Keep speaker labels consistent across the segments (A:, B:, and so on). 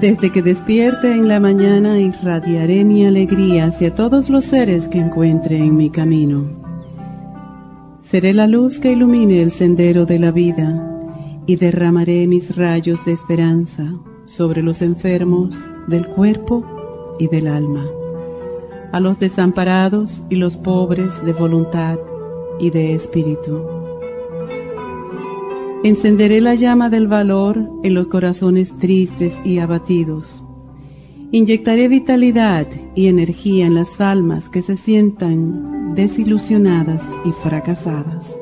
A: Desde que despierte en la mañana irradiaré mi alegría hacia todos los seres que encuentre en mi camino. Seré la luz que ilumine el sendero de la vida y derramaré mis rayos de esperanza sobre los enfermos del cuerpo y del alma, a los desamparados y los pobres de voluntad y de espíritu. Encenderé la llama del valor en los corazones tristes y abatidos. Inyectaré vitalidad y energía en las almas que se sientan desilusionadas y fracasadas.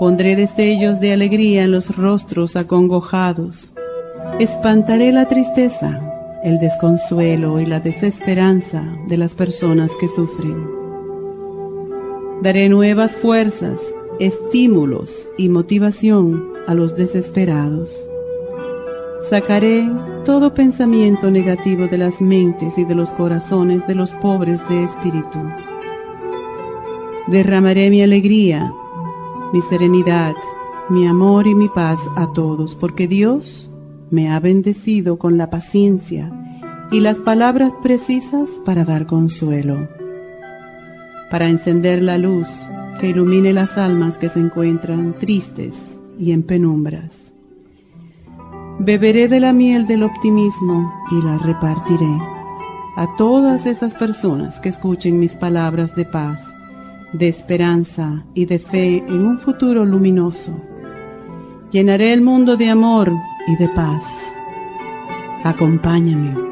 A: Pondré destellos de alegría en los rostros acongojados Espantaré la tristeza, el desconsuelo y la desesperanza de las personas que sufren. Daré nuevas fuerzas, estímulos y motivación a los desesperados. Sacaré todo pensamiento negativo de las mentes y de los corazones de los pobres de espíritu. Derramaré mi alegría, mi serenidad, mi amor y mi paz a todos, porque Dios me ha bendecido con la paciencia y las palabras precisas para dar consuelo, para encender la luz que ilumine las almas que se encuentran tristes y en penumbras. Beberé de la miel del optimismo y la repartiré a todas esas personas que escuchen mis palabras de paz, de esperanza y de fe en un futuro luminoso. Llenaré el mundo de amor y de paz. Acompáñame.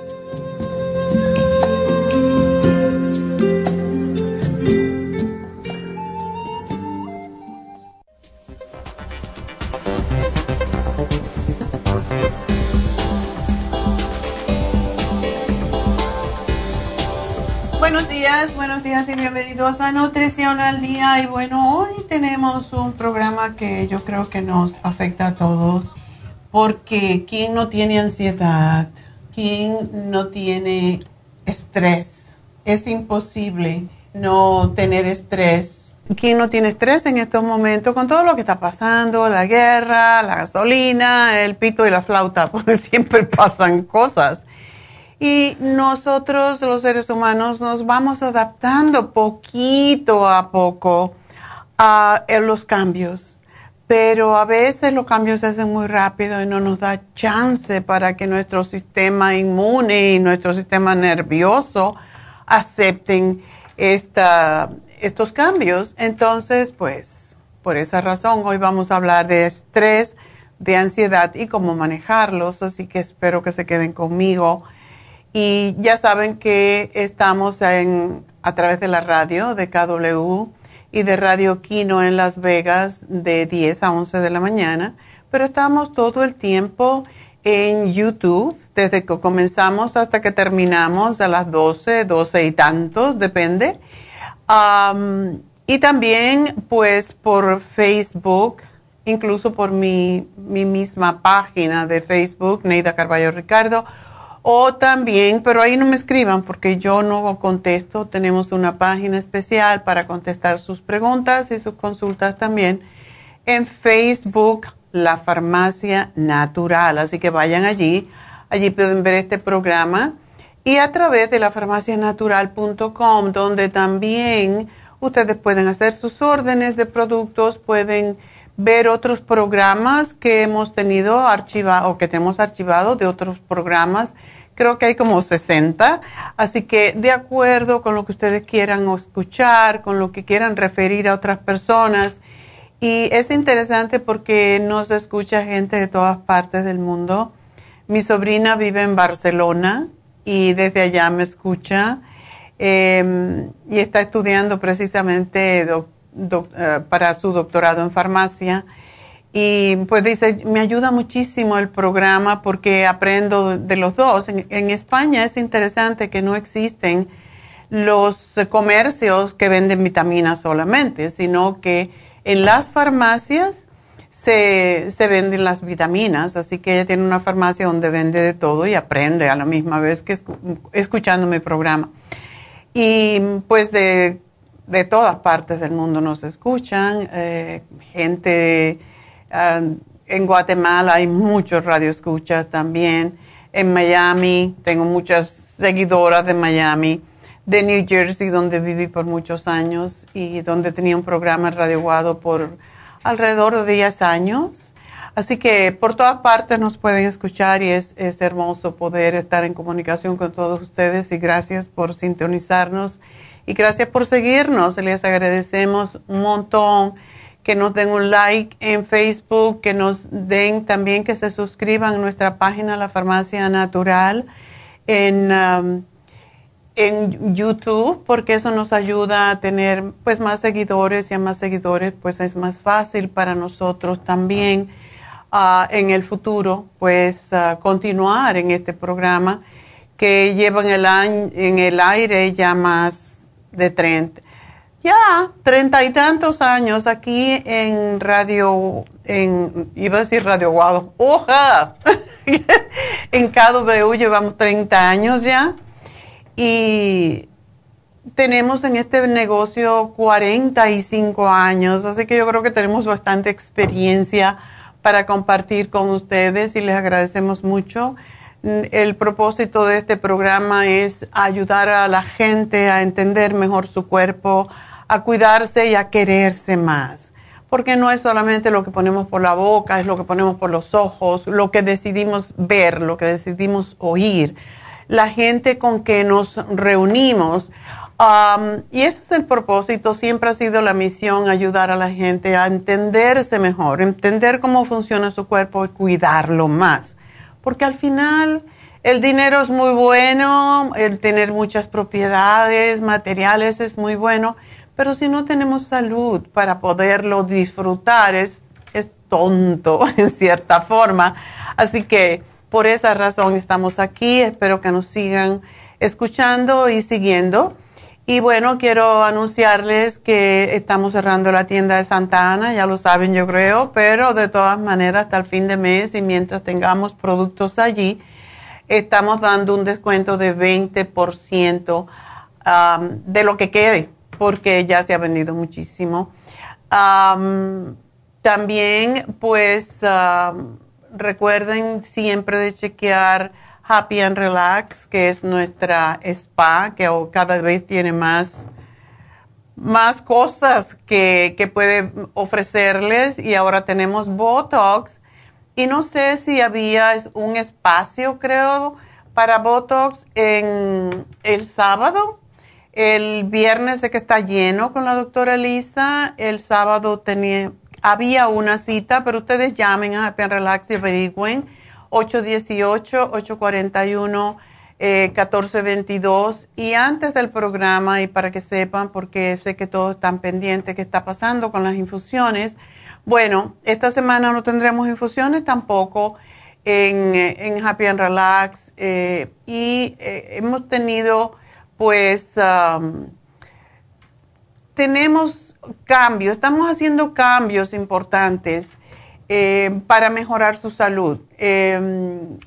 B: Buenos días y bienvenidos a Nutrición al Día. Y bueno, hoy tenemos un programa que yo creo que nos afecta a todos, porque ¿quién no tiene ansiedad? ¿Quién no tiene estrés? Es imposible no tener estrés. ¿Quién no tiene estrés en estos momentos con todo lo que está pasando? La guerra, la gasolina, el pito y la flauta, porque siempre pasan cosas. Y nosotros, los seres humanos, nos vamos adaptando poquito a poco a, los cambios. Pero a veces los cambios se hacen muy rápido y no nos da chance para que nuestro sistema inmune y nuestro sistema nervioso acepten esta, estos cambios. Entonces, pues, por esa razón, hoy vamos a hablar de estrés
A: de ansiedad y cómo manejarlos, así que espero que se queden conmigo. Y ya saben que estamos en, a través de la radio de KW y de Radio Kino en Las Vegas de 10 a 11 de la mañana, pero estamos todo el tiempo en YouTube, desde que comenzamos hasta que terminamos a las 12, 12 y tantos, depende. y también pues por Facebook, incluso por mi, mi misma página de Facebook, Neida Carballo Ricardo, o también, pero ahí no me escriban porque yo no contesto. Tenemos una página especial para contestar sus preguntas y sus consultas también en Facebook, La Farmacia Natural. Así que vayan allí. Allí pueden ver este programa. Y a través de lafarmacianatural.com, donde también ustedes pueden hacer sus órdenes de productos, pueden ver otros programas que hemos tenido archivado o que tenemos archivado de otros programas. Creo que hay como 60. Así que de acuerdo con lo que ustedes quieran escuchar, con lo que quieran referir a otras personas. Y es interesante porque nos escucha gente de todas partes del mundo. Mi sobrina vive en Barcelona y desde allá me escucha. Em, y está estudiando precisamente eh, para su doctorado en farmacia. Y pues dice, me ayuda muchísimo el programa porque aprendo de los dos. En, España es interesante que no existen los comercios que venden vitaminas solamente, sino que en las farmacias se, se, venden las vitaminas, así que ella tiene una farmacia donde vende de todo y aprende a la misma vez que escuchando mi programa. Y pues de de todas partes del mundo nos escuchan, eh, gente ah, en Guatemala hay muchos radioescuchas también, en Miami tengo muchas seguidoras de Miami, de New Jersey donde viví por muchos años y donde tenía un programa en Radio Guado por alrededor de 10 años. Así que por todas partes nos pueden escuchar y es, es hermoso poder estar en comunicación con todos ustedes y gracias por sintonizarnos y gracias por seguirnos. Les agradecemos un montón que nos den un like en Facebook, que nos den también que se suscriban a nuestra página La Farmacia Natural en, um, en YouTube, porque eso nos ayuda a tener pues más seguidores y a más seguidores pues es más fácil para nosotros también uh, en el futuro pues uh, continuar en este programa que llevan el año, en el aire ya más de 30, ya treinta y tantos años aquí en radio, en, iba a decir Radio Guado, ¡oja! en KW llevamos 30 años ya y tenemos en este negocio 45 años, así que yo creo que tenemos bastante experiencia para compartir con ustedes y les agradecemos mucho. El propósito de este programa es ayudar a la gente a entender mejor su cuerpo, a cuidarse y a quererse más. Porque no es solamente lo que ponemos por la boca, es lo que ponemos por los ojos, lo que decidimos ver, lo que decidimos oír. La gente con que nos reunimos. Um, y ese es el propósito, siempre ha sido la misión, ayudar a la gente a entenderse mejor, entender cómo funciona su cuerpo y cuidarlo más porque al final el dinero es muy bueno, el tener muchas propiedades materiales es muy bueno, pero si no tenemos salud para poderlo disfrutar es, es tonto en cierta forma. Así que por esa razón estamos aquí, espero que nos sigan escuchando y siguiendo. Y bueno, quiero anunciarles que estamos cerrando la tienda de Santa Ana, ya lo saben yo creo, pero de todas maneras hasta el fin de mes y mientras tengamos productos allí, estamos dando un descuento de 20% um, de lo que quede, porque ya se ha vendido muchísimo. También, pues, recuerden siempre de chequear Happy and Relax, que es nuestra spa, que cada vez tiene más, más cosas que, que puede ofrecerles y ahora tenemos Botox. Y no sé si había un espacio, creo, para Botox en el sábado. El viernes sé que está lleno con la doctora Lisa. El sábado tenía, había una cita, pero ustedes llamen a Happy and Relax y averigüen 818-841. 1422 y antes del programa y para que sepan porque sé que todos están pendientes qué está pasando con las infusiones. Bueno, esta semana no tendremos infusiones tampoco en, Happy and Relax eh, y eh, hemos tenido pues tenemos cambios, estamos haciendo cambios importantes eh, para mejorar su salud. Em,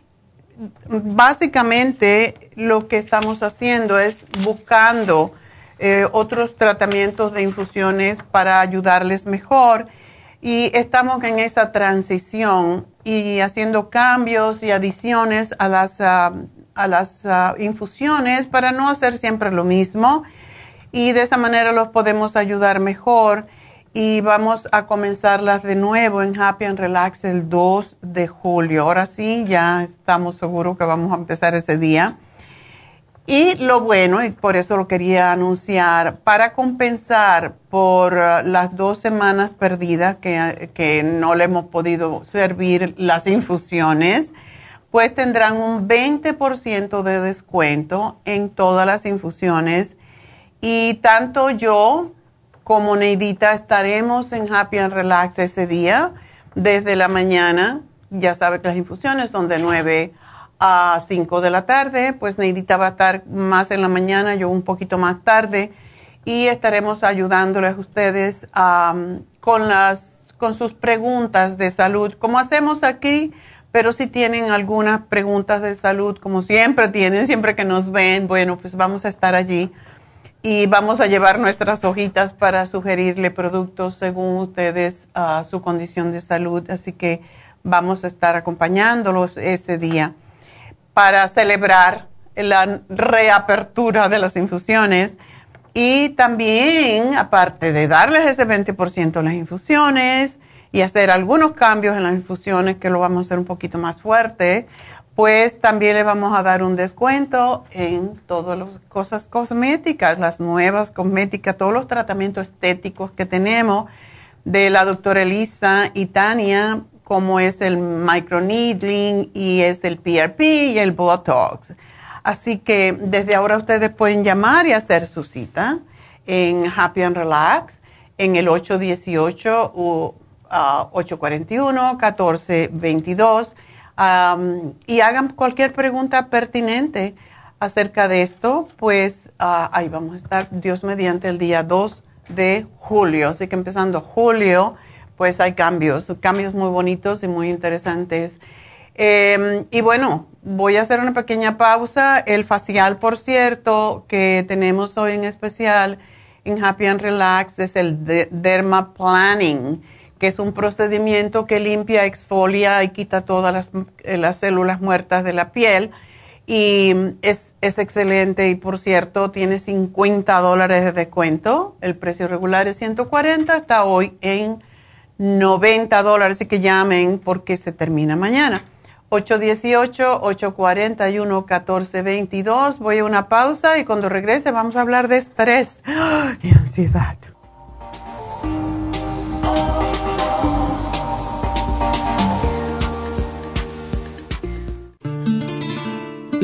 A: básicamente lo que estamos haciendo es buscando eh, otros tratamientos de infusiones para ayudarles mejor. Y estamos en esa transición y haciendo cambios y adiciones a las, ah, a las ah, infusiones para no hacer siempre lo mismo. Y de esa manera los podemos ayudar mejor y vamos a comenzarlas de nuevo en Happy and Relax el 2 de julio. Ahora sí, ya estamos seguros que vamos a empezar ese día. Y lo bueno, y por eso lo quería anunciar, para compensar por uh, las dos semanas perdidas que, que no le hemos podido servir las infusiones, pues tendrán un 20% de descuento en todas las infusiones. Y tanto yo como Neidita estaremos en Happy and Relax ese día desde la mañana. Ya sabe que las infusiones son de 9 a 5 de la tarde, pues Neidita va a estar más en la mañana, yo un poquito más tarde. Y estaremos ayudándoles a ustedes con, las, con sus preguntas de salud, como hacemos aquí, pero si tienen algunas preguntas de salud, como siempre tienen, siempre que nos ven, bueno, pues vamos a estar allí y vamos a llevar nuestras hojitas para sugerirle productos según ustedes a su condición de salud. Así que vamos a estar acompañándolos ese día para celebrar la reapertura de las infusiones. Y también, aparte de darles ese 20% en las infusiones y hacer algunos cambios en las infusiones, que lo vamos a hacer un poquito más fuerte, pues también le vamos a dar un descuento en todas las cosas cosméticas, las nuevas cosméticas, todos los tratamientos estéticos que tenemos de la doctora Elisa y Tania, como es el microneedling y es el PRP y el Botox. Así que desde ahora ustedes pueden llamar y hacer su cita en Happy and Relax en el 818 841 1422 y hagan cualquier pregunta pertinente acerca de esto, pues ah, ahí vamos a estar, Dios mediante, el día 2 de julio. Así que empezando julio, pues hay cambios, cambios muy bonitos y muy interesantes. Em, y bueno, voy a hacer una pequeña pausa. El facial, por cierto, que tenemos hoy en especial en Happy and Relax es el Derma Planning que es un procedimiento que limpia, exfolia y quita todas las, eh, células muertas de la piel. Y es, excelente y por cierto tiene 50 dólares de descuento. El precio regular es 140, está hoy en 90 dólares. Así que llamen porque se termina mañana. 818-841-1422. Voy a una pausa y cuando regrese vamos a hablar de estrés y ansiedad.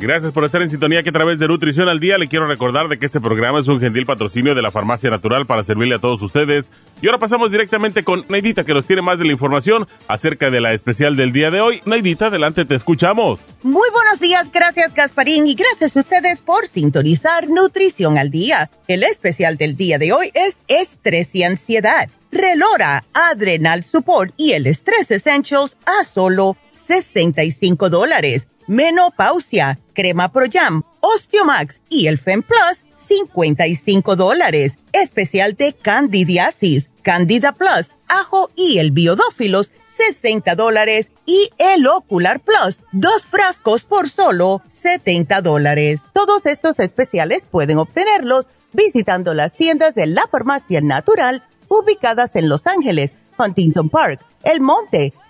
C: Gracias por estar en sintonía que a través de Nutrición al Día le quiero recordar de que este programa es un gentil patrocinio de la Farmacia Natural para servirle a todos ustedes. Y ahora pasamos directamente con Neidita que nos tiene más de la información acerca de la especial del día de hoy. Neidita, adelante, te escuchamos.
D: Muy buenos días, gracias Gasparín y gracias a ustedes por sintonizar Nutrición al Día. El especial del día de hoy es estrés y ansiedad Relora, Adrenal Support y el Stress Essentials a solo 65 dólares. Menopausia, Crema Pro Jam, Osteomax y el Fem Plus, 55 dólares. Especial de candidiasis, Candida Plus, ajo y el biodófilos, 60 dólares. Y el Ocular Plus, dos frascos por solo 70 dólares. Todos estos especiales pueden obtenerlos visitando las tiendas de la farmacia natural ubicadas en Los Ángeles, Huntington Park, El Monte,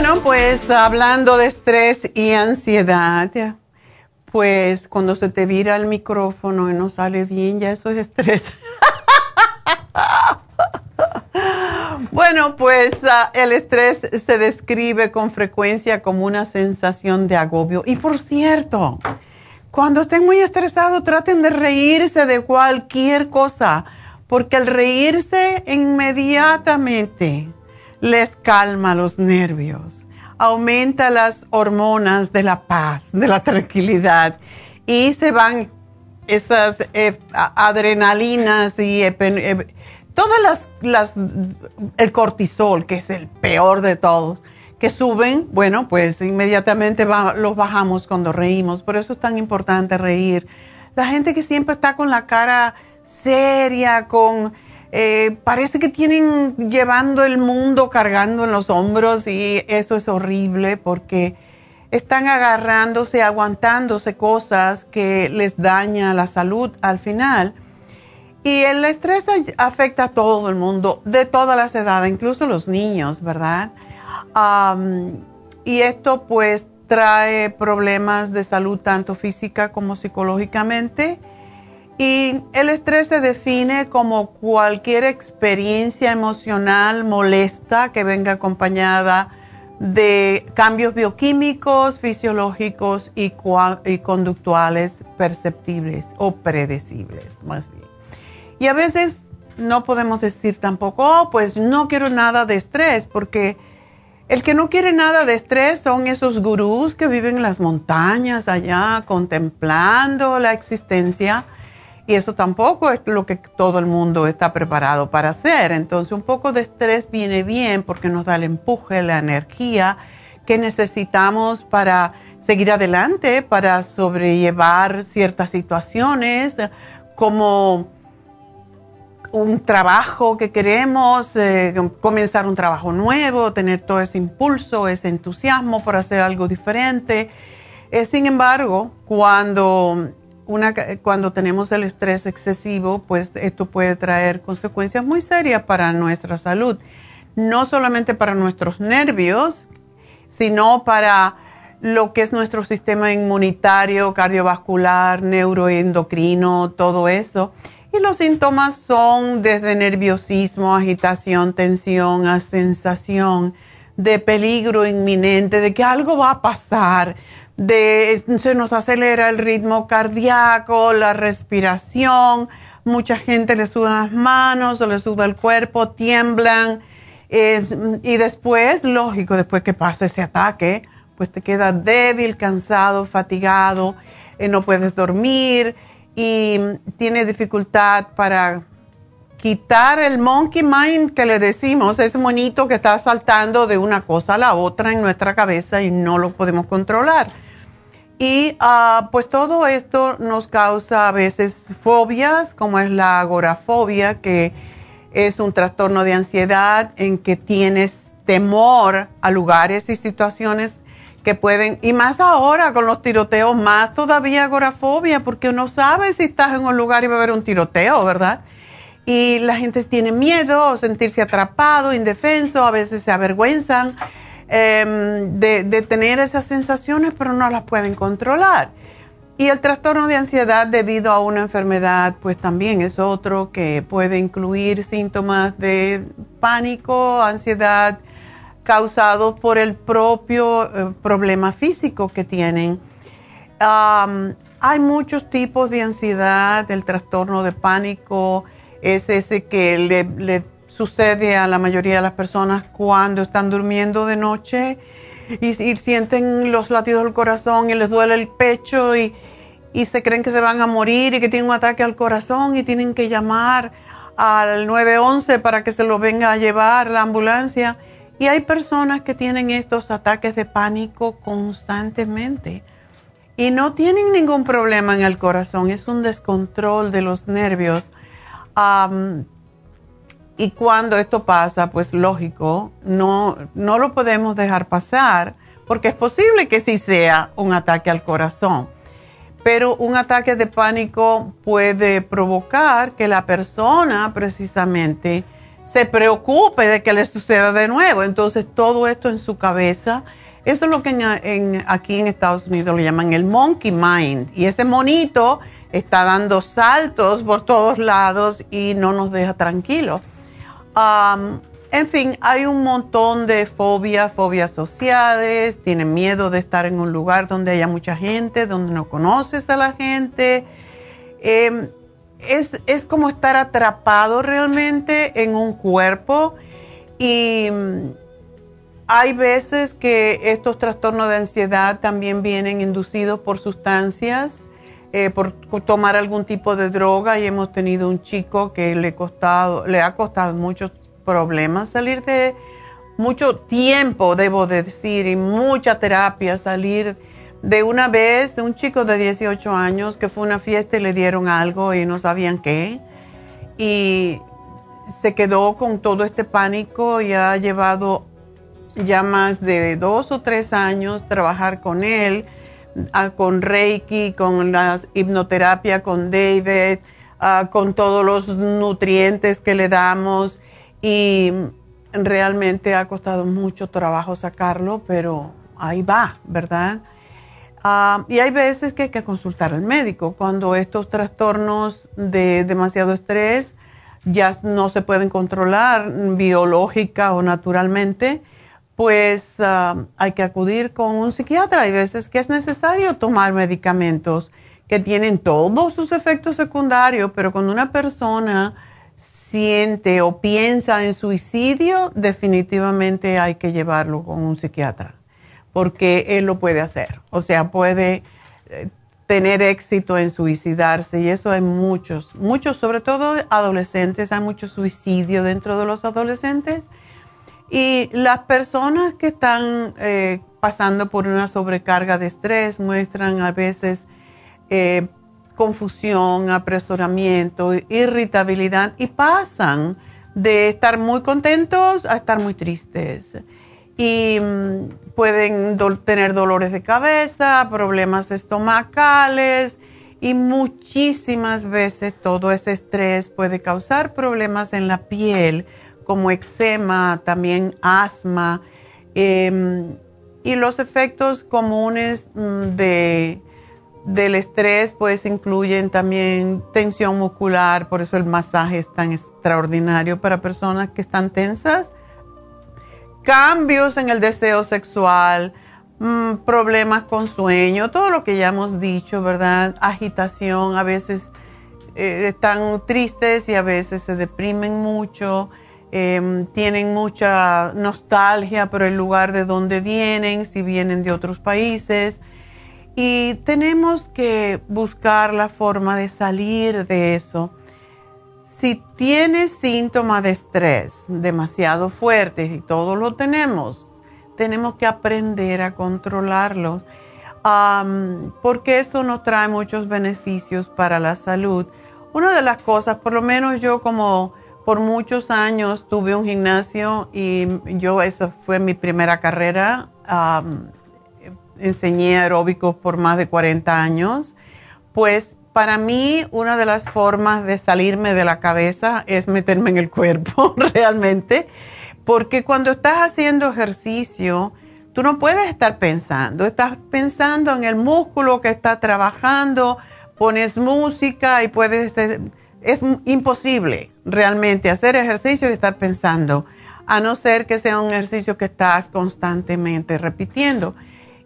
A: Bueno, pues hablando de estrés y ansiedad, pues cuando se te vira el micrófono y no sale bien, ya eso es estrés. bueno, pues ah, el estrés se describe con frecuencia como una sensación de agobio. Y por cierto, cuando estén muy estresados, traten de reírse de cualquier cosa, porque el reírse inmediatamente les calma los nervios, aumenta las hormonas de la paz, de la tranquilidad y se van esas eh, adrenalinas y todas las, el cortisol, que es el peor de todos, que suben, bueno, pues inmediatamente los bajamos cuando reímos. Por eso es tan importante reír. La gente que siempre está con la cara seria, con eh, parece que tienen llevando el mundo cargando en los hombros y eso es horrible porque están agarrándose, aguantándose cosas que les daña la salud al final. Y el estrés afecta a todo el mundo, de todas las edades, incluso los niños, ¿verdad? y esto pues trae problemas de salud tanto física como psicológicamente y el estrés se define como cualquier experiencia emocional molesta que venga acompañada de cambios bioquímicos, fisiológicos y, conductuales perceptibles o predecibles, más bien. Y a veces no podemos decir tampoco, oh, pues no quiero nada de estrés, porque el que no quiere nada de estrés son esos gurús que viven en las montañas allá contemplando la existencia y eso tampoco es lo que todo el mundo está preparado para hacer. Entonces un poco de estrés viene bien porque nos da el empuje, la energía que necesitamos para seguir adelante, para sobrellevar ciertas situaciones, como un trabajo que queremos, eh, comenzar un trabajo nuevo, tener todo ese impulso, ese entusiasmo por hacer algo diferente. Eh, sin embargo, cuando cuando tenemos el estrés excesivo, pues esto puede traer consecuencias muy serias para nuestra salud. No solamente para nuestros nervios, sino para lo que es nuestro sistema inmunitario, cardiovascular, neuroendocrino, todo eso. Y los síntomas son desde nerviosismo, agitación, tensión, a sensación de peligro inminente, de que algo va a pasar de, se nos acelera el ritmo cardíaco, la respiración, mucha gente le suda las manos le suda el cuerpo, tiemblan. y después, lógico, después que pasa ese ataque, pues te quedas débil, cansado, fatigado, eh, no puedes dormir y tienes dificultad para quitar el monkey mind que le decimos, ese monito que está saltando de una cosa a la otra en nuestra cabeza y no lo podemos controlar. Y ah, pues todo esto nos causa a veces fobias, como es la agorafobia, que es un trastorno de ansiedad en que tienes temor a lugares y situaciones que pueden, y más ahora con los tiroteos, más todavía agorafobia, porque uno sabe si estás en un lugar y va a haber un tiroteo, ¿verdad? Y la gente tiene miedo, sentirse atrapado, indefenso, a veces se avergüenzan Em, de, tener esas sensaciones, pero no las pueden controlar. y el trastorno de ansiedad debido a una enfermedad, pues también es otro que puede incluir síntomas de pánico, ansiedad causados por el propio eh, problema físico que tienen. hay muchos tipos de ansiedad, el trastorno de pánico es ese que le, le sucede a la mayoría de las personas cuando están durmiendo de noche y, sienten los latidos del corazón y les duele el pecho y, y se creen que se van a morir y que tienen un ataque al corazón y tienen que llamar al 911 para que se lo venga a llevar la ambulancia. Y hay personas que tienen estos ataques de pánico constantemente y no tienen ningún problema en el corazón, es un descontrol de los nervios. Y cuando esto pasa, pues lógico, no, no lo podemos dejar pasar porque es posible que sí sea un ataque al corazón. Pero un ataque de pánico puede provocar que la persona precisamente se preocupe de que le suceda de nuevo. Entonces todo esto en su cabeza, eso es lo que en, aquí en Estados Unidos le llaman el monkey mind. Y ese monito está dando saltos por todos lados y no nos deja tranquilos en fin, hay un montón de fobias, fobias sociales, tienen miedo de estar en un lugar donde haya mucha gente, donde no conoces a la gente. Em, es, es, como estar atrapado realmente en un cuerpo y mm, hay veces que estos trastornos de ansiedad también vienen inducidos por sustancias, eh, por tomar algún tipo de droga y hemos tenido un chico que le, ha costado muchos problemas salir de mucho tiempo, debo decir, y mucha terapia, salir de una vez de un chico de 18 años que fue a una fiesta y le dieron algo y no sabían qué. Y se quedó con todo este pánico y ha llevado ya más de dos o tres años trabajar con él con Reiki, con la hipnoterapia con David, con todos los nutrientes que le damos y realmente ha costado mucho trabajo sacarlo, pero ahí va, ¿verdad? y hay veces que hay que consultar al médico cuando estos trastornos de demasiado estrés ya no se pueden controlar biológica o naturalmente pues ah, hay que acudir con un psiquiatra. Hay veces que es necesario tomar medicamentos que tienen todos sus efectos secundarios, pero cuando una persona siente o piensa en suicidio, definitivamente hay que llevarlo con un psiquiatra, porque él lo puede hacer. O sea, puede eh, tener éxito en suicidarse y eso hay muchos, muchos, sobre todo adolescentes, hay mucho suicidio dentro de los adolescentes y las personas que están eh, pasando por una sobrecarga de estrés muestran a veces eh, confusión, apresuramiento, irritabilidad y pasan de estar muy contentos a estar muy tristes. Y mm, pueden tener dolores de cabeza, problemas estomacales y muchísimas veces todo ese estrés puede causar problemas en la piel como eczema, también asma. Em, y los efectos comunes mm, de, del estrés pues incluyen también tensión muscular, por eso el masaje es tan extraordinario para personas que están tensas, cambios en el deseo sexual, mm, problemas con sueño, todo lo que ya hemos dicho, ¿verdad? Agitación, a veces eh, están tristes y a veces se deprimen mucho. Em, tienen mucha nostalgia por el lugar de donde vienen, si vienen de otros países. Y tenemos que buscar la forma de salir de eso. Si tienes síntomas de estrés demasiado fuertes y todos lo tenemos, tenemos que aprender a controlarlos, porque eso nos trae muchos beneficios para la salud. Una de las cosas, por lo menos yo como por muchos años tuve un gimnasio y yo, esa fue mi primera carrera. enseñé aeróbicos por más de 40 años. Pues para mí una de las formas de salirme de la cabeza es meterme en el cuerpo realmente, porque cuando estás haciendo ejercicio, Tú no puedes estar pensando, estás pensando en el músculo que está trabajando, pones música y puedes, es imposible realmente hacer ejercicio y estar pensando, a no ser que sea un ejercicio que estás constantemente repitiendo.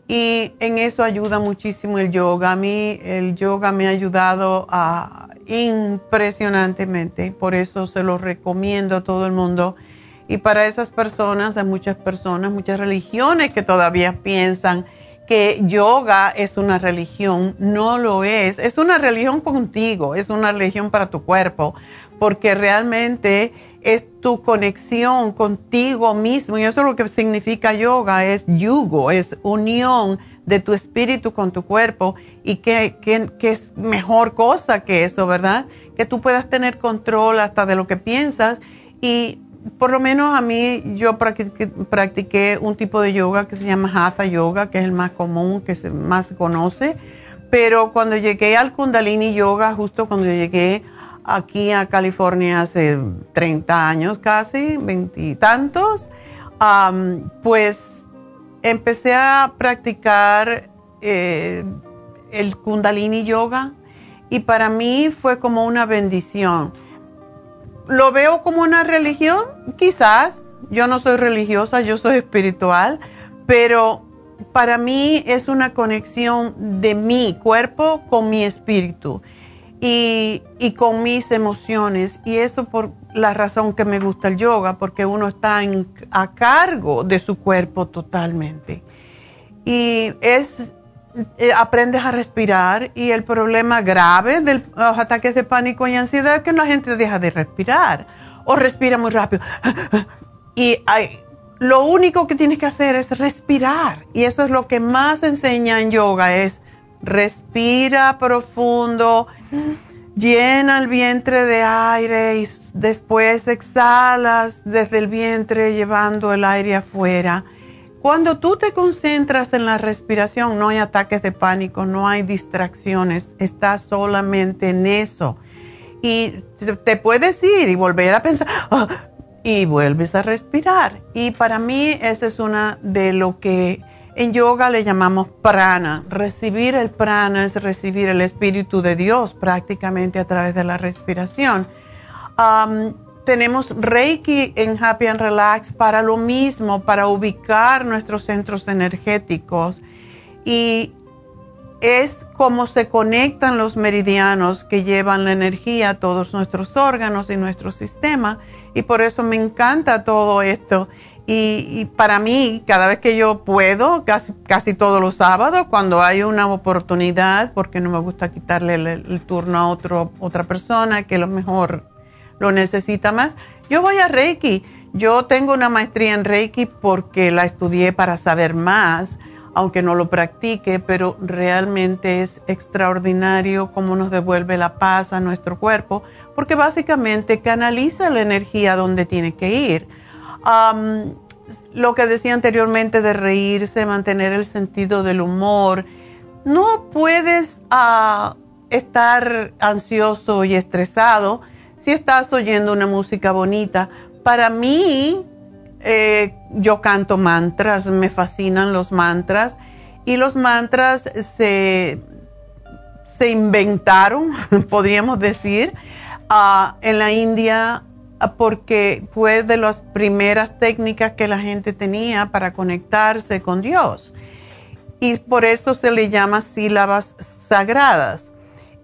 A: Y en eso ayuda muchísimo el yoga. A mí el yoga me ha ayudado a, impresionantemente, por eso se lo recomiendo a todo el mundo. Y para esas personas, hay muchas personas, muchas religiones que todavía piensan que yoga es una religión. No lo es. Es una religión contigo, es una religión para tu cuerpo, porque realmente es tu conexión contigo mismo. Y eso es lo que significa yoga, es yugo, es unión de tu espíritu con tu cuerpo. Y que, es mejor cosa que eso, ¿verdad? Que tú puedas tener control hasta de lo que piensas. Y por lo menos a mí, yo practiqué, un tipo de yoga que se llama Hatha Yoga, que es el más común, que se más se conoce. Pero cuando llegué al Kundalini Yoga, justo cuando llegué aquí a California hace 30 años casi, veintitantos, pues empecé a practicar eh, el kundalini yoga y para mí fue como una bendición. ¿Lo veo como una religión? Quizás. Yo no soy religiosa, yo soy espiritual, pero para mí es una conexión de mi cuerpo con mi espíritu y, con mis emociones. Y eso por la razón que me gusta el yoga, porque uno está a cargo de su cuerpo totalmente. Y es, eh, aprendes a respirar y el problema grave de los ataques de pánico y ansiedad es que la gente deja de respirar o respira muy rápido. Y lo único que tienes que hacer es respirar. Y eso es lo que más enseña en yoga, es respira profundo, llena el vientre de aire y después exhalas desde el vientre llevando el aire afuera. Cuando tú te concentras en la respiración, no hay ataques de pánico, no hay distracciones, estás solamente en eso. Y te puedes ir y volver a pensar, ah, y vuelves a respirar. Y para mí esa es una de lo que en yoga le llamamos prana. Recibir el prana es recibir el espíritu de Dios prácticamente a través de la respiración. Tenemos Reiki en Happy and Relax para lo mismo, para ubicar nuestros centros energéticos. Y es como se conectan los meridianos que llevan la energía a todos nuestros órganos y nuestro sistema. Y por eso me encanta todo esto. Y, para mí, cada vez que yo puedo, casi, casi todos los sábados, cuando hay una oportunidad, porque no me gusta quitarle el, turno a otro, otra persona que a lo mejor lo necesita más, yo voy a Reiki. Yo tengo una maestría en Reiki porque la estudié para saber más, aunque no lo practique, pero realmente es extraordinario cómo nos devuelve la paz a nuestro cuerpo, porque básicamente canaliza la energía donde tiene que ir lo que decía anteriormente de reírse, mantener el sentido del humor. No puedes ah, estar ansioso y estresado si estás oyendo una música bonita. Para mí, eh, yo canto mantras, me fascinan los mantras y los mantras se, se inventaron, podríamos decir, ah, en la India porque fue de las primeras técnicas que la gente tenía para conectarse con Dios. Y por eso se le llama sílabas sagradas.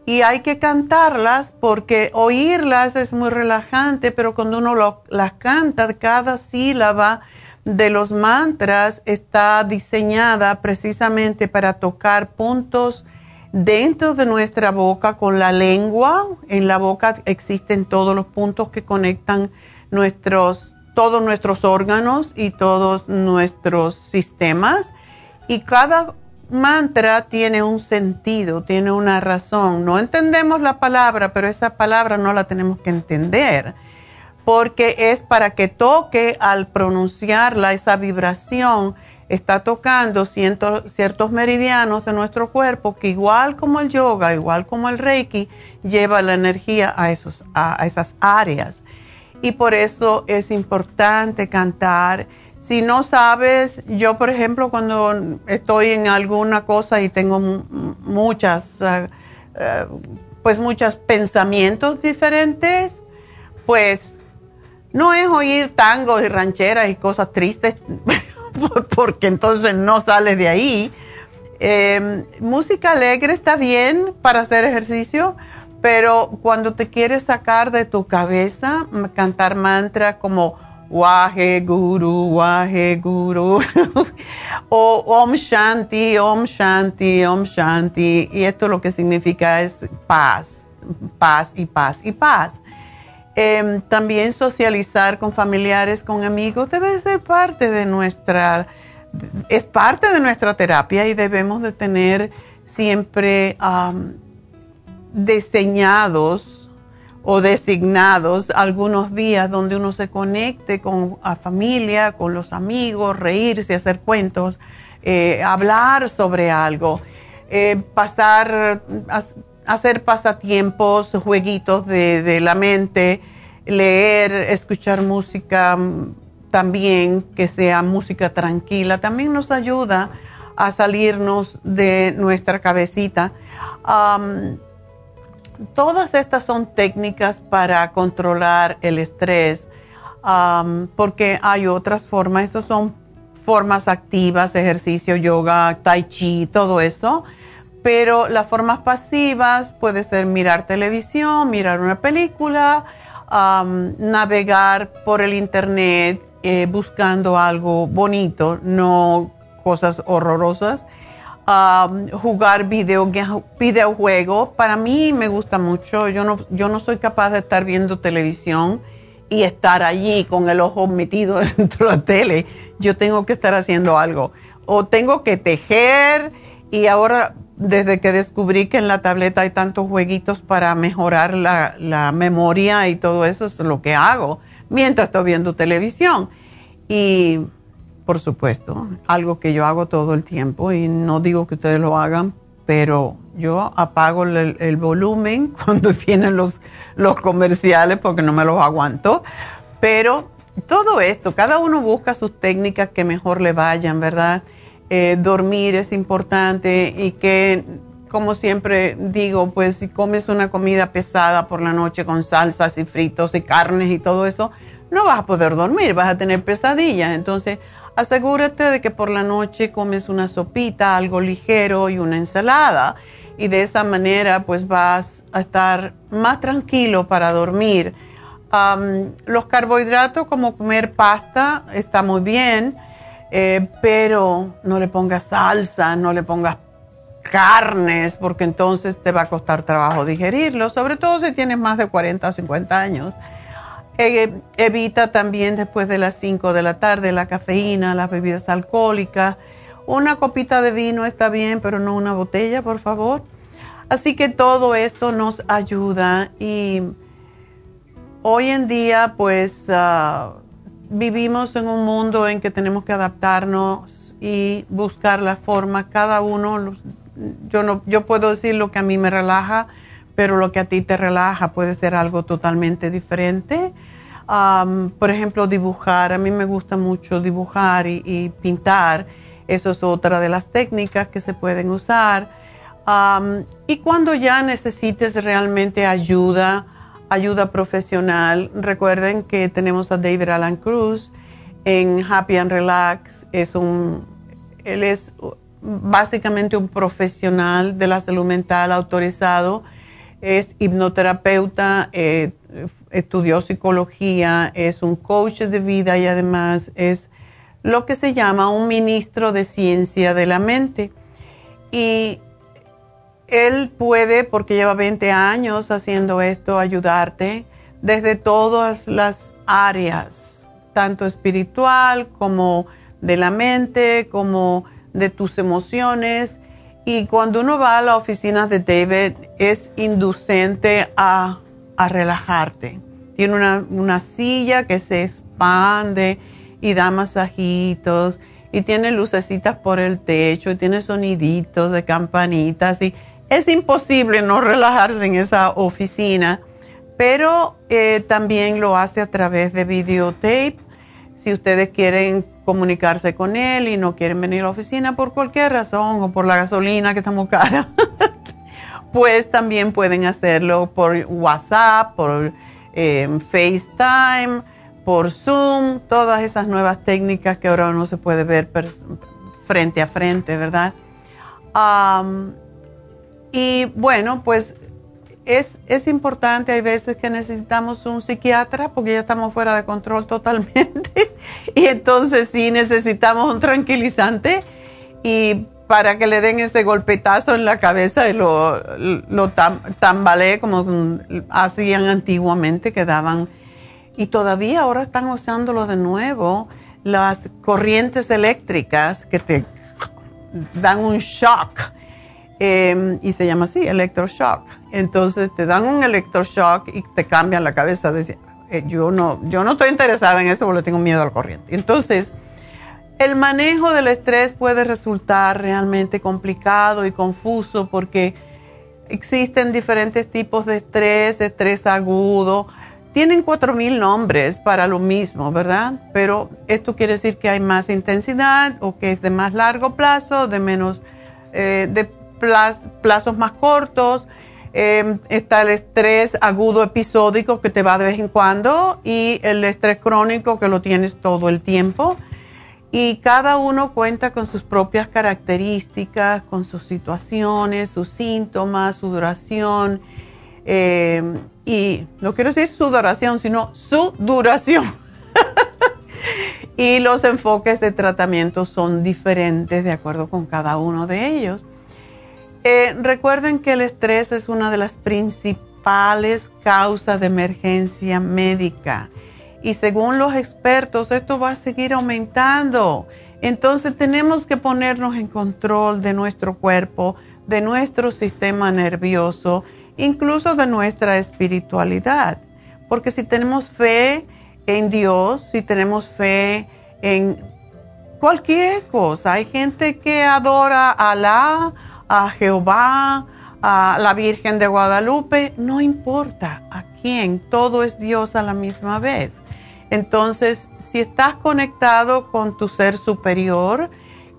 A: Y hay que cantarlas porque oírlas es muy relajante, pero cuando uno las canta, cada sílaba de los mantras está diseñada precisamente para tocar puntos dentro de nuestra boca con la lengua. En la boca existen todos los puntos que conectan nuestros, todos nuestros órganos y todos nuestros sistemas. Y cada mantra tiene un sentido, tiene una razón. No entendemos la palabra, pero esa palabra no la tenemos que entender, porque es para que toque al pronunciarla esa vibración está tocando ciertos meridianos de nuestro cuerpo que igual como el yoga, igual como el reiki, lleva la energía a, esos, a, esas áreas. Y por eso es importante cantar. Si no sabes, yo por ejemplo cuando estoy en alguna cosa y tengo muchas, uh, uh, pues muchos pensamientos diferentes, pues no es oír tangos y rancheras y cosas tristes, porque entonces no sales de ahí. Em, música alegre está bien para hacer ejercicio, pero cuando te quieres sacar de tu cabeza, cantar mantra como Wahe Guru, Wahe Guru, o Om Shanti, Om Shanti, Om Shanti, y esto lo que significa es paz, paz y paz y paz. Em, también socializar con familiares, con amigos, debe ser parte de nuestra, es parte de nuestra terapia y debemos de tener siempre diseñados o designados algunos días donde uno se conecte con la familia, con los amigos, reírse, hacer cuentos, eh, hablar sobre algo, eh, pasar, hacer pasatiempos, jueguitos de, la mente, leer, escuchar música mm, también, que sea música tranquila, también nos ayuda a salirnos de nuestra cabecita. Todas estas son técnicas para controlar el estrés, porque hay otras formas, esas son formas activas, ejercicio, yoga, tai chi, todo eso pero las formas pasivas puede ser mirar televisión, mirar una película, navegar por el internet eh, buscando algo bonito, no cosas horrorosas. Jugar video, videojuegos, para mí me gusta mucho. Yo no, yo no soy capaz de estar viendo televisión y estar allí con el ojo metido dentro de la tele. Yo tengo que estar haciendo algo. O tengo que tejer y ahora desde que descubrí que en la tableta hay tantos jueguitos para mejorar la, memoria y todo eso es lo que hago mientras estoy viendo televisión. Y por supuesto, algo que yo hago todo el tiempo y no digo que ustedes lo hagan, pero yo apago el, volumen cuando vienen los, los comerciales porque no me los aguanto. Pero todo esto, cada uno busca sus técnicas que mejor le vayan, ¿verdad? Eh, dormir es importante y que, como siempre digo, pues si comes una comida pesada por la noche con salsas y fritos y carnes y todo eso, no vas a poder dormir, vas a tener pesadillas. Entonces, asegúrate de que por la noche comes una sopita, algo ligero y una ensalada. Y de esa manera, pues vas a estar más tranquilo para dormir. los carbohidratos, como comer pasta, está muy bien eh, pero no le pongas salsa, no le pongas carnes, porque entonces te va a costar trabajo digerirlo, sobre todo si tienes más de 40 o 50 años. Eh, evita también después de las 5 de la tarde la cafeína, las bebidas alcohólicas. Una copita de vino está bien, pero no una botella, por favor. Así que todo esto nos ayuda y hoy en día, pues... Ah, vivimos en un mundo en que tenemos que adaptarnos y buscar la forma, cada uno, yo, no, yo puedo decir lo que a mí me relaja, pero lo que a ti te relaja puede ser algo totalmente diferente. Por ejemplo, dibujar, a mí me gusta mucho dibujar y, pintar, eso es otra de las técnicas que se pueden usar. y cuando ya necesites realmente ayuda, ayuda profesional. Recuerden que tenemos a David Alan Cruz en Happy and Relax. Es un, él es básicamente un profesional de la salud mental autorizado. Es hipnoterapeuta, eh, estudió psicología, es un coach de vida y además es lo que se llama un ministro de ciencia de la mente. Y él puede, porque lleva 20 años haciendo esto, ayudarte desde todas las áreas, tanto espiritual como de la mente, como de tus emociones. Y cuando uno va a la oficina de David, es inducente a, relajarte. Tiene una, una silla que se expande y da masajitos y tiene lucecitas por el techo y tiene soniditos de campanitas y es imposible no relajarse en esa oficina, pero eh, también lo hace a través de videotape. Si ustedes quieren comunicarse con él y no quieren venir a la oficina por cualquier razón o por la gasolina que está muy cara, pues también pueden hacerlo por WhatsApp, por eh, FaceTime, por Zoom, todas esas nuevas técnicas que ahora no se puede ver frente a frente, ¿verdad? y bueno, pues es, es, importante, hay veces que necesitamos un psiquiatra porque ya estamos fuera de control totalmente y entonces sí necesitamos un tranquilizante y para que le den ese golpetazo en la cabeza y lo, lo tambalee como hacían antiguamente, que daban, y todavía ahora están usándolo de nuevo, las corrientes eléctricas que te dan un shock, em, y se llama así, electroshock. Entonces te dan un electroshock y te cambian la cabeza. Eh, yo, no, yo no estoy interesada en eso porque tengo miedo al corriente. Entonces, el manejo del estrés puede resultar realmente complicado y confuso porque existen diferentes tipos de estrés, estrés agudo. Tienen 4.000 nombres para lo mismo, ¿verdad? Pero esto quiere decir que hay más intensidad o que es de más largo plazo, de menos, eh, de plazos más cortos. Eh, está el estrés agudo episódico que te va de vez en cuando y el estrés crónico que lo tienes todo el tiempo y cada uno cuenta con sus propias características, con sus situaciones, sus síntomas, su duración. Eh, y no quiero decir su duración, sino su duración. y los enfoques de tratamiento son diferentes de acuerdo con cada uno de ellos. Eh, recuerden que el estrés es una de las principales causas de emergencia médica y según los expertos esto va a seguir aumentando. Entonces tenemos que ponernos en control de nuestro cuerpo, de nuestro sistema nervioso, incluso de nuestra espiritualidad. Porque si tenemos fe en Dios, si tenemos fe en cualquier cosa, hay gente que adora a Alá, a Jehová, a la Virgen de Guadalupe, no importa a quién, todo es Dios a la misma vez. Entonces, si estás conectado con tu ser superior,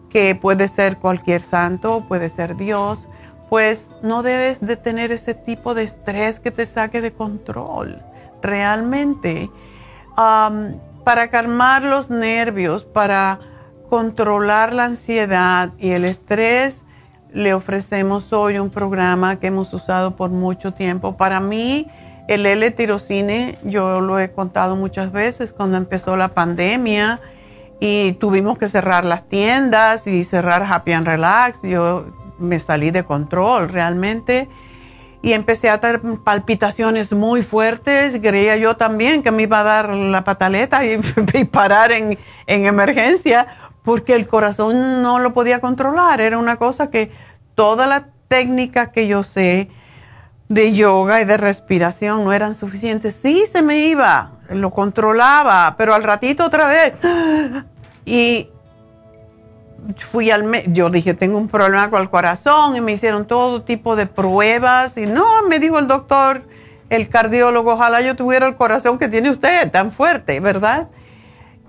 A: que puede ser cualquier santo, puede ser Dios, pues no debes de tener ese tipo de estrés que te saque de control. Realmente, para calmar los nervios, para controlar la ansiedad y el estrés, le ofrecemos hoy un programa que hemos usado por mucho tiempo. Para mí, el L-tirocine, yo lo he contado muchas veces, cuando empezó la pandemia y tuvimos que cerrar las tiendas y cerrar Happy and Relax, yo me salí de control realmente y empecé a tener palpitaciones muy fuertes. Creía yo también que me iba a dar la pataleta y, parar en, en emergencia porque el corazón no lo podía controlar. Era una cosa que toda la técnica que yo sé, de yoga y de respiración no eran suficientes. Sí, se me iba, lo controlaba, pero al ratito otra vez. Y fui al yo dije, tengo un problema con el corazón y me hicieron todo tipo de pruebas y no, me dijo el doctor, el cardiólogo, ojalá yo tuviera el corazón que tiene usted, tan fuerte, ¿verdad?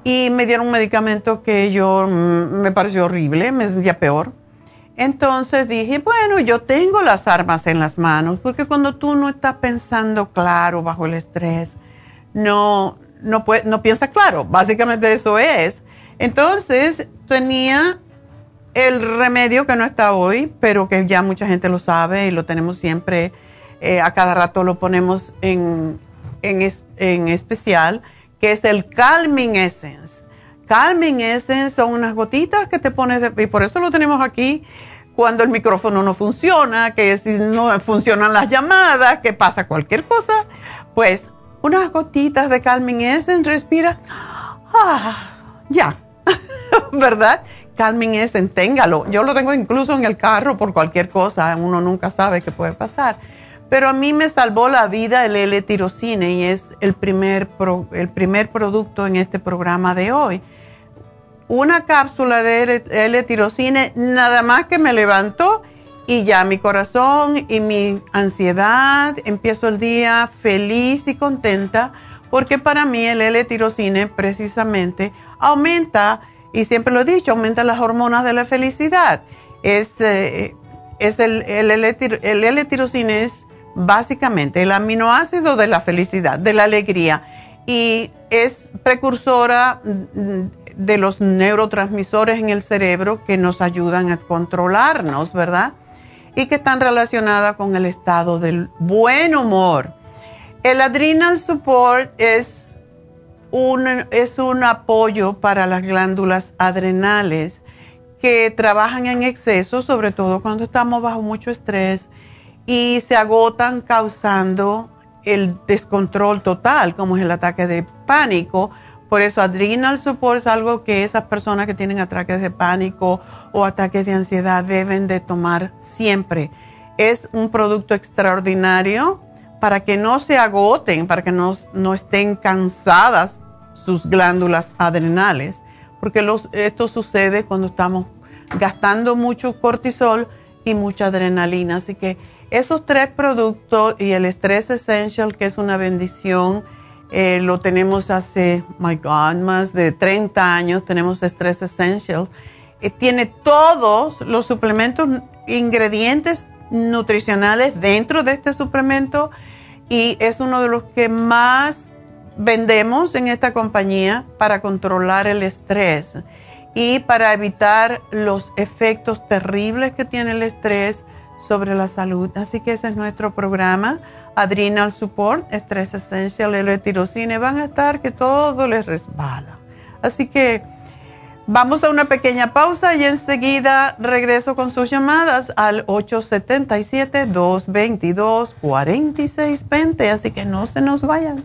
A: Y me dieron un medicamento que yo mm, me pareció horrible, me sentía peor. Entonces dije, bueno, yo tengo las armas en las manos, porque cuando tú no estás pensando claro bajo el estrés, no, no, no piensas claro, básicamente eso es. Entonces tenía el remedio que no está hoy, pero que ya mucha gente lo sabe y lo tenemos siempre, eh, a cada rato lo ponemos en, en, en especial, que es el Calming Essence. Calming Essence son unas gotitas que te pones, y por eso lo tenemos aquí, cuando el micrófono no funciona, que si no funcionan las llamadas, que pasa cualquier cosa, pues unas gotitas de Calming Essence, respira, ah, ya, ¿verdad? Calming Essence, téngalo. Yo lo tengo incluso en el carro por cualquier cosa, uno nunca sabe qué puede pasar. Pero a mí me salvó la vida el L-tirocine y es el primer, el primer producto en este programa de hoy una cápsula de L-tirocine, nada más que me levantó y ya mi corazón y mi ansiedad, empiezo el día feliz y contenta porque para mí el L-tirocine precisamente aumenta y siempre lo he dicho, aumenta las hormonas de la felicidad. Es, eh, es el, el, el es básicamente el aminoácido de la felicidad, de la alegría, y es precursora de los neurotransmisores en el cerebro que nos ayudan a controlarnos, ¿verdad? Y que están relacionadas con el estado del buen humor. El adrenal support es un, es un apoyo para las glándulas adrenales que trabajan en exceso, sobre todo cuando estamos bajo mucho estrés y se agotan causando el descontrol total, como es el ataque de pánico. Por eso adrenal support es algo que esas personas que tienen ataques de pánico o ataques de ansiedad deben de tomar siempre. Es un producto extraordinario para que no se agoten, para que no, no estén cansadas sus glándulas adrenales, porque esto sucede cuando estamos gastando mucho cortisol y mucha adrenalina. Así que esos tres productos y el Stress Essential, que es una bendición, eh, lo tenemos hace, my God, más de 30 años, tenemos Stress Essential. Eh, tiene todos los suplementos, ingredientes nutricionales dentro de este suplemento y es uno de los que más vendemos en esta compañía para controlar el estrés y para evitar los efectos terribles que tiene el estrés sobre la salud. Así que ese es nuestro programa, Adrenal Support, Estrés Essential, el retirocine, van a estar que todo les resbala. Así que vamos a una pequeña pausa y enseguida regreso con sus llamadas al 877-222-4620. Así que no se nos vayan.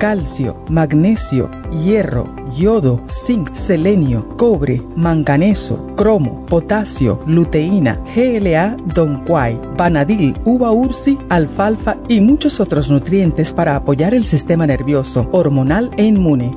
E: calcio, magnesio, hierro, yodo, zinc, selenio, cobre, manganeso, cromo, potasio, luteína, GLA, donquai, vanadil, uva ursi, alfalfa y muchos otros nutrientes para apoyar el sistema nervioso, hormonal e inmune.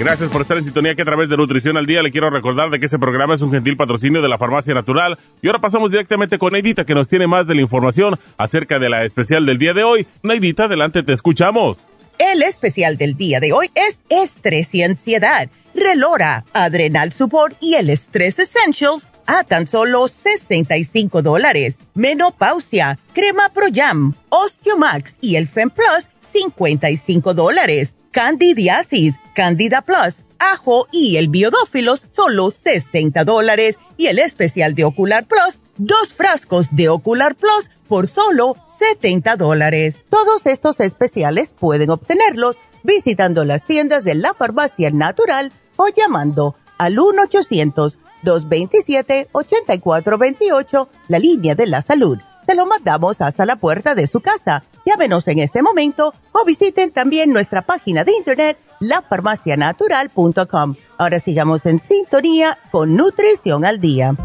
C: Gracias por estar en sintonía que a través de Nutrición al Día le quiero recordar de que este programa es un gentil patrocinio de la Farmacia Natural. Y ahora pasamos directamente con Neidita que nos tiene más de la información acerca de la especial del día de hoy. Neidita, adelante, te escuchamos.
D: El especial del día de hoy es estrés y ansiedad, relora, adrenal support y el estrés essentials a tan solo 65 dólares. Menopausia, crema Pro Jam, Osteomax y el Fem Plus 55 dólares candidiasis, candida plus, ajo y el biodófilos, solo 60 dólares. Y el especial de Ocular Plus, dos frascos de Ocular Plus por solo 70 dólares. Todos estos especiales pueden obtenerlos visitando las tiendas de la farmacia natural o llamando al 1-800-227-8428, la línea de la salud se lo mandamos hasta la puerta de su casa. Llámenos en este momento o visiten también nuestra página de internet lafarmacianatural.com. Ahora sigamos en sintonía con Nutrición al Día.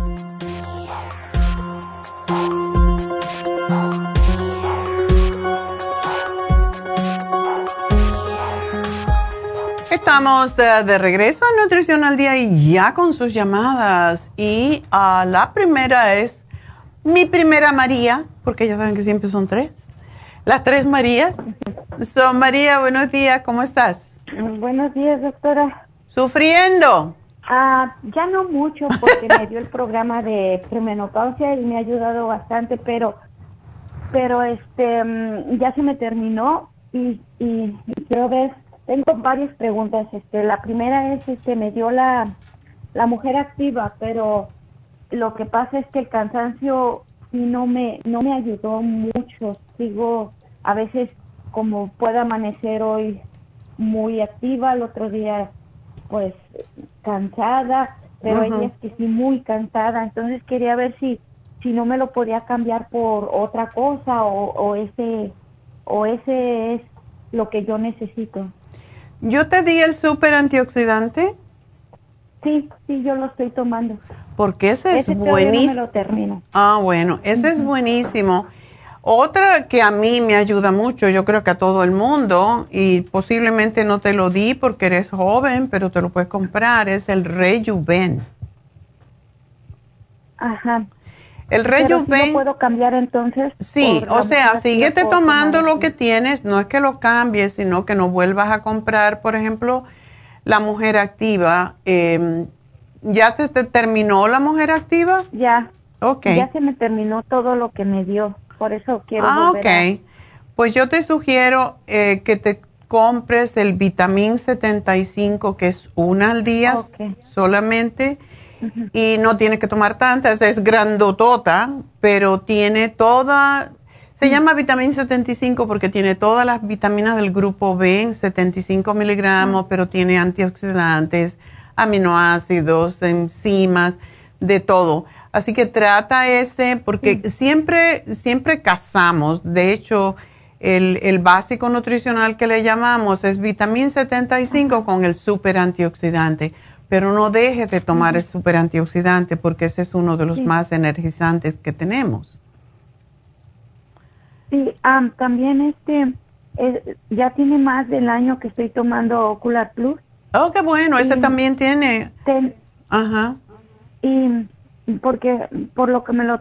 A: Estamos de, regreso a Nutrición al Día y ya con sus llamadas. Y ah, la primera es mi primera María, porque ya saben que siempre son tres. Las tres Marías. Son María, buenos días, ¿cómo estás?
F: Buenos días, doctora.
A: ¿Sufriendo?
F: Ah, ya no mucho, porque me dio el programa de premenopausia y me ha ayudado bastante, pero, pero este, mm, ya se me terminó y, y, quiero ver tengo varias preguntas. Este, la primera es, este, me dio la, la mujer activa, pero lo que pasa es que el cansancio sí no me, no me ayudó mucho. Sigo a veces como puede amanecer hoy muy activa, el otro día pues cansada, pero hay días que sí muy cansada. Entonces quería ver si si no me lo podía cambiar por otra cosa o, o ese o ese es lo que yo necesito.
A: ¿Yo te di el super antioxidante?
F: Sí, sí, yo lo estoy tomando.
A: Porque ese, es buenísimo.
F: No lo termino.
A: Ah, bueno, ese es buenísimo. Otra que a mí me ayuda mucho, yo creo que a todo el mundo, y posiblemente no te lo di porque eres joven, pero te lo puedes comprar, es el Rejuven.
F: Ajá.
A: El Rejuven.
F: Pero puedo cambiar entonces?
A: Sí, o sea, síguete tomando lo que tienes, no es que lo cambies, sino que no vuelvas a comprar, por ejemplo, la mujer activa. Em, ¿Ya te, terminó la mujer activa?
F: Ya.
A: Ok.
F: Ya se me terminó todo lo que me dio, por eso quiero
A: Ah, ok. Pues yo te sugiero eh, que te compres el vitamin 75, que es una al día solamente y no tiene que tomar tantas, es grandotota, pero tiene toda, se llama vitamina 75 porque tiene todas las vitaminas del grupo B, 75 miligramos, pero tiene antioxidantes, aminoácidos, enzimas, de todo. Así que trata ese, porque siempre, siempre cazamos, de hecho, el, el, básico nutricional que le llamamos es vitamina 75 con el super antioxidante pero no dejes de tomar el super antioxidante porque ese es uno de los más energizantes que tenemos.
F: Sí, también este, ya tiene más del año que estoy tomando Ocular Plus.
A: Oh, qué bueno, ese también tiene. Ajá.
F: Y porque por lo que me lo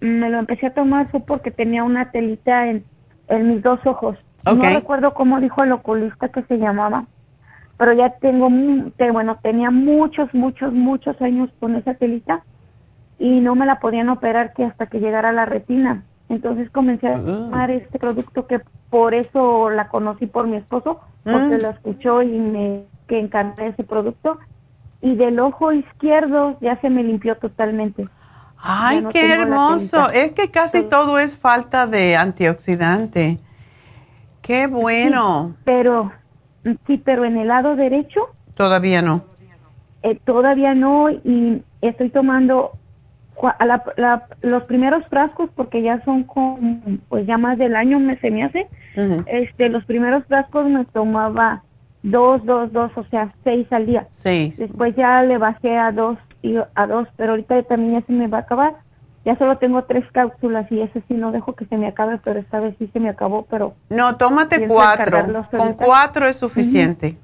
F: me lo empecé a tomar fue porque tenía una telita en, en mis dos ojos. No recuerdo cómo dijo el oculista que se llamaba pero ya tengo, bueno, tenía muchos, muchos, muchos años con esa telita y no me la podían operar que hasta que llegara la retina. Entonces comencé a ah. tomar este producto que por eso la conocí por mi esposo, porque mm. lo escuchó y me que encanté ese producto. Y del ojo izquierdo ya se me limpió totalmente.
A: Ay, qué hermoso. Es que casi todo es falta de antioxidante. Qué bueno.
F: pero Sí, pero en el lado derecho.
A: Todavía no.
F: Eh, todavía no y estoy tomando los primeros frascos porque ya son con, pues ya más del año me se me hace. Este, los primeros frascos me tomaba dos, dos, dos, o sea, seis al día.
A: Seis.
F: Después ya le bajé a dos y a dos, pero ahorita también ya se me va a acabar. Ya solo tengo tres cápsulas y ese sí no dejo que se me acabe, pero esta vez sí se me acabó, pero...
A: No, tómate cuatro. Con cuatro es suficiente.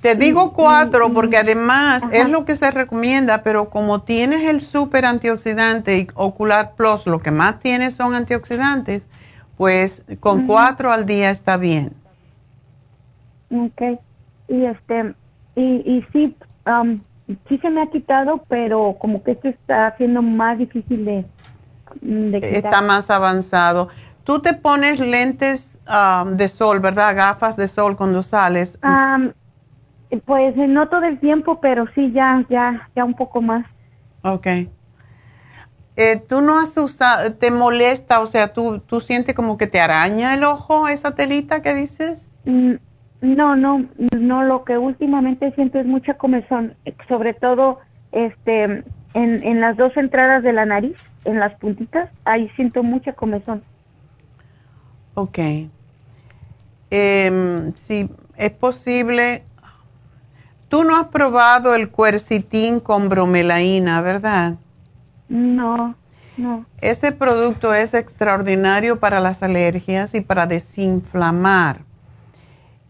A: Te digo cuatro porque además es lo que se recomienda, pero como tienes el super antioxidante y Ocular Plus, lo que más tienes son antioxidantes, pues con cuatro al día está bien.
F: Ok. Y este, y, y sí, um, sí se me ha quitado, pero como que esto está haciendo más difícil de, quitar.
A: Está más avanzado. Tú te pones lentes um, de sol, ¿verdad? Gafas de sol cuando sales.
F: pues no todo el tiempo, pero sí ya, ya, ya un poco más.
A: Ok. Eh, ¿Tú no has usado, te molesta, o sea, tú, tú sientes como que te araña el ojo esa telita que dices?
F: No, no, no, lo que últimamente siento es mucha comezón, sobre todo este en, en las dos entradas de la nariz, en las puntitas, ahí siento mucha comezón.
A: Ok. Eh, si es posible, tú no has probado el cuercitín con bromelaína, ¿verdad?
F: No, no.
A: Ese producto es extraordinario para las alergias y para desinflamar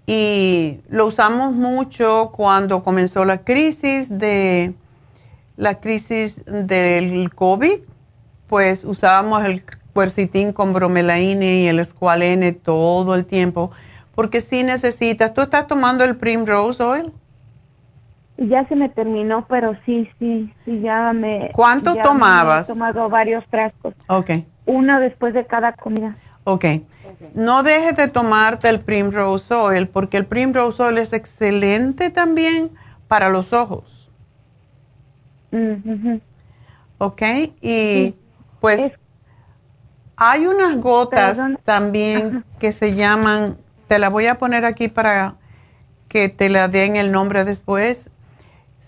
A: y lo usamos mucho cuando comenzó la crisis de la crisis del COVID, pues usábamos el cuercitín con bromelaína y el escualene todo el tiempo, porque si necesitas, ¿tú estás tomando el Primrose Oil?
F: Ya se me terminó, pero sí, sí, sí, ya me...
A: ¿Cuánto tomabas?
F: he tomado varios frascos.
A: Ok.
F: Uno después de cada comida.
A: Ok. No dejes de tomarte el Primrose Oil porque el Primrose Oil es excelente también para los ojos. ¿Ok? Y pues hay unas gotas también que se llaman, te la voy a poner aquí para que te la den el nombre después.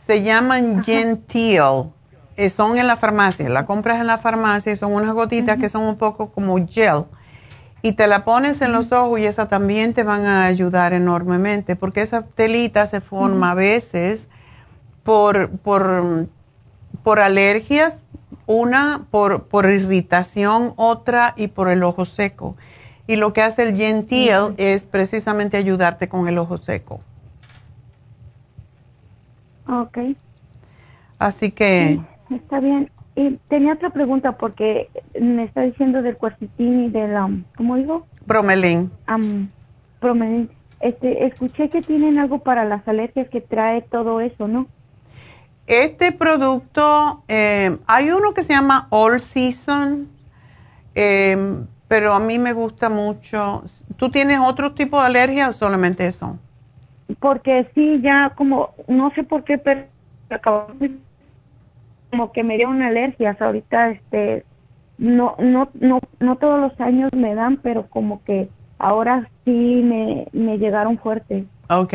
A: Se llaman Gentile. Eh, son en la farmacia, la compras en la farmacia y son unas gotitas que son un poco como gel. Y te la pones en los ojos y esa también te van a ayudar enormemente porque esa telita se forma a veces por, por, por alergias, una por, por irritación, otra y por el ojo seco. Y lo que hace el Gentil es precisamente ayudarte con el ojo seco.
F: Ok.
A: Así que...
F: está bien. Y tenía otra pregunta porque me está diciendo del cuarcitín y del, um, ¿cómo digo?
A: Bromelín.
F: Um, bromelín. Este, escuché que tienen algo para las alergias que trae todo eso, ¿no?
A: Este producto, eh, hay uno que se llama All Season, eh, pero a mí me gusta mucho. ¿Tú tienes otro tipo de alergia o solamente eso?
F: Porque sí, ya como, no sé por qué, pero como que me dio una alergia. ahorita, este, no, no, no, no todos los años me dan, pero como que ahora sí me, me llegaron fuertes.
A: Ok.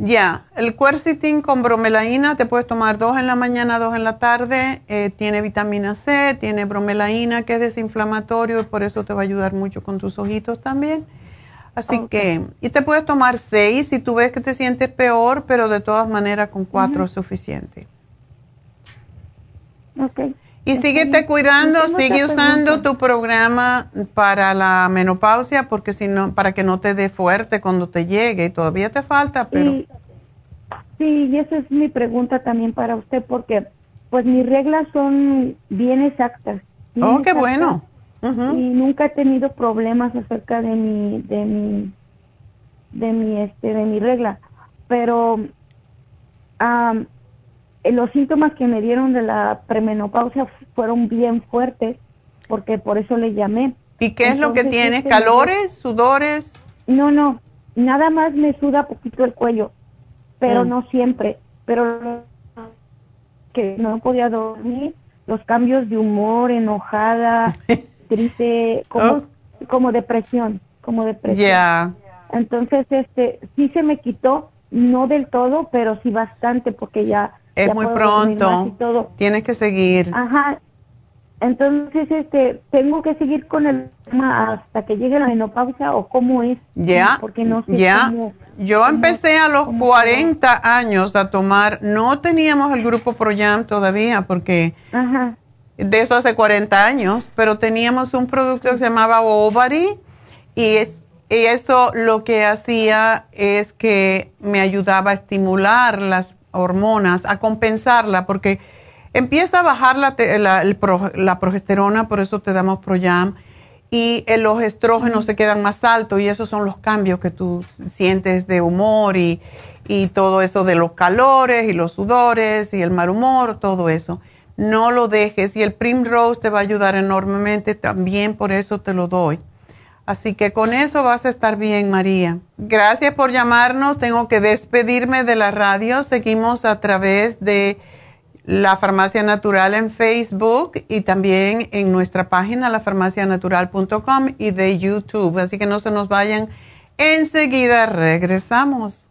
A: Ya, el quercetin con bromelaína te puedes tomar dos en la mañana, dos en la tarde. Eh, tiene vitamina C, tiene bromelaína que es desinflamatorio y por eso te va a ayudar mucho con tus ojitos también. Así que, y te puedes tomar seis si tú ves que te sientes peor, pero de todas maneras con cuatro es suficiente.
F: Ok.
A: Y síguete cuidando, sigue usando tu programa para la menopausia porque si no, para que no te dé fuerte cuando te llegue y todavía te falta, pero...
F: sí, y esa es mi pregunta también para usted porque pues mis reglas son bien exactas.
A: oh, qué bueno.
F: Y nunca he tenido problemas acerca de mi, de mi, de mi, este, de mi regla. Pero eh, los síntomas que me dieron de la premenopausia fueron bien fuertes, porque por eso le llamé.
A: ¿Y qué es lo que tienes? Este, ¿Calores? ¿Sudores?
F: No, no, nada más me suda poquito el cuello, pero mm. no siempre. Pero que no podía dormir, los cambios de humor, enojada, triste, como, oh. como depresión, como depresión.
A: Ya.
F: Entonces, este, sí se me quitó, no del todo, pero sí bastante, porque ya
A: es muy pronto. Tienes que seguir.
F: Ajá. Entonces, este, tengo que seguir con el tema hasta que llegue la menopausia o cómo es.
A: Ya. Porque no sé ya. Yo empecé a los 40 años a tomar, no teníamos el grupo ProYam todavía porque Ajá. de eso hace 40 años, pero teníamos un producto que se llamaba Ovary y es y eso lo que hacía es que me ayudaba a estimular las hormonas, a compensarla, porque empieza a bajar la, la, progesterona, por eso te damos Proyam, y los estrógenos se quedan más altos, y esos son los cambios que tú sientes de humor y, y todo eso de los calores y los sudores y el mal humor, todo eso. No lo dejes y el Primrose te va a ayudar enormemente, también por eso te lo doy. Así que con eso vas a estar bien, María. Gracias por llamarnos. Tengo que despedirme de la radio. Seguimos a través de la Farmacia Natural en Facebook y también en nuestra página lafarmacianatural.com y de YouTube. Así que no se nos vayan. Enseguida regresamos.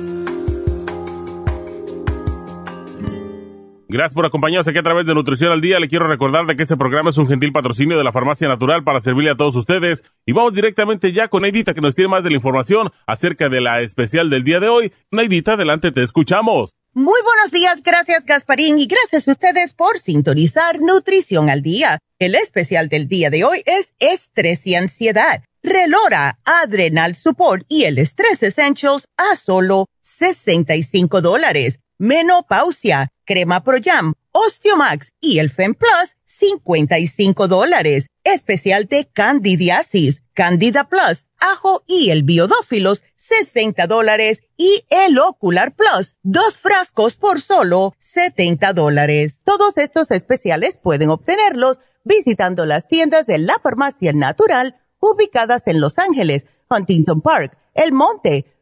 C: Gracias por acompañarnos aquí a través de Nutrición al Día. Le quiero recordar de que este programa es un gentil patrocinio de la Farmacia Natural para servirle a todos ustedes. Y vamos directamente ya con Neidita que nos tiene más de la información acerca de la especial del día de hoy. Neidita, adelante, te escuchamos.
D: Muy buenos días, gracias Gasparín y gracias a ustedes por sintonizar Nutrición al Día. El especial del día de hoy es estrés y ansiedad. Relora, Adrenal Support y el Stress Essentials a solo 65 dólares. Menopausia crema Pro Jam, Osteomax y el Fem Plus, 55 dólares. Especial de candidiasis, Candida Plus, ajo y el biodófilos, 60 dólares. Y el Ocular Plus, dos frascos por solo 70 dólares. Todos estos especiales pueden obtenerlos visitando las tiendas de la farmacia natural ubicadas en Los Ángeles, Huntington Park, El Monte,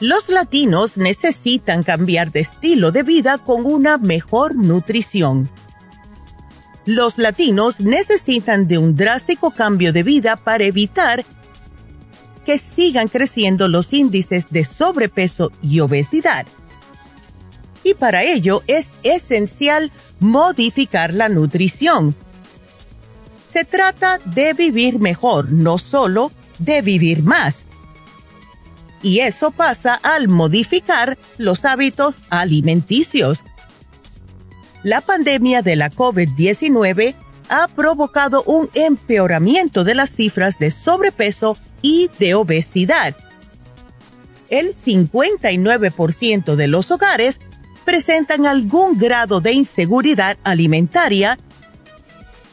D: Los latinos necesitan cambiar de estilo de vida con una mejor nutrición. Los latinos necesitan de un drástico cambio de vida para evitar que sigan creciendo los índices de sobrepeso y obesidad. Y para ello es esencial modificar la nutrición. Se trata de vivir mejor, no solo de vivir más y eso pasa al modificar los hábitos alimenticios. La pandemia de la COVID-19 ha provocado un empeoramiento de las cifras de sobrepeso y de obesidad. El 59% de los hogares presentan algún grado de inseguridad alimentaria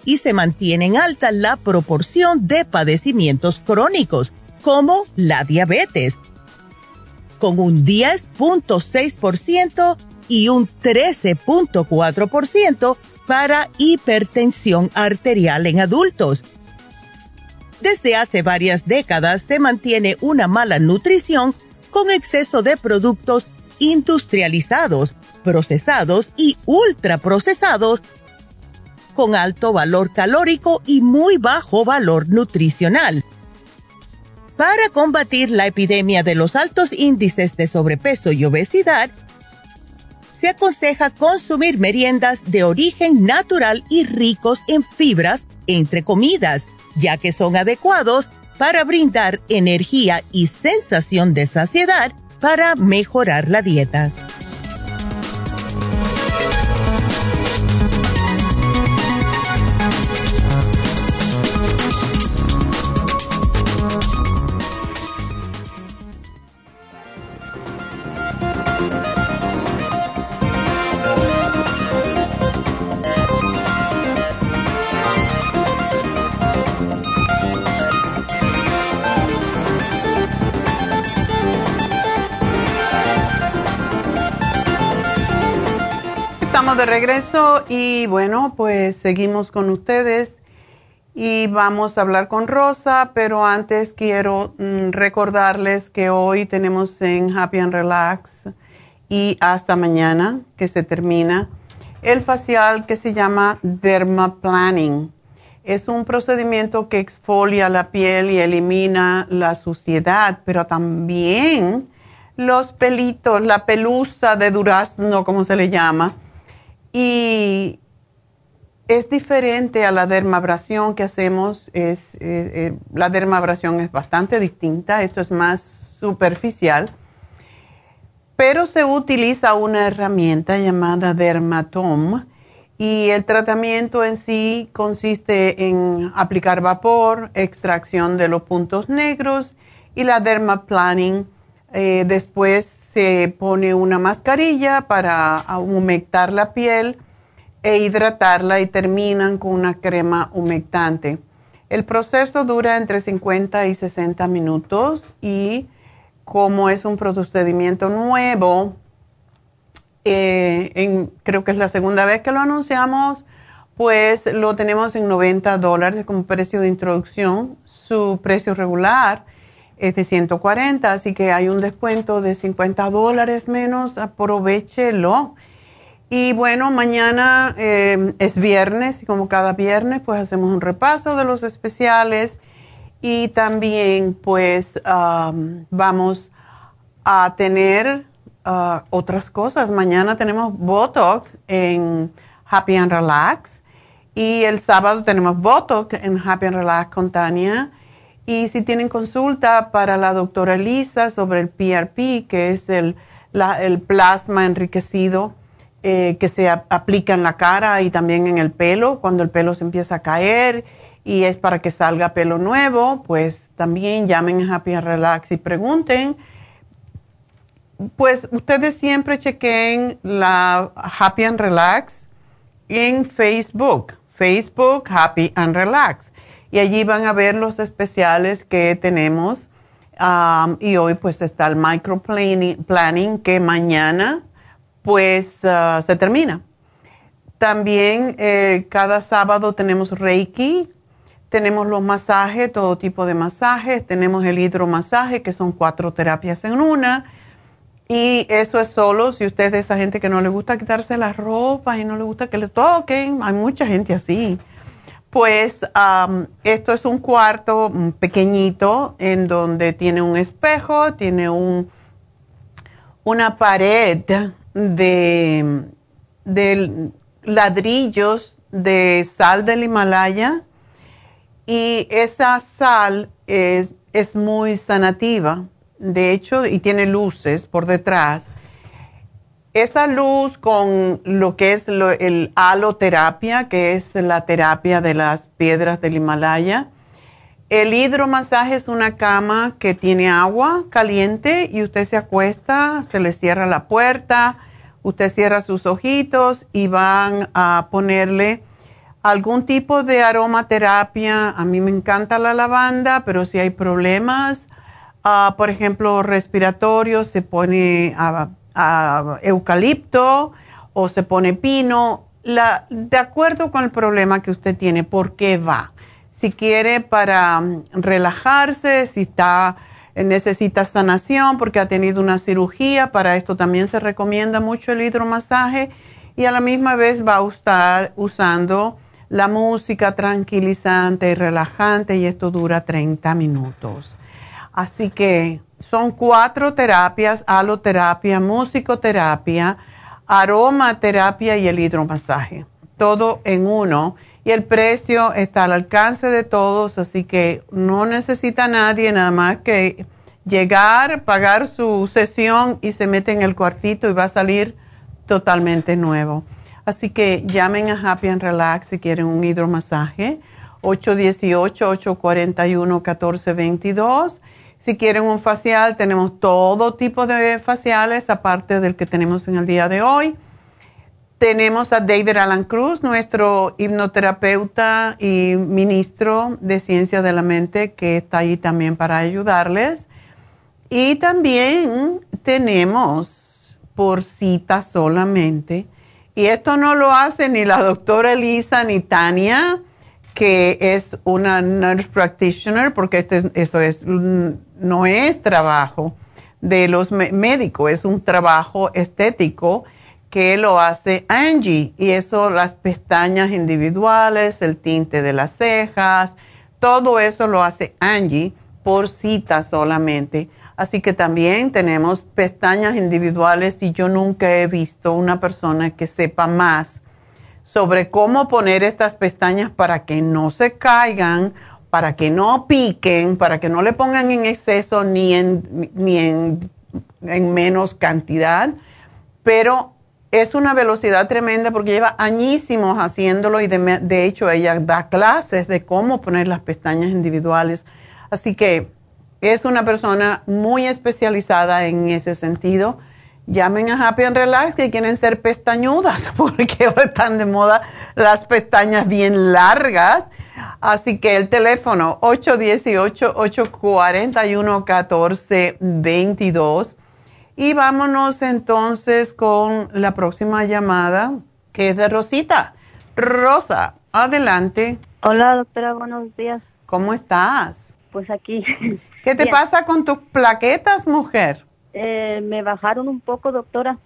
D: y se mantiene alta la proporción de padecimientos crónicos, como la diabetes, con un 10.6% y un 13.4% para hipertensión arterial en adultos. Desde hace varias décadas se mantiene una mala nutrición con exceso de productos industrializados, procesados y ultraprocesados con alto valor calórico y muy bajo valor nutricional para combatir la epidemia de los altos índices de sobrepeso y obesidad, se aconseja consumir meriendas de origen natural y ricos en fibras entre comidas, ya que son adecuados para brindar energía y sensación de saciedad para mejorar la dieta.
A: De regreso y bueno, pues seguimos con ustedes y vamos a hablar con Rosa, pero antes quiero mm, recordarles que hoy tenemos en Happy and Relax y hasta mañana que se termina el facial que se llama Dermaplaning. Es un procedimiento que exfolia la piel y elimina la suciedad, pero también los pelitos, la pelusa de durazno, como se le llama. Y es diferente a la dermabrasión que hacemos. Es, eh, eh, la dermabrasión es bastante distinta, esto es más superficial, pero se utiliza una herramienta llamada Dermatom y el tratamiento en sí consiste en aplicar vapor, extracción de los puntos negros y la dermaplaning. Eh, después se pone una mascarilla para humectar la piel e hidratarla y terminan con una crema humectante. El proceso dura entre 50 y 60 minutos y como es un procedimiento nuevo, eh, creo que es la segunda vez que lo anunciamos, pues lo tenemos en 90 dólares como precio de introducción. Su precio regular es de 140, así que hay un descuento de 50 dólares menos. Aprovechelo. Y bueno, mañana eh, es viernes y como cada viernes pues hacemos un repaso de los especiales y también pues vamos a tener uh, otras cosas. Mañana tenemos Botox en Happy and Relax y el sábado tenemos Botox en Happy and Relax con Tania. Y si tienen consulta para la doctora Lisa sobre el PRP, que es el, el plasma enriquecido, eh, que se aplica en la cara y también en el pelo, cuando el pelo se empieza a caer y es para que salga pelo nuevo, pues también llamen a Happy and Relax y pregunten. Pues ustedes siempre chequen la Happy and Relax en Facebook, Facebook Happy and Relax. Y allí van a ver los especiales que tenemos. Um, y hoy pues está el microplanning que mañana pues ah, se termina. También eh, cada sábado tenemos Reiki, tenemos los masajes, todo tipo de masajes, tenemos el hidromasaje, que son cuatro terapias en una. Y eso es solo si usted es de esa gente que no le gusta quitarse la ropa y no le gusta que le toquen. Hay mucha gente así. Pues esto es un cuarto pequeñito en donde tiene un espejo, tiene un, una pared de, ladrillos de sal del Himalaya y esa sal es, es, muy sanativa, de hecho, y tiene luces por detrás. Esa luz con lo que es el aloterapia, que es la terapia de las piedras del Himalaya, el hidromasaje es una cama que tiene agua caliente y usted se acuesta, se le cierra la puerta, Usted cierra sus ojitos y van a ponerle algún tipo de aromaterapia. A mí me encanta la lavanda, pero si hay problemas, ah, por ejemplo, respiratorios, se pone eucalipto o se pone pino. de acuerdo con el problema que usted tiene, ¿por qué va? Si quiere para mm, relajarse, si está necesita sanación porque ha tenido una cirugía, para esto también se recomienda mucho el hidromasaje y a la misma vez va a estar usando la música tranquilizante y relajante y esto dura 30 minutos. Así que son cuatro terapias, aloterapia, musicoterapia, aromaterapia y el hidromasaje, todo en uno. Y el precio está al alcance de todos, así que no necesita nadie nada más que llegar, pagar su sesión y se mete en el cuartito y va a salir totalmente nuevo. Así que llamen a Happy and Relax si quieren un hidromasaje. 818-841-1422. Si quieren un facial, tenemos todo tipo de faciales, aparte del que tenemos en el día de hoy. Tenemos a David Alan Cruz, nuestro hipnoterapeuta y ministro de Ciencia de la Mente, que está ahí también para ayudarles. Y también tenemos por cita solamente Y esto no lo hace ni la doctora Elisa ni Tania, que es una nurse practitioner, porque este, esto es, no es trabajo de los médicos, es un trabajo estético que lo hace Angie. Y eso, las pestañas individuales, el tinte de las cejas, todo eso lo hace Angie por cita solamente. Así que también tenemos pestañas individuales y yo nunca he visto una persona que sepa más sobre cómo poner estas pestañas para que no se caigan, para que no piquen, para que no le pongan en exceso ni en, ni en, menos cantidad. Pero es una velocidad tremenda porque lleva añísimos haciéndolo y de, de hecho ella da clases de cómo poner las pestañas individuales. Así que es una persona muy especializada en ese sentido. Llamen a Happy and Relax que quieren ser pestañudas porque ahora están de moda las pestañas bien largas. Así que el teléfono 818-841-1422. Y vámonos entonces con la próxima llamada que es de Rosita. Rosa, adelante.
G: Hola doctora, buenos días.
A: ¿Cómo estás?
G: Pues aquí
A: ¿Qué te pasa con tus plaquetas, mujer?
G: Eh, me bajaron un poco, doctora.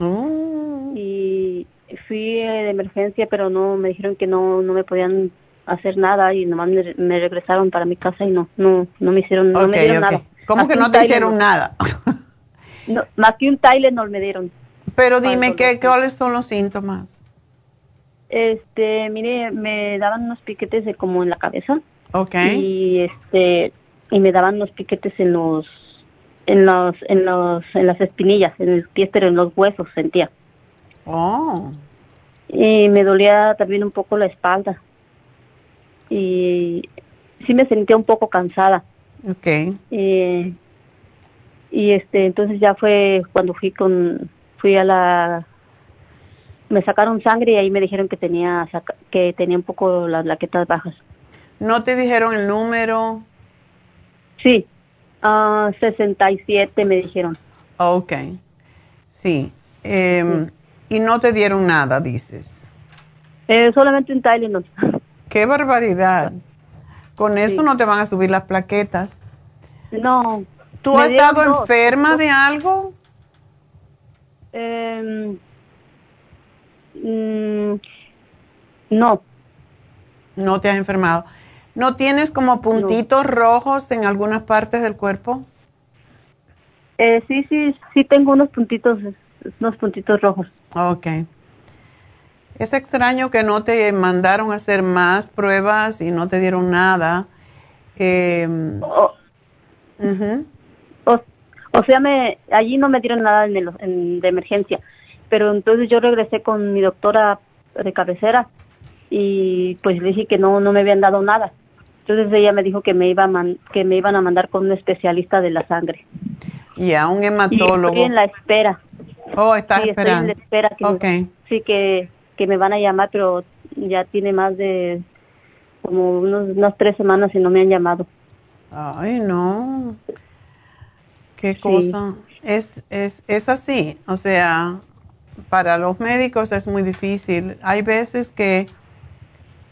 G: Mm. Y fui de emergencia, pero no me dijeron que no no me podían hacer nada y nomás me, regresaron para mi casa y no no no me hicieron no me dieron nada.
A: ¿Cómo que no te hicieron nada?
G: más que un Tylenol me dieron.
A: Pero dime qué cuáles son los síntomas.
G: Este, mire, me daban unos piquetes de como en la cabeza.
A: Okay.
G: Y este y me daban los piquetes en los en los en los en las espinillas, en el pie, pero en los huesos sentía.
A: Oh.
G: Y me dolía también un poco la espalda. Y sí me sentía un poco cansada.
A: Okay.
G: Y, y este entonces ya fue cuando fui con fui a la me sacaron sangre y ahí me dijeron que tenía que tenía un poco las laquetas bajas.
A: ¿No te dijeron el número?
G: Sí, uh, 67 me dijeron.
A: Ok, sí. Em, y no te dieron nada, dices.
G: Eh, solamente un Tylenol.
A: Qué barbaridad. Con eso no te van a subir las plaquetas.
G: No.
A: ¿Tú has estado enferma de algo?
G: Eh, no.
A: No te has enfermado. ¿No tienes como puntitos rojos en algunas partes del cuerpo?
G: Eh, sí, sí, sí tengo unos puntitos, unos puntitos rojos.
A: Ok. Es extraño que no te mandaron a hacer más pruebas y no te dieron nada. Eh,
G: o, sea, me, allí no me dieron nada en de emergencia, pero entonces yo regresé con mi doctora de cabecera y pues le dije que no, no me habían dado nada. Entonces ella me dijo que me iba que me iban a mandar con un especialista de la sangre.
A: Y a un hematólogo.
G: estoy en la espera.
A: Oh, está sí, esperando.
G: Estoy en la espera que sí que, que me van a llamar, pero ya tiene más de como unos, unas tres semanas y no me han llamado.
A: Ay, no. Qué cosa. Es, es, es así. O sea, para los médicos es muy difícil. Hay veces que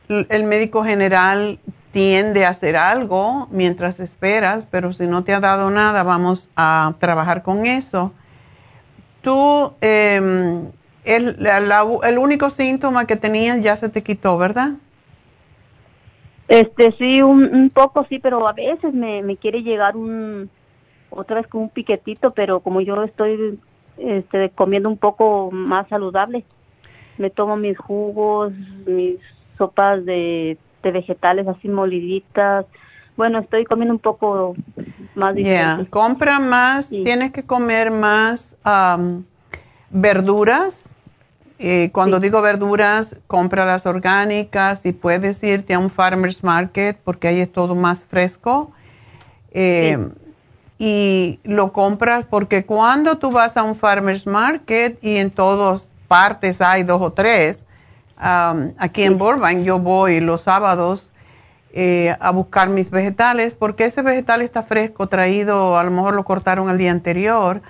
A: el médico general tiende a hacer algo mientras esperas, pero si no te ha dado nada, vamos a trabajar con eso. Tú, em, el, el, único síntoma que tenías ya se te quitó, ¿verdad?
G: Este, sí, un, poco sí, pero a veces me, me quiere llegar un, otra vez con un piquetito, pero como yo estoy este, comiendo un poco más saludable, me tomo mis jugos, mis sopas de de vegetales así moliditas. Bueno, estoy comiendo un poco más
A: yeah. Compra más, tienes que comer más verduras. Eh, cuando digo verduras, compra las orgánicas y puedes irte a un farmer's market porque ahí es todo más fresco. Eh, y lo compras porque cuando tú vas a un farmer's market y en todas partes hay dos o tres, aquí en Burbank yo voy los sábados eh, a buscar mis vegetales porque ese vegetal está fresco, traído, a lo mejor lo cortaron el día anterior,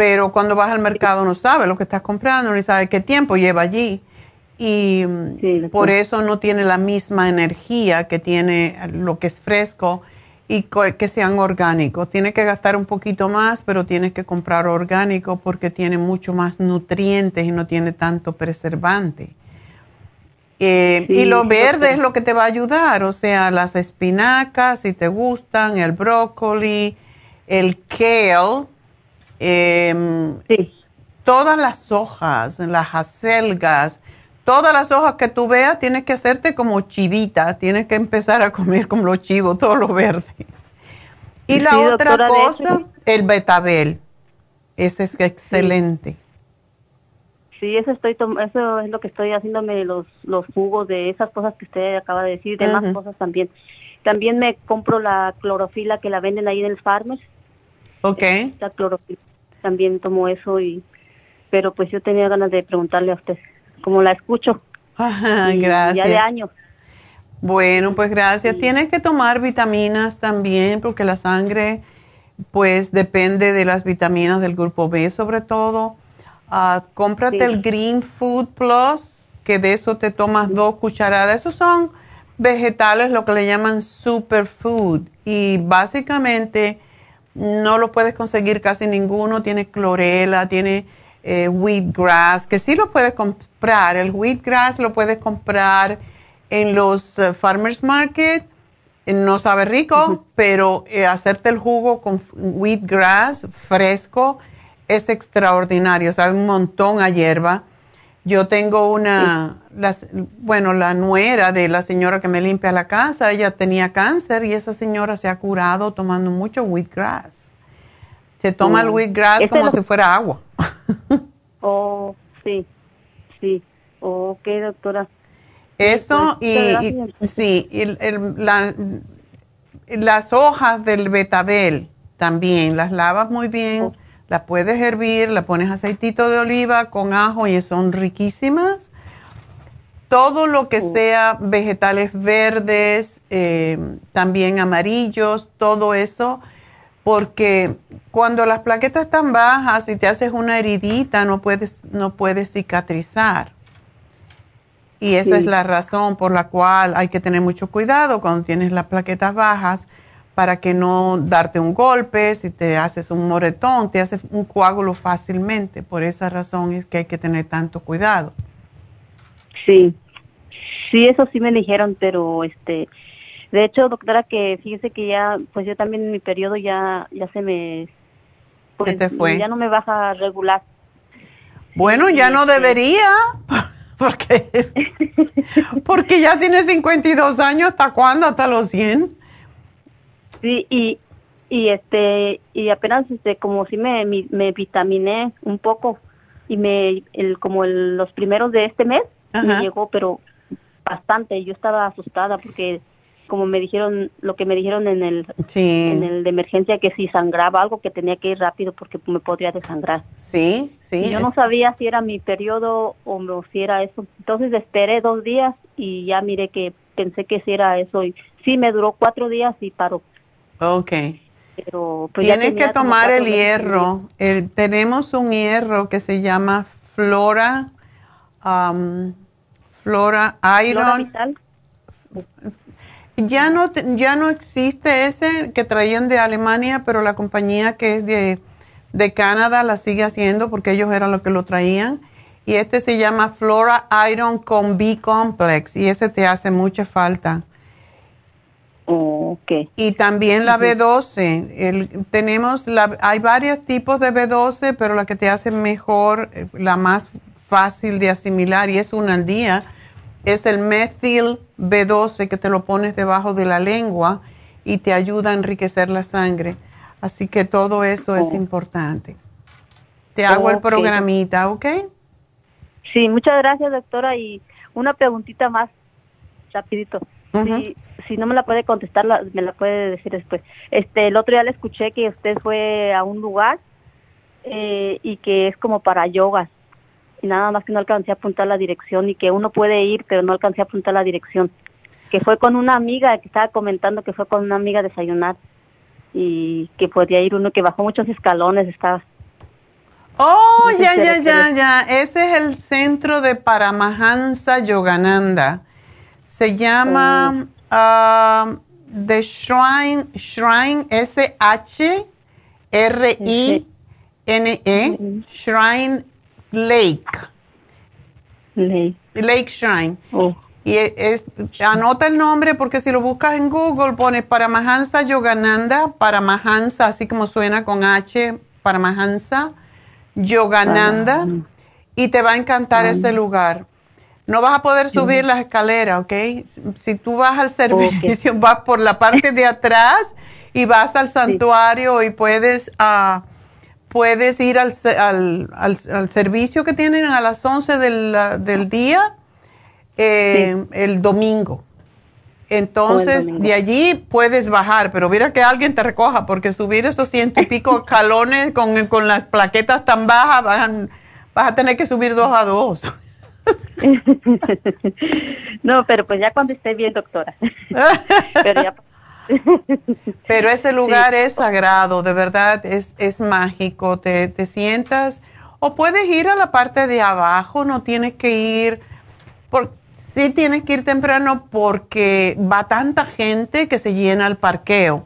A: pero cuando vas al mercado no sabes lo que estás comprando, ni sabes qué tiempo lleva allí. Y por eso no tiene la misma energía que tiene lo que es fresco y que sean orgánicos. Tienes que gastar un poquito más, pero tienes que comprar orgánico porque tiene mucho más nutrientes y no tiene tanto preservante. Eh, y lo verde es lo que te va a ayudar, o sea, las espinacas, si te gustan, el brócoli, el kale, em, todas las hojas, las acelgas, todas las hojas que tú veas, tienes que hacerte como chivita, tienes que empezar a comer como los chivos, todo lo verde. Y la otra cosa, el betabel. Ese es excelente.
G: Sí, eso estoy eso es lo que estoy haciéndome los los jugos de esas cosas que usted acaba de decir, de más cosas también. También me compro la clorofila que la venden ahí en el Farmers.
A: Ok.
G: La clorofila. También tomo eso y pero pues yo tenía ganas de preguntarle a usted como la escucho.
A: gracias.
G: Ya de años.
A: Bueno, pues gracias. Tienes que tomar vitaminas también porque la sangre pues depende de las vitaminas del grupo B sobre todo. Uh, cómprate el Green Food Plus, que de eso te tomas dos cucharadas. Esos son vegetales, lo que le llaman superfood. Y básicamente no lo puedes conseguir casi ninguno. Tiene clorela, tiene eh, wheatgrass, que sí lo puedes comprar. El wheatgrass lo puedes comprar en los eh, farmers market. Eh, no sabe rico, pero eh, hacerte el jugo con wheatgrass fresco es extraordinario. Sabe un montón a hierba. Yo tengo una, bueno, la nuera de la señora que me limpia la casa, ella tenía cáncer y esa señora se ha curado tomando mucho wheatgrass. Se toma el mm. wheatgrass como si fuera agua.
G: oh, sí, sí. Ok, doctora.
A: Eso pues, y, sí, las hojas del betabel también, las lavas muy bien, oh. las puedes hervir, le pones aceitito de oliva con ajo y son riquísimas. Todo lo que sea vegetales verdes, eh, también amarillos, todo eso porque cuando las plaquetas están bajas y te haces una heridita no puedes, no puedes cicatrizar. Y esa es la razón por la cual hay que tener mucho cuidado cuando tienes las plaquetas bajas para que no darte un golpe, si te haces un moretón, te haces un coágulo fácilmente. Por esa razón es que hay que tener tanto cuidado.
G: Sí, sí, eso sí me dijeron, pero este, de hecho, doctora, que fíjese que ya, pues yo también en mi periodo ya, ya se me,
A: pues, te fue?
G: ya no me baja regular.
A: Bueno, ya no este debería, porque, porque ya tiene 52 años, ¿hasta cuándo? ¿Hasta los 100?
G: Sí, y, y este, y apenas este, como si me, me, vitaminé un poco, y me, el, como el, los primeros de este mes, me llegó, pero bastante, yo estaba asustada porque como me dijeron, lo que me dijeron en el, en el de emergencia, que si sangraba algo, que tenía que ir rápido porque me podría desangrar.
A: Sí, sí.
G: yo no sabía si era mi periodo o, si era eso. Entonces esperé dos días y ya miré que pensé que si era eso. Y sí, me duró cuatro días y paró.
A: Ok.
G: Pero, pues,
A: Tienes que tomar el hierro. tenemos un hierro que se llama Flora, um, Flora Iron. Ya no, ya no existe ese que traían de Alemania, pero la compañía que es de, de Canadá la sigue haciendo porque ellos eran los que lo traían. Y este se llama Flora Iron con B Complex y ese te hace mucha falta.
G: Okay.
A: Y también la B12. El, tenemos la, hay varios tipos de B12, pero la que te hace mejor, eh, la más fácil de asimilar y es una al día es el metil B12 que te lo pones debajo de la lengua y te ayuda a enriquecer la sangre. Así que todo eso es oh. importante. Te hago el programita, ¿ok?
G: Sí, muchas gracias, doctora. Y una preguntita más, rapidito. si, si, no me la puede contestar, me la puede decir después. Este, el otro día le escuché que usted fue a un lugar eh, y que es como para yogas nada más que no alcancé a apuntar la dirección y que uno puede ir, pero no alcancé a apuntar la dirección. Que fue con una amiga, que estaba comentando que fue con una amiga a desayunar y que podía ir uno que bajó muchos escalones, estaba.
A: Oh, ya, ya, ya, ya. Ese es el centro de Paramahansa Yogananda. Se llama um, The Shrine, Shrine S-H-R-I-N-E, Shrine Lake. Lake. Lake Shrine. Oh. Y es, anota el nombre porque si lo buscas en Google pone Paramahansa Yogananda, Paramahansa, así como suena con H, Paramahansa Yogananda, y te va a encantar ese lugar. No vas a poder subir las escaleras, ¿ok? Si tú vas al servicio, vas por la parte de atrás y vas al santuario y puedes, uh, puedes ir al, al, servicio que tienen a las 11 del, del día eh, el domingo. Entonces, de allí puedes bajar, pero mira que alguien te recoja, porque subir esos ciento y pico calones con, con las plaquetas tan bajas, vas a tener que subir dos a dos.
G: no, pero pues ya cuando esté bien, doctora.
A: pero, ese lugar es sagrado, de verdad, es, es mágico. Te, te sientas, o puedes ir a la parte de abajo, no tienes que ir, por, sí tienes que ir temprano porque va tanta gente que se llena el parqueo.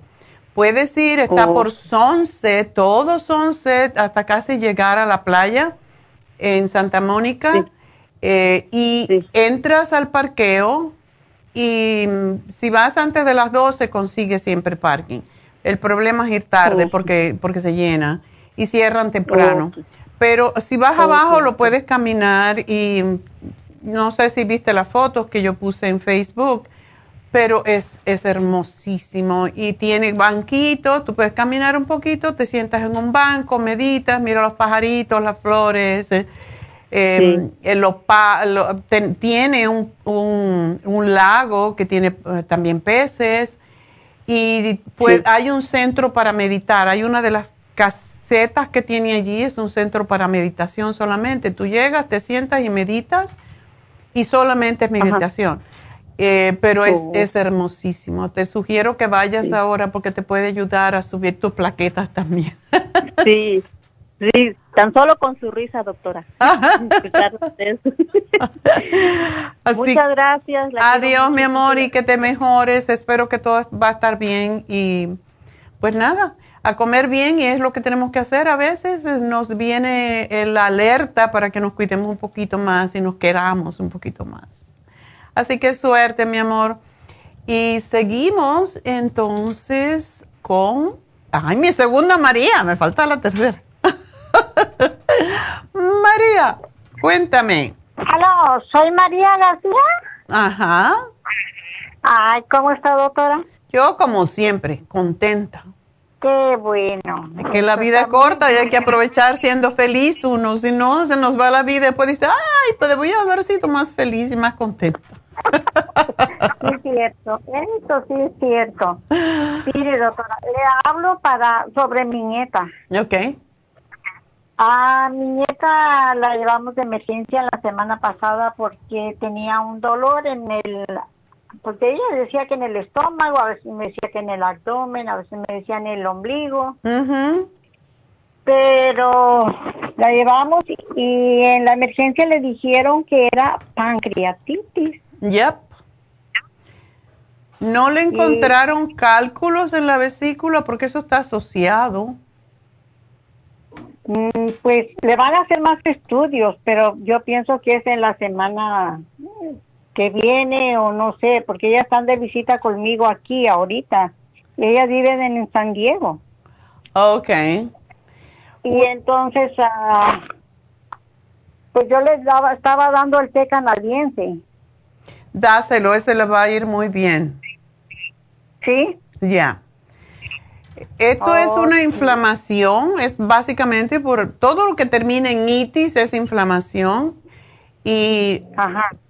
A: Puedes ir, está oh. por Sunset, todo Sunset, hasta casi llegar a la playa en Santa Mónica. Eh, y entras al parqueo y si vas antes de las 12 consigues siempre parking. El problema es ir tarde porque, porque se llena y cierran temprano. Pero si vas abajo lo puedes caminar y no sé si viste las fotos que yo puse en Facebook, pero es, es hermosísimo y tiene banquitos, tú puedes caminar un poquito, te sientas en un banco, meditas, mira los pajaritos, las flores. Eh, eh, tiene un, un, lago que tiene eh, también peces y pues hay un centro para meditar. Hay una de las casetas que tiene allí, es un centro para meditación solamente. Tú llegas, te sientas y meditas y solamente es meditación. Eh, pero es, oh. es, hermosísimo. Te sugiero que vayas ahora porque te puede ayudar a subir tus plaquetas también.
G: sí, Sí, tan solo con su risa, doctora. Muchas gracias.
A: Adiós, mi amor, y que te mejores. Espero que todo va a estar bien. Y pues nada, a comer bien y es lo que tenemos que hacer. A veces nos viene la alerta para que nos cuidemos un poquito más y nos queramos un poquito más. Así que suerte, mi amor. Y seguimos entonces con... Ay, mi segunda María, me falta la tercera. María, cuéntame.
H: Hola, soy María García.
A: Ajá.
H: Ay, ¿cómo está, doctora?
A: Yo, como siempre, contenta.
H: Qué bueno.
A: que la vida es corta y hay que aprovechar siendo feliz uno. Si no, se nos va la vida y después dice, ay, pues voy a haber sido más feliz y más contenta.
H: Sí, es cierto. Eso sí es cierto. Mire, doctora, le hablo para sobre mi nieta.
A: Ok.
H: A mi nieta la llevamos de emergencia la semana pasada porque tenía un dolor en el, porque ella decía que en el estómago, a veces me decía que en el abdomen, a veces me decía en el ombligo. Pero la llevamos y, en la emergencia le dijeron que era pancreatitis.
A: Yep. ¿No le encontraron cálculos en la vesícula porque eso está asociado?
H: Mm, pues le van a hacer más estudios, pero yo pienso que es en la semana que viene o no sé, porque ellas están de visita conmigo aquí ahorita. Ellas viven en San Diego.
A: Ok.
H: Y entonces, uh, pues yo les daba, estaba dando el té canadiense.
A: Dáselo, ese le va a ir muy bien.
H: ¿Sí?
A: Ya. Esto es una inflamación, es básicamente por todo lo que termina en itis es inflamación y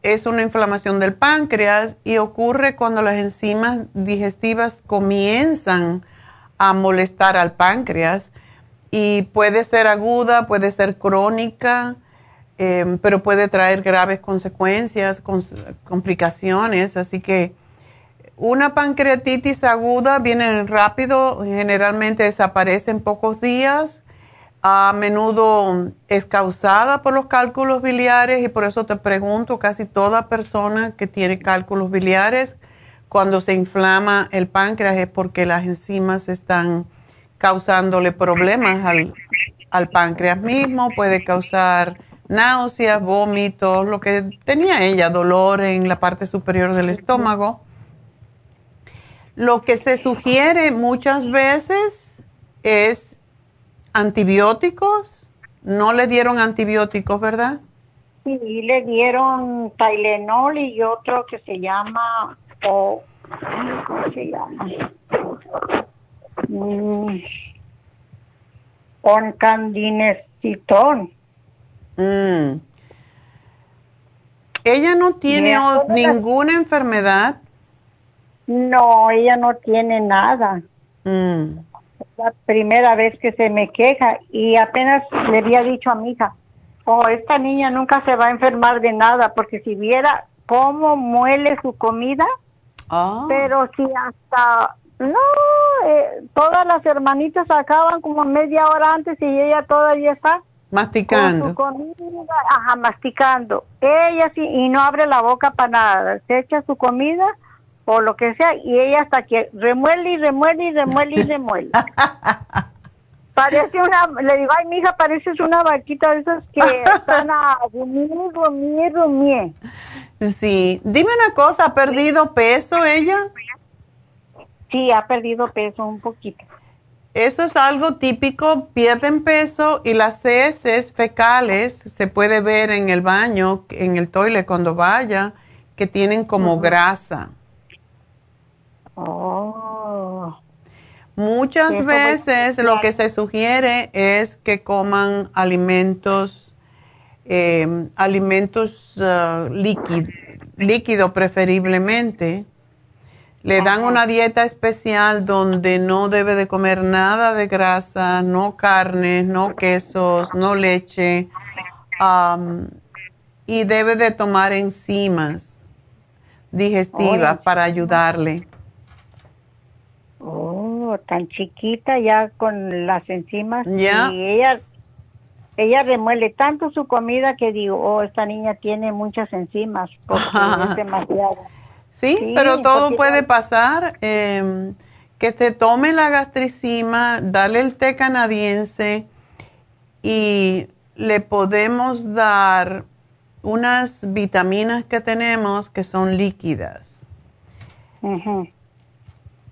A: es una inflamación del páncreas y ocurre cuando las enzimas digestivas comienzan a molestar al páncreas y puede ser aguda, puede ser crónica, em, pero puede traer graves consecuencias, complicaciones, así que una pancreatitis aguda viene rápido, generalmente desaparece en pocos días. a menudo es causada por los cálculos biliares y por eso te pregunto, casi toda persona que tiene cálculos biliares, cuando se inflama el páncreas es porque las enzimas están causándole problemas al, al páncreas mismo, puede causar náuseas, vómitos, lo que tenía ella, dolor en la parte superior del estómago. Lo que se sugiere muchas veces es antibióticos. No le dieron antibióticos, ¿verdad?
H: Sí, le dieron Tylenol y otro que se llama, o, ¿cómo se llama? Mm,
A: Mm. ¿Ella no tiene ninguna enfermedad?
H: No, ella no tiene nada.
A: Mm.
H: la primera vez que se me queja y apenas le había dicho a mi hija, oh, esta niña nunca se va a enfermar de nada porque si viera cómo muele su comida,
A: ah.
H: pero si hasta, no, eh, todas las hermanitas acaban como media hora antes y ella todavía está
A: Masticando.
H: ajá, masticando. Ella sí, y no abre la boca para nada. Se echa su comida o lo que sea y ella hasta que remuele y remuele y remuele y remuele. Parece una, le digo, ay, mija, pareces una vaquita de esas que están a rumir, rumir, rumir.
A: Sí. Dime una cosa, ¿ha perdido peso ella?
H: Sí, ha perdido peso un poquito.
A: Eso es algo típico, pierden peso y las heces fecales se puede ver en el baño, en el toile cuando vaya, que tienen como grasa.
H: Oh.
A: Muchas veces lo que se sugiere es que coman alimentos, eh, alimentos uh, líquidos preferiblemente le dan una dieta especial donde no debe de comer nada de grasa, no carnes, no quesos, no leche. y debe de tomar enzimas digestivas para ayudarle.
H: Oh, tan chiquita ya con las enzimas.
A: Ya.
H: Y ella, ella remuele tanto su comida que digo, oh, esta niña tiene muchas enzimas porque es demasiado.
A: Sí, pero todo puede pasar. Em, que se tome la gastricima, dale el té canadiense y le podemos dar unas vitaminas que tenemos que son líquidas.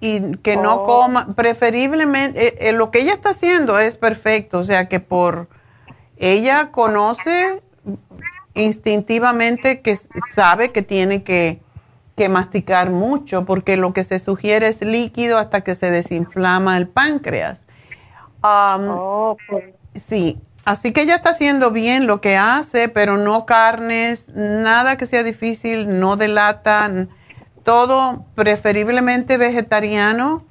A: Y que no oh. coma, preferiblemente, eh, eh, lo que ella está haciendo es perfecto, o sea que por, ella conoce instintivamente que sabe que tiene que que masticar mucho porque lo que se sugiere es líquido hasta que se desinflama el páncreas. Um,
H: oh, pues.
A: Sí, así que ella está haciendo bien lo que hace, pero no carnes, nada que sea difícil, no de lata, todo preferiblemente vegetariano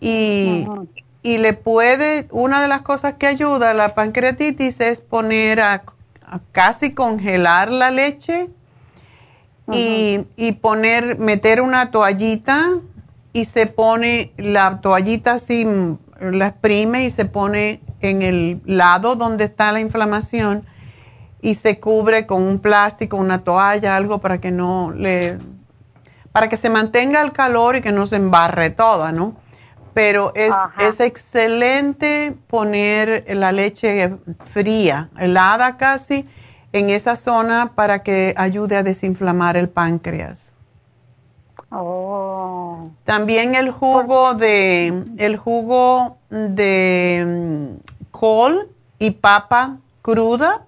A: y, y le puede, una de las cosas que ayuda a la pancreatitis es poner a casi congelar la leche y, poner, meter una toallita y se pone la toallita así, la exprime y se pone en el lado donde está la inflamación y se cubre con un plástico, una toalla, algo para que no le, para que se mantenga el calor y que no se embarre toda, ¿no? Pero es, es excelente poner la leche fría, helada casi, en esa zona para que ayude a desinflamar el páncreas.
H: Oh.
A: También el jugo de el jugo de mm, col y papa cruda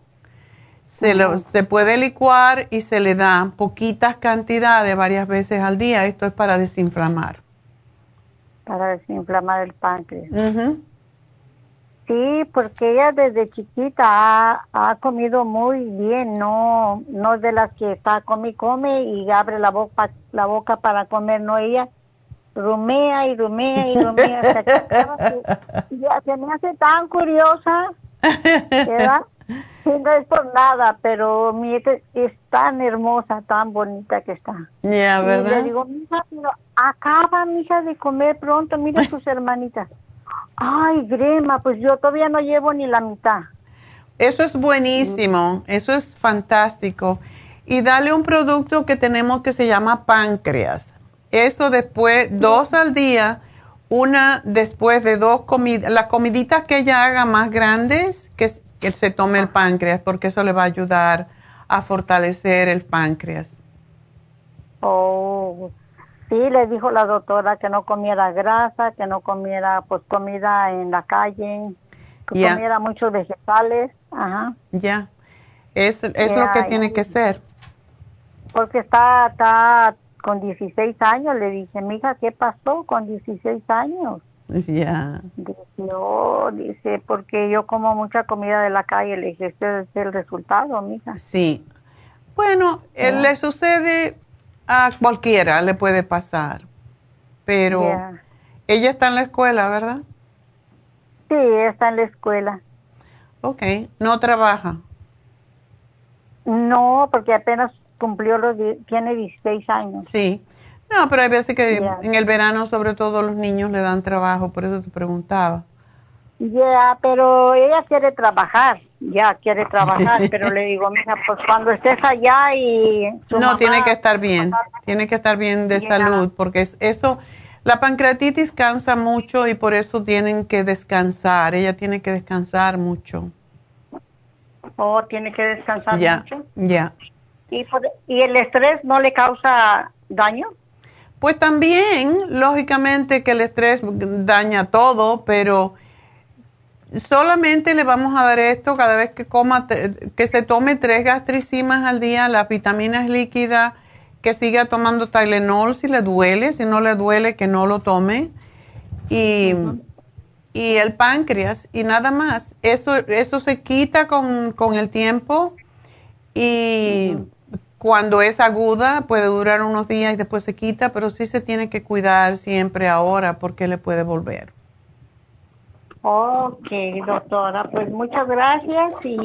A: se, se puede licuar y se le da poquitas cantidades varias veces al día. Esto es para desinflamar.
H: Para desinflamar el páncreas. Sí, porque ella desde chiquita ha, comido muy bien, no no de las que está come y come y abre la boca la boca para comer, no ella rumea y rumea y rumea hasta que ya se me hace tan curiosa, ¿verdad? No es por nada, pero mi es tan hermosa, tan bonita que está.
A: Ya, ¿verdad?
H: Y le digo, mija, pero acaba, mija, de comer pronto, mira tus hermanitas Ay, Grema, pues yo todavía no llevo ni la mitad.
A: Eso es buenísimo, eso es fantástico. Y dale un producto que tenemos que se llama páncreas. Eso después, dos al día, una después de dos comidas, las comiditas que ella haga más grandes, que, que se tome el páncreas, porque eso le va a ayudar a fortalecer el páncreas.
H: Oh, sí, le dijo la doctora que no comiera grasa, que no comiera pues comida en la calle, que comiera muchos vegetales. Ajá.
A: Ya, es, es lo que tiene que ser.
H: Porque está, está con 16 años, le dije, mija, ¿qué pasó con 16 años?
A: Ya.
H: Dice, dice, porque yo como mucha comida de la calle, le dije, este es el resultado, mija.
A: Sí. Bueno, eh, le sucede a cualquiera, le puede pasar, pero ella está en la escuela, ¿verdad?
H: Sí, está en la escuela.
A: Ok, ¿no trabaja?
H: No, porque apenas cumplió los, tiene 16 años.
A: Sí. No, pero hay veces que en el verano sobre todo los niños le dan trabajo, por eso te preguntaba.
H: Ya, pero ella quiere trabajar, ya quiere trabajar, pero le digo, mira, pues cuando estés allá y...
A: No, tiene que estar bien, tiene que estar bien de salud, porque es, eso, la pancreatitis cansa mucho y por eso tienen que descansar, ella tiene que descansar mucho.
H: Oh, tiene que descansar mucho.
A: Ya.
H: ¿Y, ¿Y el estrés no le causa daño?
A: Pues también, lógicamente que el estrés daña todo, pero solamente le vamos a dar esto cada vez que coma, que se tome tres gastricimas al día, las vitaminas líquidas, que siga tomando Tylenol si le duele, si no le duele que no lo tome, y, y el páncreas, y nada más. Eso, eso se quita con, con el tiempo y cuando es aguda puede durar unos días y después se quita, pero sí se tiene que cuidar siempre ahora porque le puede volver.
H: Ok, doctora, pues muchas gracias y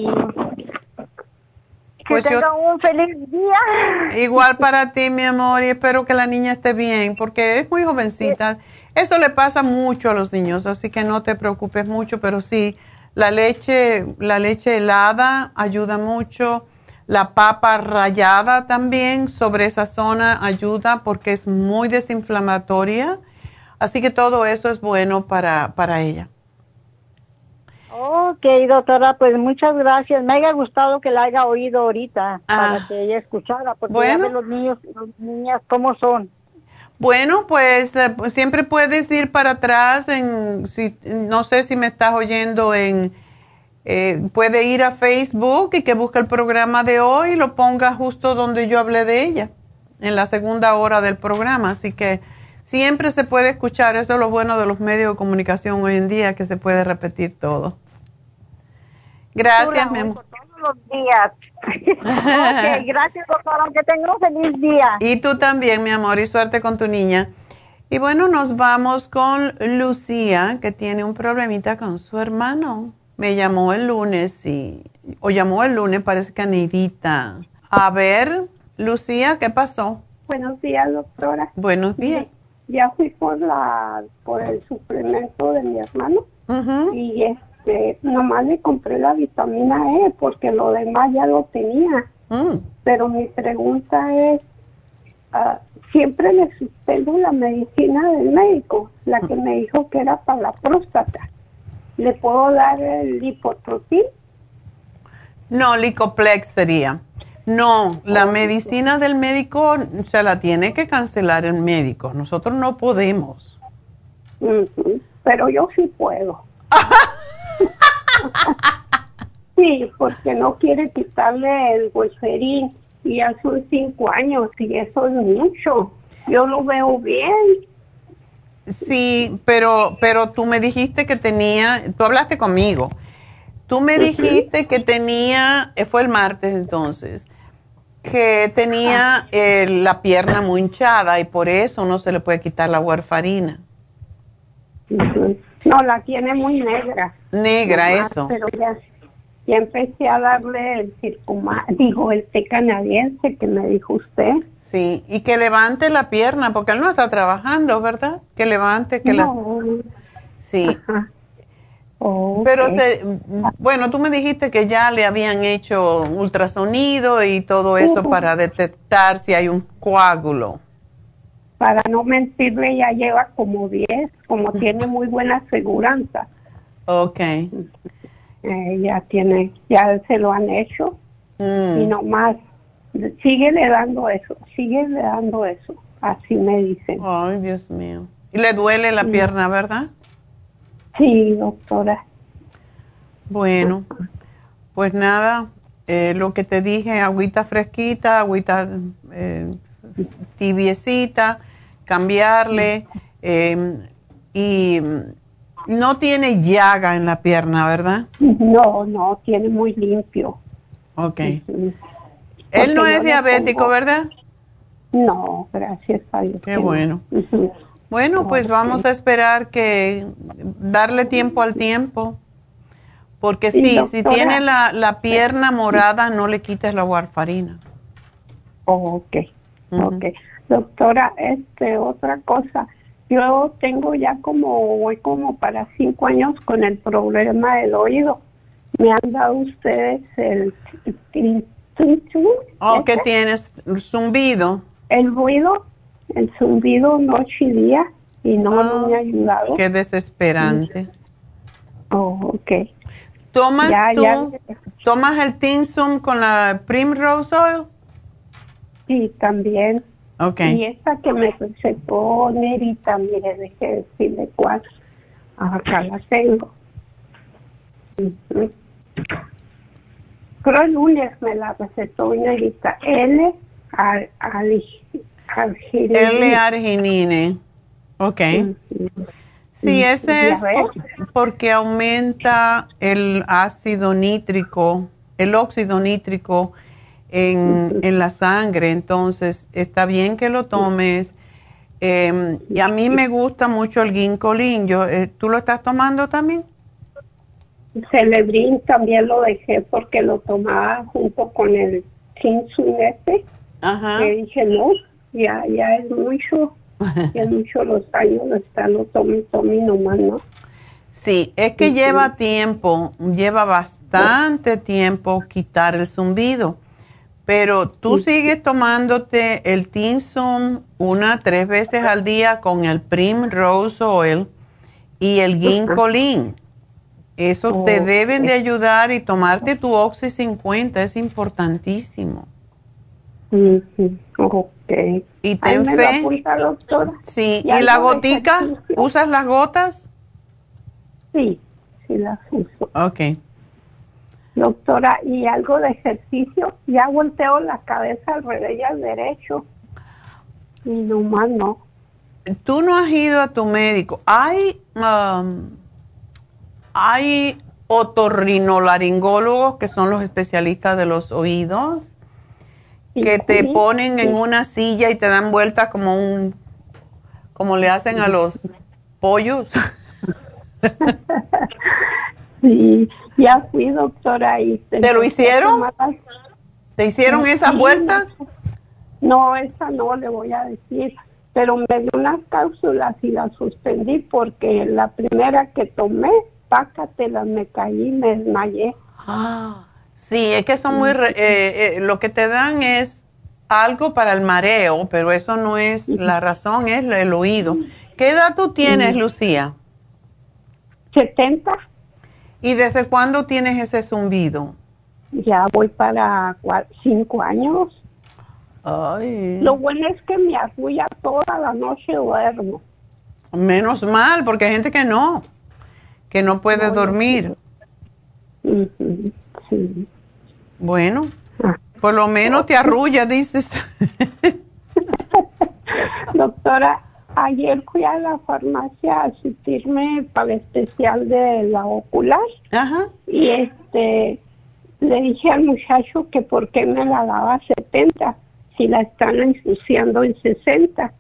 H: que pues tenga un feliz día.
A: Igual para ti, mi amor, y espero que la niña esté bien porque es muy jovencita. Eso le pasa mucho a los niños, así que no te preocupes mucho, pero sí, la leche, la leche helada ayuda mucho la papa rallada también sobre esa zona ayuda porque es muy desinflamatoria. Así que todo eso es bueno para, para ella.
H: Ok, doctora, pues muchas gracias. Me haya gustado que la haya oído ahorita para ah. que ella escuchara, porque bueno. los niños y niñas cómo son.
A: Bueno, pues, eh, pues siempre puedes ir para atrás en, si, no sé si me estás oyendo en eh, puede ir a Facebook y que busque el programa de hoy y lo ponga justo donde yo hablé de ella, en la segunda hora del programa. Así que siempre se puede escuchar, eso es lo bueno de los medios de comunicación hoy en día, que se puede repetir todo. Gracias, mi amor.
H: Todos los días. gracias, doctora, que tenga un feliz día.
A: Y tú también, mi amor, y suerte con tu niña. Y bueno, nos vamos con Lucía, que tiene un problemita con su hermano me llamó el lunes y, o llamó el lunes, parece que Anidita. A ver, Lucía, ¿qué pasó?
I: Buenos días, doctora.
A: Buenos días.
I: Ya fui por la, por el suplemento de mi hermano y este, nomás le compré la vitamina E porque lo demás ya lo tenía. Mm. Pero mi pregunta es, uh, siempre le suspendo la medicina del médico, la que me dijo que era para la próstata. ¿Le puedo dar el?
A: No, licoplex sería. No, la medicina del médico se la tiene que cancelar el médico. Nosotros no podemos.
I: Pero yo sí puedo. sí, porque no quiere quitarle el golferín y hace cinco años y eso es mucho. Yo lo veo bien
A: Sí, pero, pero tú me dijiste que tenía, tú hablaste conmigo, tú me dijiste que tenía, eh, fue el martes entonces, que tenía eh, la pierna muy hinchada y por eso no se le puede quitar la warfarina.
I: No, la tiene muy negra.
A: Negra, eso.
I: Pero ya, ya empecé a darle el dijo el té canadiense que me dijo usted.
A: Sí, y que levante la pierna, porque él no está trabajando, ¿verdad? Que levante, que
I: no.
A: la... Sí. Pero, se, bueno, tú me dijiste que ya le habían hecho ultrasonido y todo eso para detectar si hay un coágulo.
I: Para no mentirle, ya lleva como 10, como tiene muy buena aseguranza.
A: Ok.
I: Eh, ya tiene, ya se lo han hecho mm. y nomás sigue le dando eso, sigue le dando eso, así me dicen.
A: Ay, Dios mío. ¿Y le duele la pierna, verdad?
I: Sí, doctora.
A: Bueno, pues nada, eh, lo que te dije, agüita fresquita, agüita eh, tibiecita, cambiarle em, y no tiene llaga en la pierna, ¿verdad?
I: No, no, tiene muy limpio.
A: Ok. Él no es diabético, ¿verdad?
I: No, gracias a Dios.
A: Qué bueno. Bueno, pues vamos a esperar que darle tiempo al tiempo. Porque sí, si tiene la, la, pierna morada, no le quites la warfarina.
I: ok, ok. Doctora, este, otra cosa. Yo tengo ya como, voy como para cinco años con el problema del oído. Me han dado ustedes el...
A: ¿O qué tienes? ¿Zumbido?
I: El ruido el zumbido noche y día y no, me ha ayudado.
A: Qué desesperante.
I: Oh, ok.
A: ¿Tomas, ¿Tomas el Tinsum con la Primrose Oil?
I: Sí, también.
A: Ok.
I: Y esta que me recetó Nerita, mire, dejé decirle cuál. Acá la tengo. Creo el lunes me la recetó Nerita. L. Al,
A: L-arginine. Ok. Sí, ese es porque aumenta el ácido nítrico, el óxido nítrico en, la sangre. Entonces, está bien que lo tomes. Em, y a mí me gusta mucho el ginkolín. Yo, eh, ¿Tú lo estás tomando también?
I: Celebrin también lo dejé porque lo tomaba junto con el Kinsunete. Ajá. Dije, no, ya, ya es mucho, ya es mucho los años de estarlo nomás, ¿no?
A: Sí, es que lleva tiempo, lleva bastante tiempo quitar el zumbido, pero tú sigues tomándote el Tinsum una, tres veces al día con el Primrose Oil y el Ginkolin. Eso te deben de ayudar y tomarte tu Oxy 50 es importantísimo.
I: Ok.
A: ¿Y ten fe? Sí. ¿Y, la gotica? ¿Usas las gotas?
I: Sí, sí las uso.
A: Ok.
I: Doctora, ¿y algo de ejercicio? Ya volteo la cabeza al revés y al derecho. Y nomás no.
A: Tú no has ido a tu médico. Hay, um, hay otorrinolaringólogos que son los especialistas de los oídos que te ponen en una silla y te dan vueltas como un, como le hacen a los pollos.
I: sí, ya fui doctora y
A: te, lo hicieron? ¿Te hicieron esa vuelta?
I: No, esa no le voy a decir, pero me dio unas cápsulas y las suspendí porque la primera que tomé, pácatelas, me caí, me desmayé.
A: Ah. Sí, es que son muy, eh, eh, lo que te dan es algo para el mareo, pero eso no es la razón, es el oído. ¿Qué edad tú tienes, Lucía?
I: 70.
A: ¿Y desde cuándo tienes ese zumbido?
I: Ya voy para cinco años. Ay. Lo bueno es que me arrulla toda la noche duermo.
A: Menos mal, porque hay gente que no, que no puede dormir. Sí. Bueno, ah. por lo menos te arrulla, dices.
I: Doctora, ayer fui a la farmacia a asistirme para el especial de la ocular. Ajá. Y este, le dije al muchacho que por qué me la daba 70 si la están ensuciando en 60.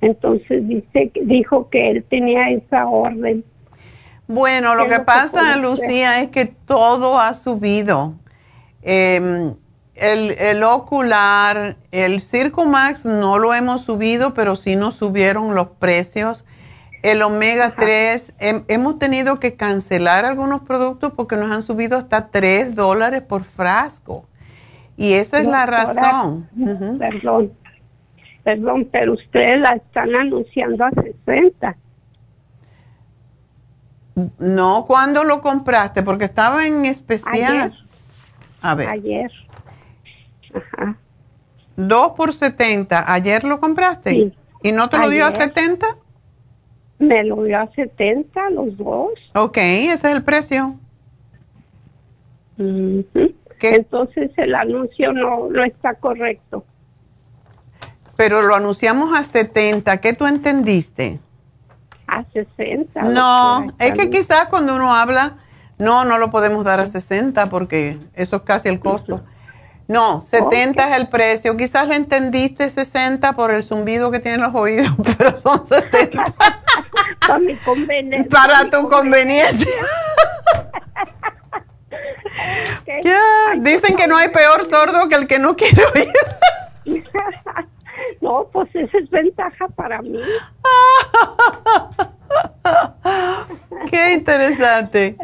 I: Entonces dice, dijo que él tenía esa orden.
A: Bueno, lo que pasa, Lucía, es que todo ha subido. Em, el, el, ocular, el Circumax no lo hemos subido, pero sí nos subieron los precios. el omega 3, hemos tenido que cancelar algunos productos porque nos han subido hasta 3 dólares por frasco. Y esa es la razón.
I: Perdón, perdón, pero ustedes la están anunciando a 60.
A: No, ¿cuándo lo compraste? Porque estaba en especial.
I: Ayer.
A: A ver.
I: Ayer. Ajá.
A: 2 por 70. ¿Ayer lo compraste?
I: Sí.
A: ¿Y no te lo dio a 70?
I: Me lo dio a 70 los dos.
A: Ok, ese es el precio.
I: Entonces el anuncio no, no está correcto.
A: Pero lo anunciamos a 70. ¿Qué tú entendiste?
I: A 60.
A: No, es que quizás cuando uno habla, no, no lo podemos dar a 60 porque eso es casi el costo. No, 70 es el precio. Quizás le entendiste 60 por el zumbido que tienen los oídos, pero son 70.
I: Para mi conveniencia.
A: Para tu conveniencia. Dicen que no hay peor sordo que el que no quiere oír.
I: No, pues esa es ventaja para mí.
A: Qué interesante.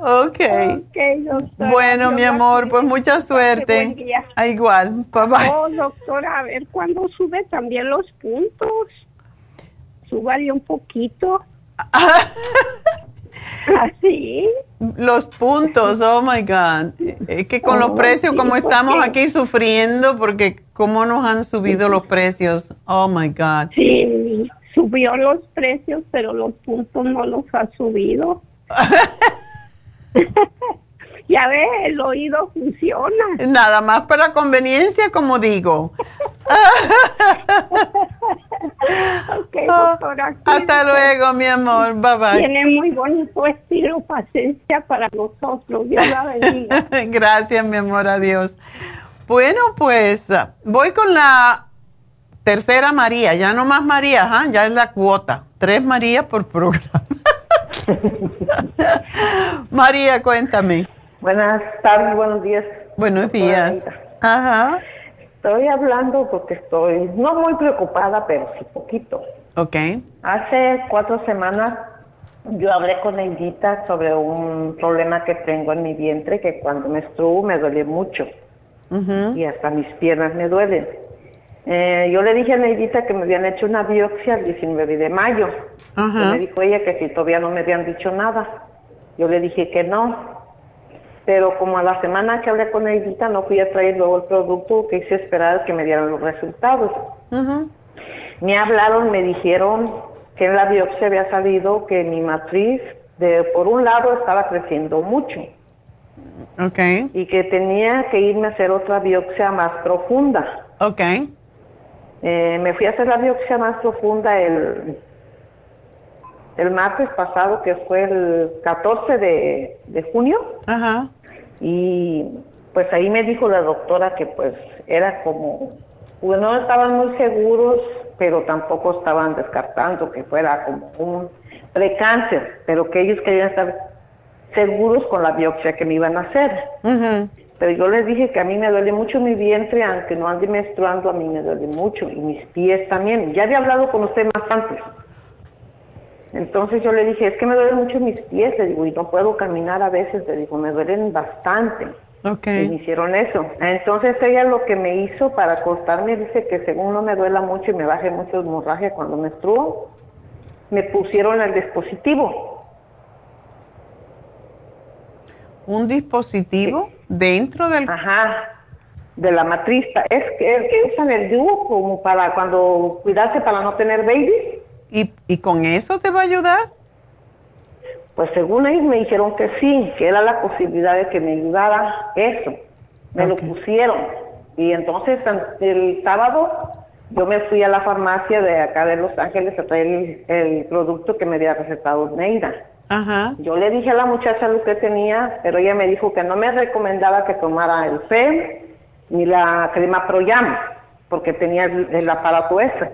A: Ok.
I: okay
A: bueno, mi amor, pues mucha suerte. Ah, igual. Bye bye.
I: Oh, doctora, a ver cuándo sube también los puntos. Súbale un poquito. ¿Así?
A: Los puntos, oh my God. Es que con los oh, precios, como estamos aquí sufriendo, porque cómo nos han subido los precios, oh my God.
I: Sí, subió los precios, pero los puntos no los ha subido. ya ve, el oído funciona.
A: Nada más para conveniencia, como digo.
I: okay, doctora,
A: Hasta luego, mi amor. Bye bye.
I: Tiene muy bonito estilo, paciencia para nosotros. Dios la bendiga.
A: Gracias, mi amor. Adiós. Bueno, pues voy con la tercera María. Ya no más María, ¿ah? ya es la cuota. Tres María por programa. María, cuéntame.
J: Buenas tardes, buenos días.
A: Buenos días. Ajá.
J: Estoy hablando porque estoy no muy preocupada, pero sí poquito.
A: Ok.
J: Hace cuatro semanas yo hablé con Neidita sobre un problema que tengo en mi vientre, que cuando me estuvo me duele mucho. Y hasta mis piernas me duelen. Eh, yo le dije a Neidita que me habían hecho una biopsia el 19 de mayo. me dijo ella que si todavía no me habían dicho nada. Yo le dije que no. Pero como a la semana que hablé con Neidita no fui a traer luego el producto que hice esperar que me dieran los resultados. Me hablaron, me dijeron que en la biopsia había salido que mi matriz, de por un lado, estaba creciendo mucho.
A: Okay.
J: Y que tenía que irme a hacer otra biopsia más profunda.
A: Okay.
J: Eh, me fui a hacer la biopsia más profunda el, el martes pasado, que fue el 14 de, de junio.
A: Ajá.
J: Y pues ahí me dijo la doctora que pues era como, pues no estaban muy seguros, pero tampoco estaban descartando que fuera como un precáncer, pero que ellos querían estar seguros con la biopsia que me iban a hacer. Pero yo les dije que a mí me duele mucho mi vientre, aunque no ande menstruando, a mí me duele mucho, y mis pies también. Ya había hablado con usted más antes. Entonces yo le dije, es que me duelen mucho mis pies, le digo, y no puedo caminar a veces, le digo, me duelen bastante.
A: Okay.
J: Y me hicieron eso. Entonces ella lo que me hizo para acostarme, dice que según no me duela mucho y me baje mucho hemorragia cuando menstruo, me pusieron el dispositivo.
A: un dispositivo dentro del...
J: Ajá, de la matriz. Es que, es que usan el DUO como para cuando cuidarse para no tener babies.
A: ¿Y, ¿Y con eso te va a ayudar?
J: Pues según ellos me dijeron que sí, que era la posibilidad de que me ayudara eso. Me lo pusieron. Y entonces el sábado yo me fui a la farmacia de acá de Los Ángeles a traer el, producto que me había recetado Neida.
A: Ajá.
J: Yo le dije a la muchacha lo que tenía, pero ella me dijo que no me recomendaba que tomara el FEM ni la crema Proyam, porque tenía el, aparato ese.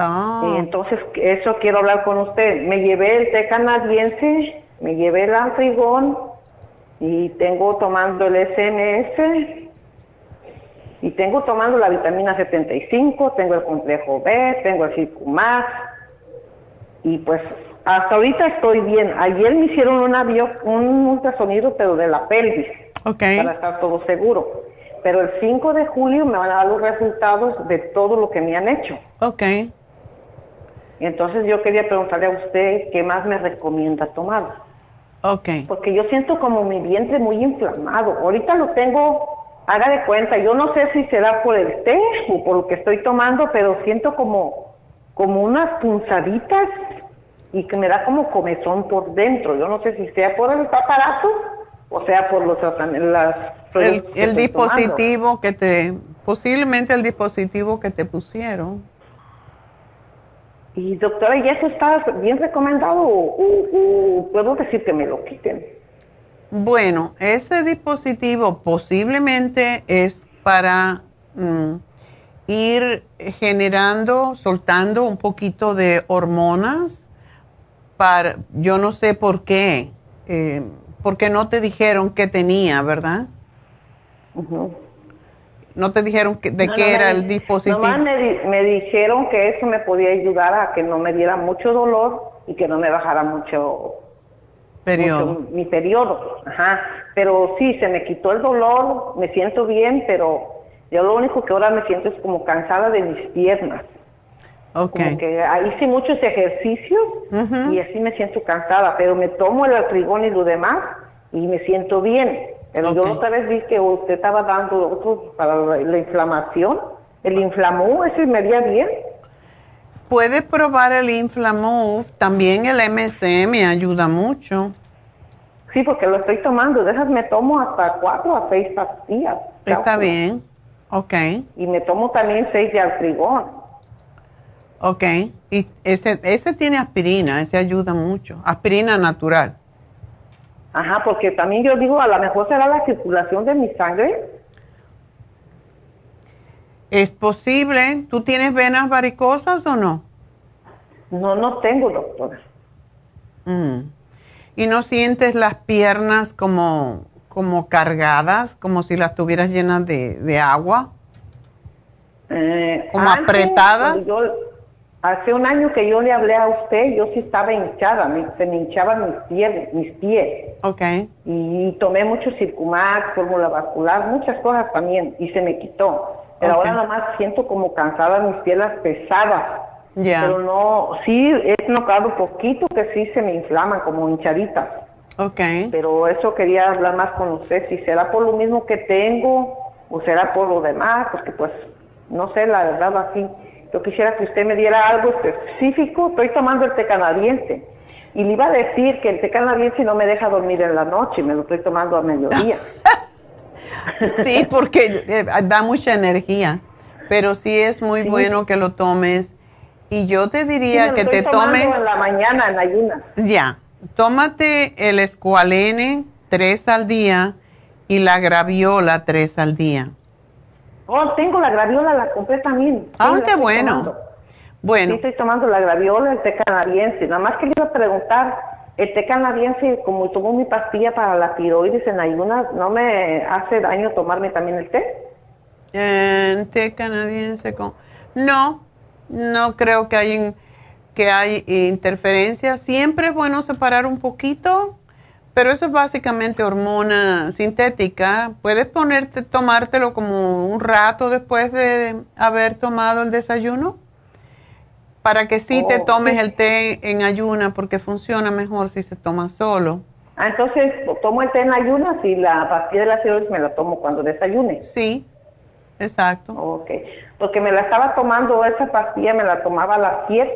A: Ah.
J: Y entonces, eso quiero hablar con usted. Me llevé el té canadiense, me llevé el antrigón y tengo tomando el SMS y tengo tomando la vitamina 75, tengo el complejo B, tengo el Circumax Y pues hasta ahorita estoy bien. Ayer me hicieron una un ultrasonido, pero de la pelvis. Para estar todo seguro. Pero el 5 de julio me van a dar los resultados de todo lo que me han hecho.
A: Ok.
J: Entonces yo quería preguntarle a usted qué más me recomienda tomar.
A: Ok.
J: Porque yo siento como mi vientre muy inflamado. Ahorita lo tengo, haga de cuenta, yo no sé si será por el té o por lo que estoy tomando, pero siento como, como unas punzaditas y que me da como comezón por dentro. Yo no sé si sea por el aparato o sea por los las
A: el, el dispositivo que te posiblemente el dispositivo que te pusieron.
J: Y doctora, ¿y eso está bien recomendado o, puedo decir que me lo quiten?
A: Bueno, ese dispositivo posiblemente es para mm, ir generando, soltando un poquito de hormonas. Para, yo no sé por qué, eh, porque no te dijeron qué tenía, ¿verdad? No te dijeron de qué era el dispositivo.
J: Nomás me, me, dijeron que eso me podía ayudar a que no me diera mucho dolor y que no me bajara mucho,
A: periodo.
J: mi periodo. Ajá. Pero sí, se me quitó el dolor, me siento bien, pero yo lo único que ahora me siento es como cansada de mis piernas.
A: Okay.
J: Como que hice muchos ejercicios y así me siento cansada, pero me tomo el altrigón y lo demás y me siento bien. Pero yo otra vez vi que usted estaba dando otros para la, inflamación. ¿El inflamó ese me haría bien?
A: Puede probar el inflamó, también el MSM ayuda mucho.
J: Sí, porque lo estoy tomando. De esas me tomo hasta cuatro a seis pastillas.
A: Está bien, ok.
J: Y me tomo también seis de altrigón.
A: Ok, y ese, ese tiene aspirina, ese ayuda mucho. Aspirina natural.
J: Ajá, porque también yo digo, a lo mejor será la circulación de mi sangre.
A: Es posible. ¿Tú tienes venas varicosas o no?
J: No, no tengo, doctora.
A: Mm. ¿Y no sientes las piernas como, como cargadas, como si las tuvieras llenas de, agua?
J: Eh,
A: ¿Como apretadas?
J: Hace un año que yo le hablé a usted, yo sí estaba hinchada, se me hinchaban mis pies, mis pies.
A: Ok.
J: Y tomé mucho Circumax, fórmula vascular, muchas cosas también, y se me quitó. Pero ahora nada más siento como cansada mis piernas pesadas.
A: Ya.
J: Pero no, sí he notado poquito que sí se me inflaman como hinchaditas.
A: Ok.
J: Pero eso quería hablar más con usted, si será por lo mismo que tengo o será por lo demás, porque pues no sé, la verdad así yo quisiera que usted me diera algo específico. Estoy tomando el té canadiense. Y le iba a decir que el té canadiense no me deja dormir en la noche, me lo estoy tomando a mediodía.
A: sí, porque eh, da mucha energía, pero sí es muy bueno que lo tomes. Y yo te diría que te tomes...
J: en la mañana en ayunas.
A: Ya, tómate el escualene tres al día y la graviola tres al día.
J: Oh, tengo la graviola, la compré también.
A: Ah, qué bueno. Bueno.
J: Sí, estoy tomando la graviola, el té canadiense. Nada más quería preguntar, el té canadiense, como tomo mi pastilla para la tiroides en ayunas, ¿no me hace daño tomarme también el té?
A: Eh, té canadiense con... No, no creo que hay, que hay interferencia. Siempre es bueno separar un poquito pero eso es básicamente hormona sintética. Puedes ponerte, tomártelo como un rato después de haber tomado el desayuno para que sí te oh, tomes el té en ayuna porque funciona mejor si se toma solo.
J: Ah, entonces tomo el té en ayunas y la pastilla de la tiroides me la tomo cuando desayune.
A: Sí, exacto.
J: Ok, porque me la estaba tomando, esa pastilla me la tomaba a las 7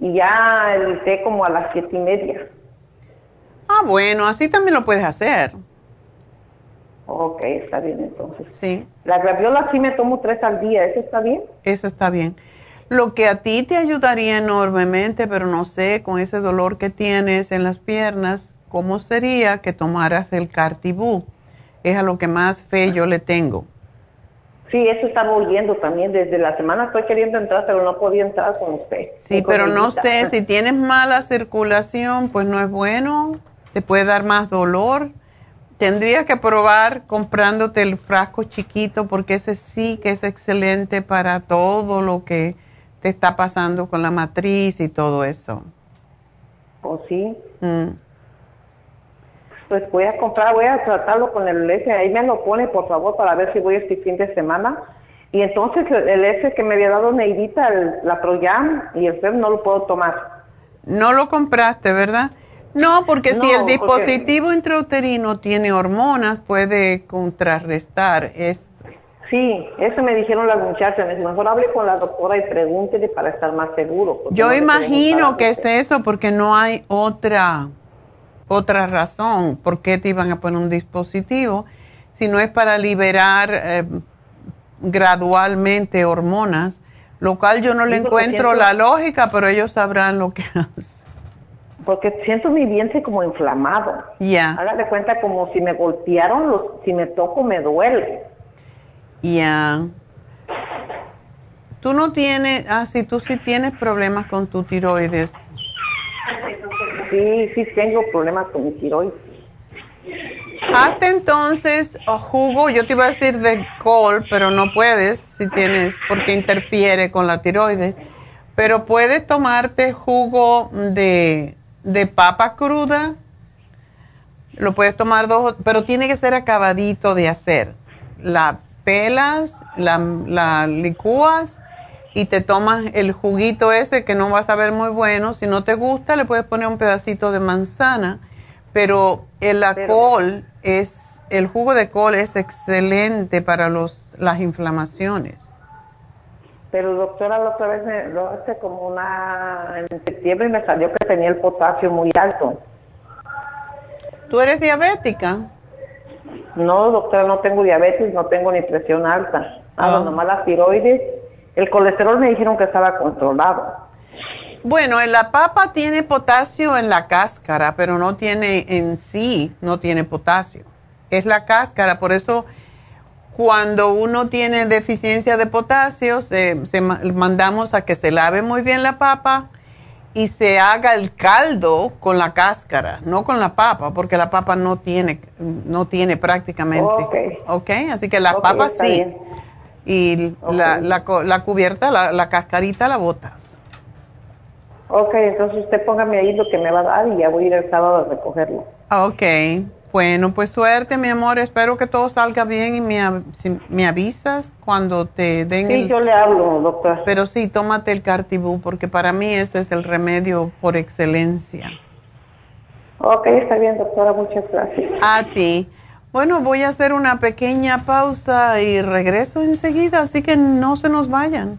J: y ya el té como a las siete y media.
A: Ah, bueno, así también lo puedes hacer.
J: Ok, está bien entonces.
A: Sí.
J: La graviola sí me tomo tres al día, ¿eso está bien?
A: Eso está bien. Lo que a ti te ayudaría enormemente, pero no sé, con ese dolor que tienes en las piernas, ¿cómo sería que tomaras el Cartibú? Es a lo que más fe yo le tengo.
J: Sí, eso estaba oyendo también. Desde la semana estoy queriendo entrar, pero no podía entrar con usted.
A: Sí, pero no sé, si tienes mala circulación, pues no es bueno te puede dar más dolor. Tendrías que probar comprándote el frasco chiquito porque ese sí que es excelente para todo lo que te está pasando con la matriz y todo eso.
J: ¿O sí? Mm. Pues voy a comprar, voy a tratarlo con el S. Ahí me lo pone, por favor, para ver si voy este fin de semana. Y entonces el S que me había dado Neidita, la Proyam y el FEM no lo puedo tomar.
A: No lo compraste, ¿verdad? No, porque si el dispositivo intrauterino tiene hormonas, puede contrarrestar. Es...
J: Sí, eso me dijeron las muchachas. Mejor hable con la doctora y pregúntele para estar más seguro.
A: Yo imagino que es eso, porque no hay otra, otra razón por qué te iban a poner un dispositivo, si no es para liberar eh, gradualmente hormonas, lo cual yo no le encuentro la lógica, pero ellos sabrán lo que hacen.
J: Porque siento mi vientre como inflamado.
A: Ya.
J: Hágale cuenta como si me golpearon, los, si me toco me duele.
A: Ya. Tú no tienes, ah, sí, tú sí tienes problemas con tu tiroides.
J: Sí, sí tengo problemas con mi tiroides.
A: Hazte entonces jugo, yo te iba a decir de col, pero no puedes si tienes, porque interfiere con la tiroides. Pero puedes tomarte jugo de, de papa cruda, lo puedes tomar dos, pero tiene que ser acabadito de hacer. La pelas, la, la licúas y te tomas el juguito ese que no vas a ver muy bueno. Si no te gusta, le puedes poner un pedacito de manzana pero el col es, el jugo de col es excelente para los, las inflamaciones.
J: Pero doctora, la otra vez me lo hace como una, en septiembre me salió que tenía el potasio muy alto.
A: ¿Tú eres diabética?
J: No, doctora, no tengo diabetes, no tengo ni presión alta. Nada, ah. nomás la tiroides. El colesterol me dijeron que estaba controlado.
A: Bueno, en la papa tiene potasio en la cáscara, pero no tiene en sí, no tiene potasio. Es la cáscara, por eso cuando uno tiene deficiencia de potasio, se, mandamos a que se lave muy bien la papa y se haga el caldo con la cáscara, no con la papa, porque la papa no tiene, no tiene prácticamente. Ok. así que la papa sí. Y la, la, cubierta, la, la cascarita la botas.
J: Ok, entonces usted póngame ahí lo que me va a dar y ya voy a ir el sábado a recogerlo.
A: Ok, bueno, pues suerte, mi amor. Espero que todo salga bien y me, me avisas cuando te den
J: sí, yo le hablo, doctor.
A: Pero sí, tómate el Cartibú porque para mí ese es el remedio por excelencia.
J: Ok, está bien, doctora. Muchas gracias.
A: A ti. Bueno, voy a hacer una pequeña pausa y regreso enseguida, así que no se nos vayan.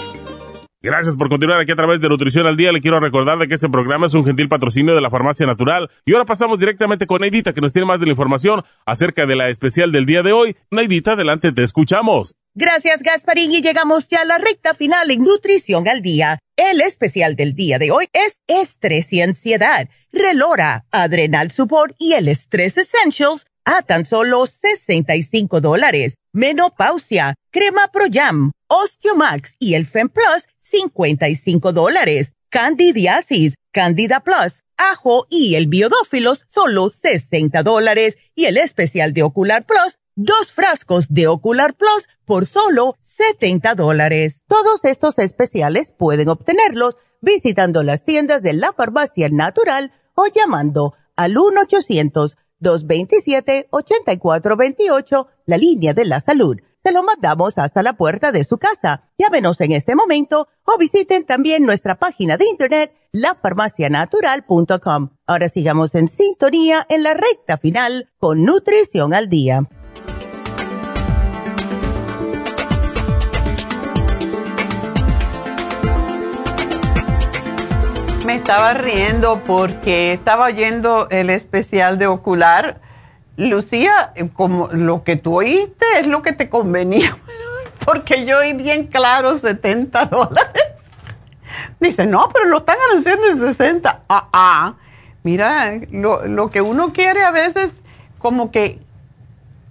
C: Gracias por continuar aquí a través de Nutrición al Día. Le quiero recordar de que este programa es un gentil patrocinio de la Farmacia Natural. Y ahora pasamos directamente con Neidita, que nos tiene más de la información acerca de la especial del día de hoy. Neidita, adelante, te escuchamos.
D: Gracias, Gasparín. Y llegamos ya a la recta final en Nutrición al Día. El especial del día de hoy es estrés y ansiedad, relora, adrenal support y el estrés essentials a tan solo 65 dólares. Menopausia, crema Pro Jam, Osteomax y el Fem Plus, 55 dólares. Candidiasis, Candida Plus, ajo y el biodófilos, solo 60 dólares. Y el especial de Ocular Plus, dos frascos de Ocular Plus por solo 70 dólares. Todos estos especiales pueden obtenerlos visitando las tiendas de la farmacia natural o llamando al 1-800-227-8428, la línea de la salud se lo mandamos hasta la puerta de su casa. Llámenos en este momento o visiten también nuestra página de internet lafarmacianatural.com. Ahora sigamos en sintonía en la recta final con Nutrición al Día.
A: Me estaba riendo porque estaba oyendo el especial de ocular Lucía, eh, como lo que tú oíste es lo que te convenía, porque yo oí bien claro 70 dólares. Dice, no, pero lo están haciendo en 60. Ah, ah. Mira, lo, lo que uno quiere a veces como que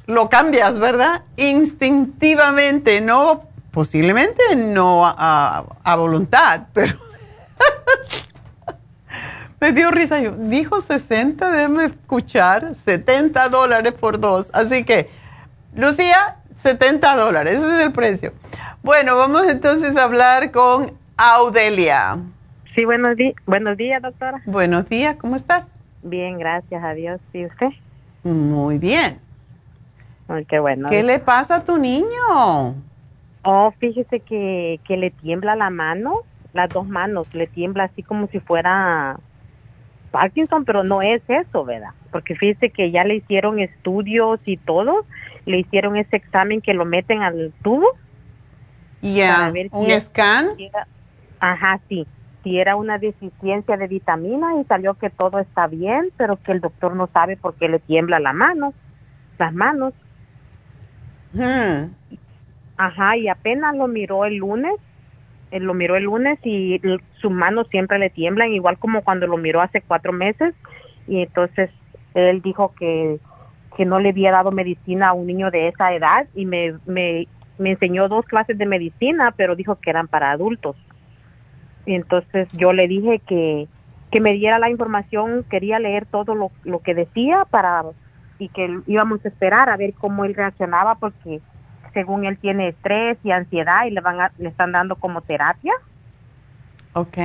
A: lo cambias, ¿verdad? Instintivamente, no, posiblemente no a, a voluntad, pero me dio risa yo. Dijo 60, déjame escuchar. 70 dólares por dos. Así que, Lucía, 70 dólares. Ese es el precio. Bueno, vamos entonces a hablar con Audelia.
K: Sí, buenos, días, buenos días, doctora.
A: Buenos días, ¿cómo estás?
K: Bien, gracias a Dios. ¿Y usted?
A: Muy bien.
K: Ay, qué bueno.
A: ¿Qué le pasa a tu niño?
K: Oh, fíjese que, que le tiembla la mano, las dos manos, le tiembla así como si fuera Parkinson, pero no es eso, ¿verdad? Porque fíjese que ya le hicieron estudios y todo, le hicieron ese examen que lo meten al tubo.
A: Ya, un scan.
K: ajá, sí. Si era una deficiencia de vitamina y salió que todo está bien, pero que el doctor no sabe por qué le tiembla la mano, las manos.
A: Hmm.
K: Ajá, y apenas lo miró el lunes lo miró el lunes y sus manos siempre le tiemblan, igual como cuando lo miró hace cuatro meses. Y entonces él dijo que, que no le había dado medicina a un niño de esa edad y me, me, me enseñó dos clases de medicina, pero dijo que eran para adultos. Y entonces yo le dije que, que me diera la información, quería leer todo lo, lo que decía para y que íbamos a esperar a ver cómo él reaccionaba porque según él tiene estrés y ansiedad y le van le están dando como terapia.
A: Ok.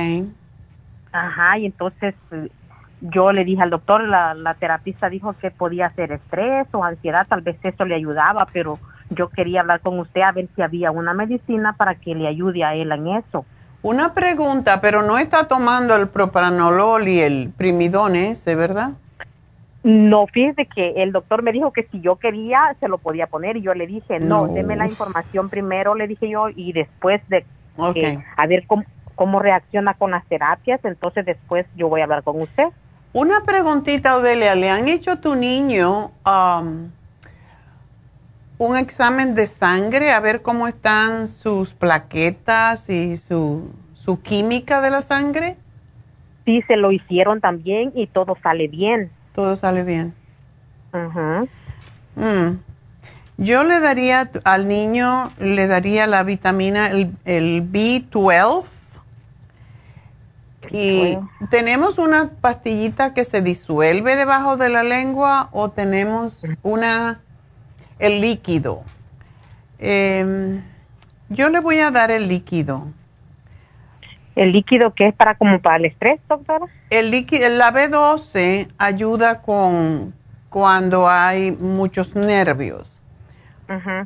K: Ajá, y entonces eh, yo le dije al doctor, la, la terapista dijo que podía ser estrés o ansiedad, tal vez eso le ayudaba, pero yo quería hablar con usted a ver si había una medicina para que le ayude a él en eso.
A: Una pregunta, pero no está tomando el propranolol y el primidone, ¿de verdad?
K: No, fíjese que el doctor me dijo que si yo quería se lo podía poner y yo le dije, no, deme la información primero, le dije yo, y después de a ver cómo, reacciona con las terapias, entonces después yo voy a hablar con usted.
A: Una preguntita, Odelia, ¿le han hecho a tu niño um, un examen de sangre a ver cómo están sus plaquetas y su, su química de la sangre?
K: Sí, se lo hicieron también y todo sale bien
A: todo sale bien. Mm. Yo le daría al niño, le daría la vitamina, el, B12. Y tenemos una pastillita que se disuelve debajo de la lengua o tenemos una, el líquido. Em, yo le voy a dar el líquido.
K: ¿El líquido que es para como para el estrés, doctora?
A: El líquido, la B12 ayuda con cuando hay muchos nervios.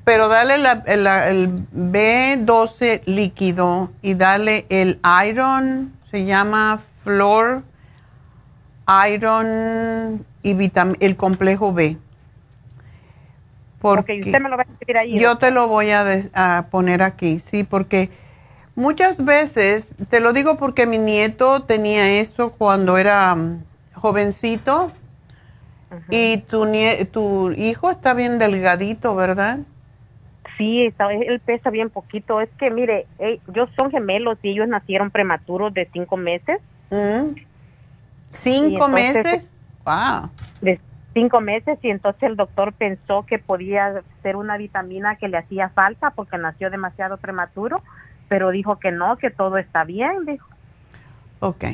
A: Pero dale el B12 líquido y dale el iron, se llama flor, iron y el complejo B.
K: Porque usted me lo va a escribir ahí.
A: Yo te lo voy a, a poner aquí, sí, porque Muchas veces, te lo digo porque mi nieto tenía eso cuando era mm, jovencito y tu, tu hijo está bien delgadito, ¿verdad?
K: Sí, está, él pesa bien poquito. Es que, mire, ellos son gemelos y ellos nacieron prematuros de cinco meses.
A: Mm. ¿Cinco meses? Wow.
K: De cinco meses y entonces el doctor pensó que podía ser una vitamina que le hacía falta porque nació demasiado prematuro pero dijo que no, que todo está bien, dijo.
A: Ok.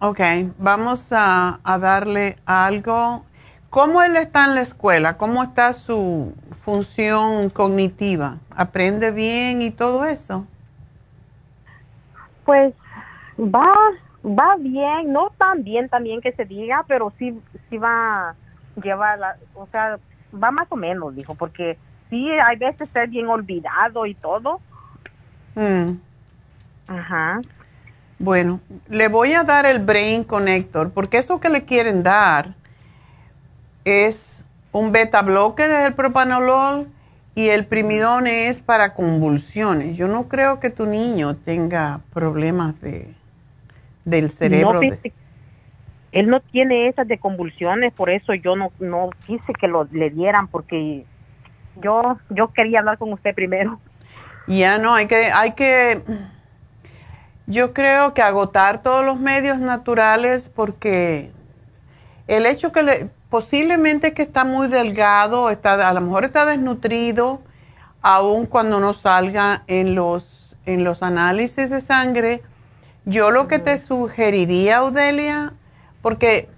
A: ok, vamos a, darle algo. ¿Cómo él está en la escuela? ¿Cómo está su función cognitiva? ¿Aprende bien y todo eso?
K: Pues va, va bien, no tan bien también que se diga, pero sí, sí va, lleva la, o sea, va más o menos, dijo, porque sí, hay veces está bien olvidado y todo.
A: Mm. Ajá. Bueno, le voy a dar el Brain Connector, porque eso que le quieren dar es un beta blocker, el propanolol, y el primidón es para convulsiones. Yo no creo que tu niño tenga problemas de del cerebro.
K: él no tiene esas de convulsiones, por eso yo no, no quise que lo le dieran, porque yo, yo quería hablar con usted primero.
A: Ya no, hay que, hay que, yo creo que agotar todos los medios naturales porque el hecho que le, posiblemente que está muy delgado, está, a lo mejor está desnutrido, aun cuando no salga en los, en los análisis de sangre, yo lo que te sugeriría, Audelia, porque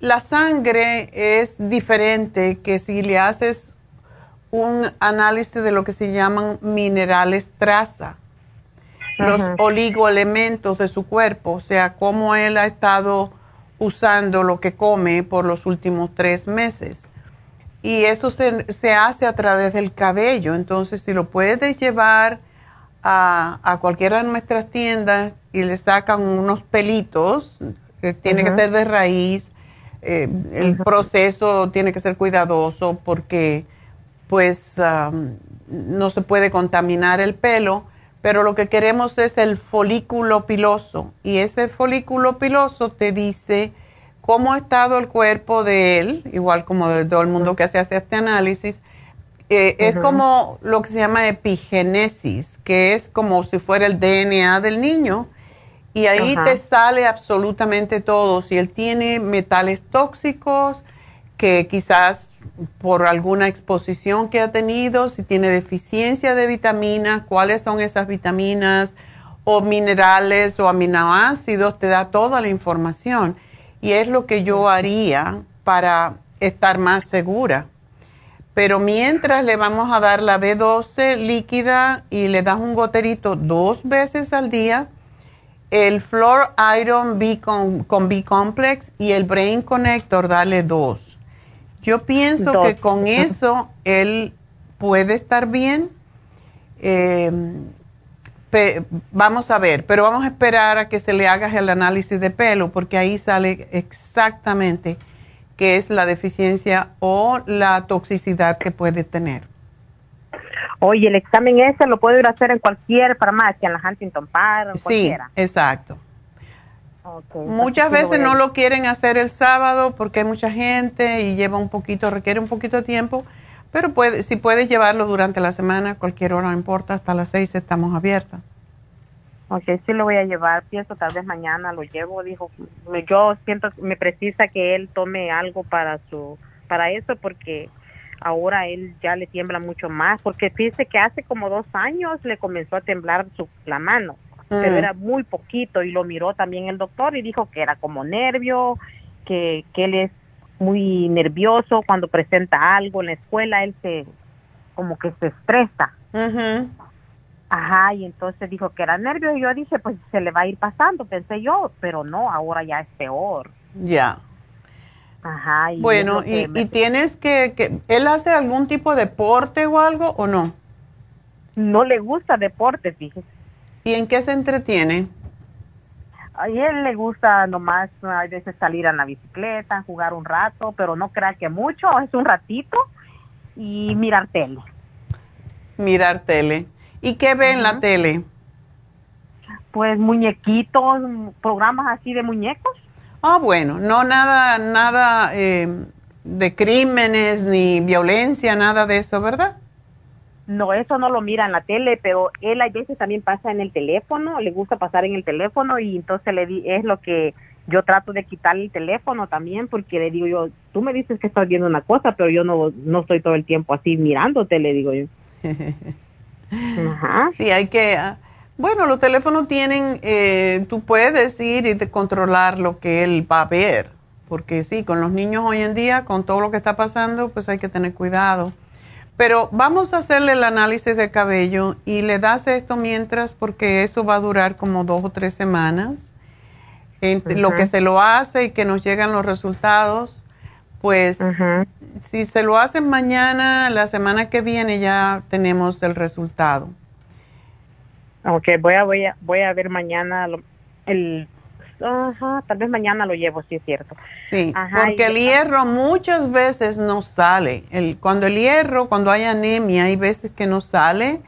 A: la sangre es diferente que si le haces un análisis de lo que se llaman minerales traza, los oligoelementos de su cuerpo, o sea, cómo él ha estado usando lo que come por los últimos tres meses. Y eso se, se hace a través del cabello. Entonces, si lo puedes llevar a, a cualquiera de nuestras tiendas y le sacan unos pelitos, que tiene que ser de raíz, eh, el proceso tiene que ser cuidadoso porque pues no se puede contaminar el pelo, pero lo que queremos es el folículo piloso y ese folículo piloso te dice cómo ha estado el cuerpo de él, igual como de todo el mundo que hace este análisis. Eh, es como lo que se llama epigenesis, que es como si fuera el DNA del niño. Y ahí te sale absolutamente todo. Si él tiene metales tóxicos, que quizás por alguna exposición que ha tenido, si tiene deficiencia de vitaminas, cuáles son esas vitaminas o minerales o aminoácidos, te da toda la información. Y es lo que yo haría para estar más segura. Pero mientras le vamos a dar la B12 líquida y le das un goterito dos veces al día, el Flor Iron B con, B-Complex y el Brain Connector, dale dos yo pienso que con eso él puede estar bien. Eh, vamos a ver, pero vamos a esperar a que se le haga el análisis de pelo porque ahí sale exactamente qué es la deficiencia o la toxicidad que puede tener.
K: Oye, el examen ese lo puedo ir a hacer en cualquier farmacia, en la Huntington Park, en
A: sí, exacto. Muchas veces no lo quieren hacer el sábado porque hay mucha gente y lleva un poquito, requiere un poquito de tiempo, pero puede, si puedes llevarlo durante la semana, cualquier hora no importa, hasta las seis estamos abiertas.
K: Ok, sí lo voy a llevar, pienso tal vez mañana lo llevo, dijo, yo siento, me precisa que él tome algo para su, para eso porque ahora él ya le tiembla mucho más, porque fíjese que hace como dos años le comenzó a temblar su, la mano pero mm. era muy poquito y lo miró también el doctor y dijo que era como nervio, que, que él es muy nervioso cuando presenta algo en la escuela, él se como que se estresa. Ajá, y entonces dijo que era nervio y yo dije, pues se le va a ir pasando, pensé yo, pero no, ahora ya es peor.
A: Ya. Ajá. Y bueno, y, y, tienes que, que, ¿él hace algún tipo de deporte o algo o no?
K: No le gusta deporte, fíjese.
A: ¿Y en qué se entretiene?
K: A él le gusta nomás a veces salir a la bicicleta, jugar un rato, pero no crea que mucho, es un ratito y mirar tele.
A: Mirar tele. ¿Y qué ve en la tele?
K: Pues muñequitos, programas así de muñecos.
A: Ah, bueno, no nada, nada eh, de crímenes ni violencia, nada de eso, ¿verdad?
K: No, eso no lo mira en la tele, pero él a veces también pasa en el teléfono, le gusta pasar en el teléfono y entonces le di, es lo que yo trato de quitarle el teléfono también porque le digo yo, tú me dices que estás viendo una cosa, pero yo no, no estoy todo el tiempo así mirándote, le digo yo.
A: Ajá. Sí, hay que, ah, Bueno, los teléfonos tienen, eh, tú puedes ir y controlar lo que él va a ver, porque sí, con los niños hoy en día, con todo lo que está pasando, pues hay que tener cuidado. Pero vamos a hacerle el análisis de cabello y le das esto mientras, porque eso va a durar como dos o tres semanas. Lo que se lo hace y que nos llegan los resultados, pues si se lo hacen mañana, la semana que viene ya tenemos el resultado.
K: Ok, voy a, voy a, voy a ver mañana el, ajá, tal vez mañana lo llevo, sí es cierto.
A: Sí, porque el hierro muchas veces no sale. El, cuando el hierro, cuando hay anemia, hay veces que no sale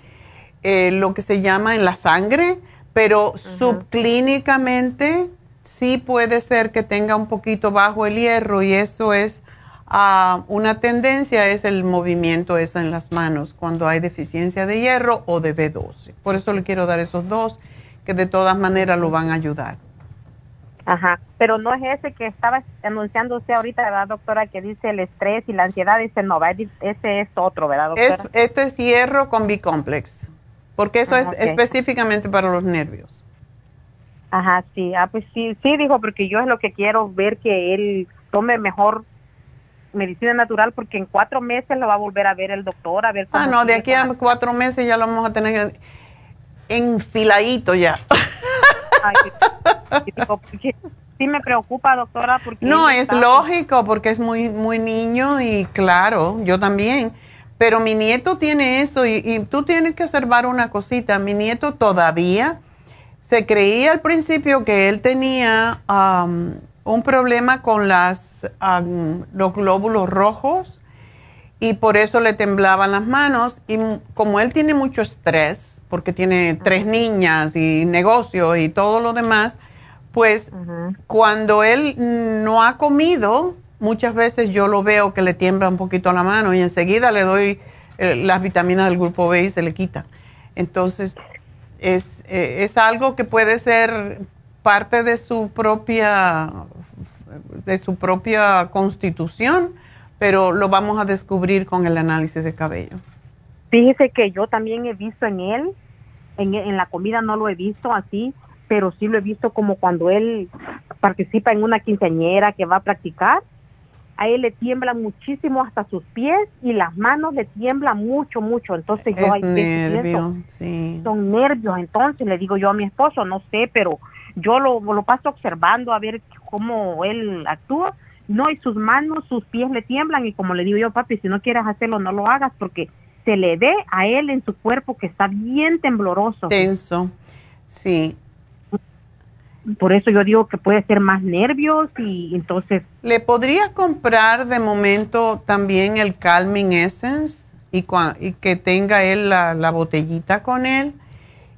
A: eh, lo que se llama en la sangre, pero subclínicamente sí puede ser que tenga un poquito bajo el hierro y eso es Ah, una tendencia es el movimiento esa en las manos cuando hay deficiencia de hierro o de B12. Por eso le quiero dar esos dos que de todas maneras lo van a ayudar.
K: Ajá, pero no es ese que estaba anunciándose ahorita, ¿verdad, doctora? Que dice el estrés y la ansiedad, ese no, ese es otro, ¿verdad, doctora?
A: esto es hierro con B-complex, porque eso es específicamente para los nervios.
K: Ajá, sí, ah, pues sí, sí, dijo, porque yo es lo que quiero ver que él tome mejor medicina natural porque en cuatro meses lo va a volver a ver el doctor, a ver
A: Ah, no, de aquí a cuatro meses ya lo vamos a tener enfiladito ya.
K: Sí me preocupa, doctora, porque...
A: No, es lógico, porque es muy, muy niño y claro, yo también. Pero mi nieto tiene eso y, tú tienes que observar una cosita. Mi nieto todavía se creía al principio que él tenía un problema con las los glóbulos rojos y por eso le temblaban las manos. Y como él tiene mucho estrés, porque tiene tres niñas y negocio y todo lo demás, pues cuando él no ha comido, muchas veces yo lo veo que le tiembla un poquito la mano y enseguida le doy eh, las vitaminas del grupo B y se le quita. Entonces, es, eh, es algo que puede ser parte de su propia de su propia constitución, pero lo vamos a descubrir con el análisis de cabello.
K: Fíjese que yo también he visto en él, en, la comida no lo he visto así, pero sí lo he visto como cuando él participa en una quinceañera que va a practicar, a él le tiembla muchísimo hasta sus pies y las manos le tiemblan mucho, mucho. Entonces yo
A: es nervio, sí.
K: son nervios. Entonces le digo yo a mi esposo, no sé, pero yo lo, lo paso observando a ver cómo él actúa. No, y sus manos, sus pies le tiemblan y como le digo yo, papi, si no quieres hacerlo, no lo hagas porque se le ve a él en su cuerpo que está bien tembloroso.
A: Tenso, sí.
K: Por eso yo digo que puede ser más nervios y entonces...
A: ¿Le podría comprar de momento también el Calming Essence y, y que tenga él la, botellita con él?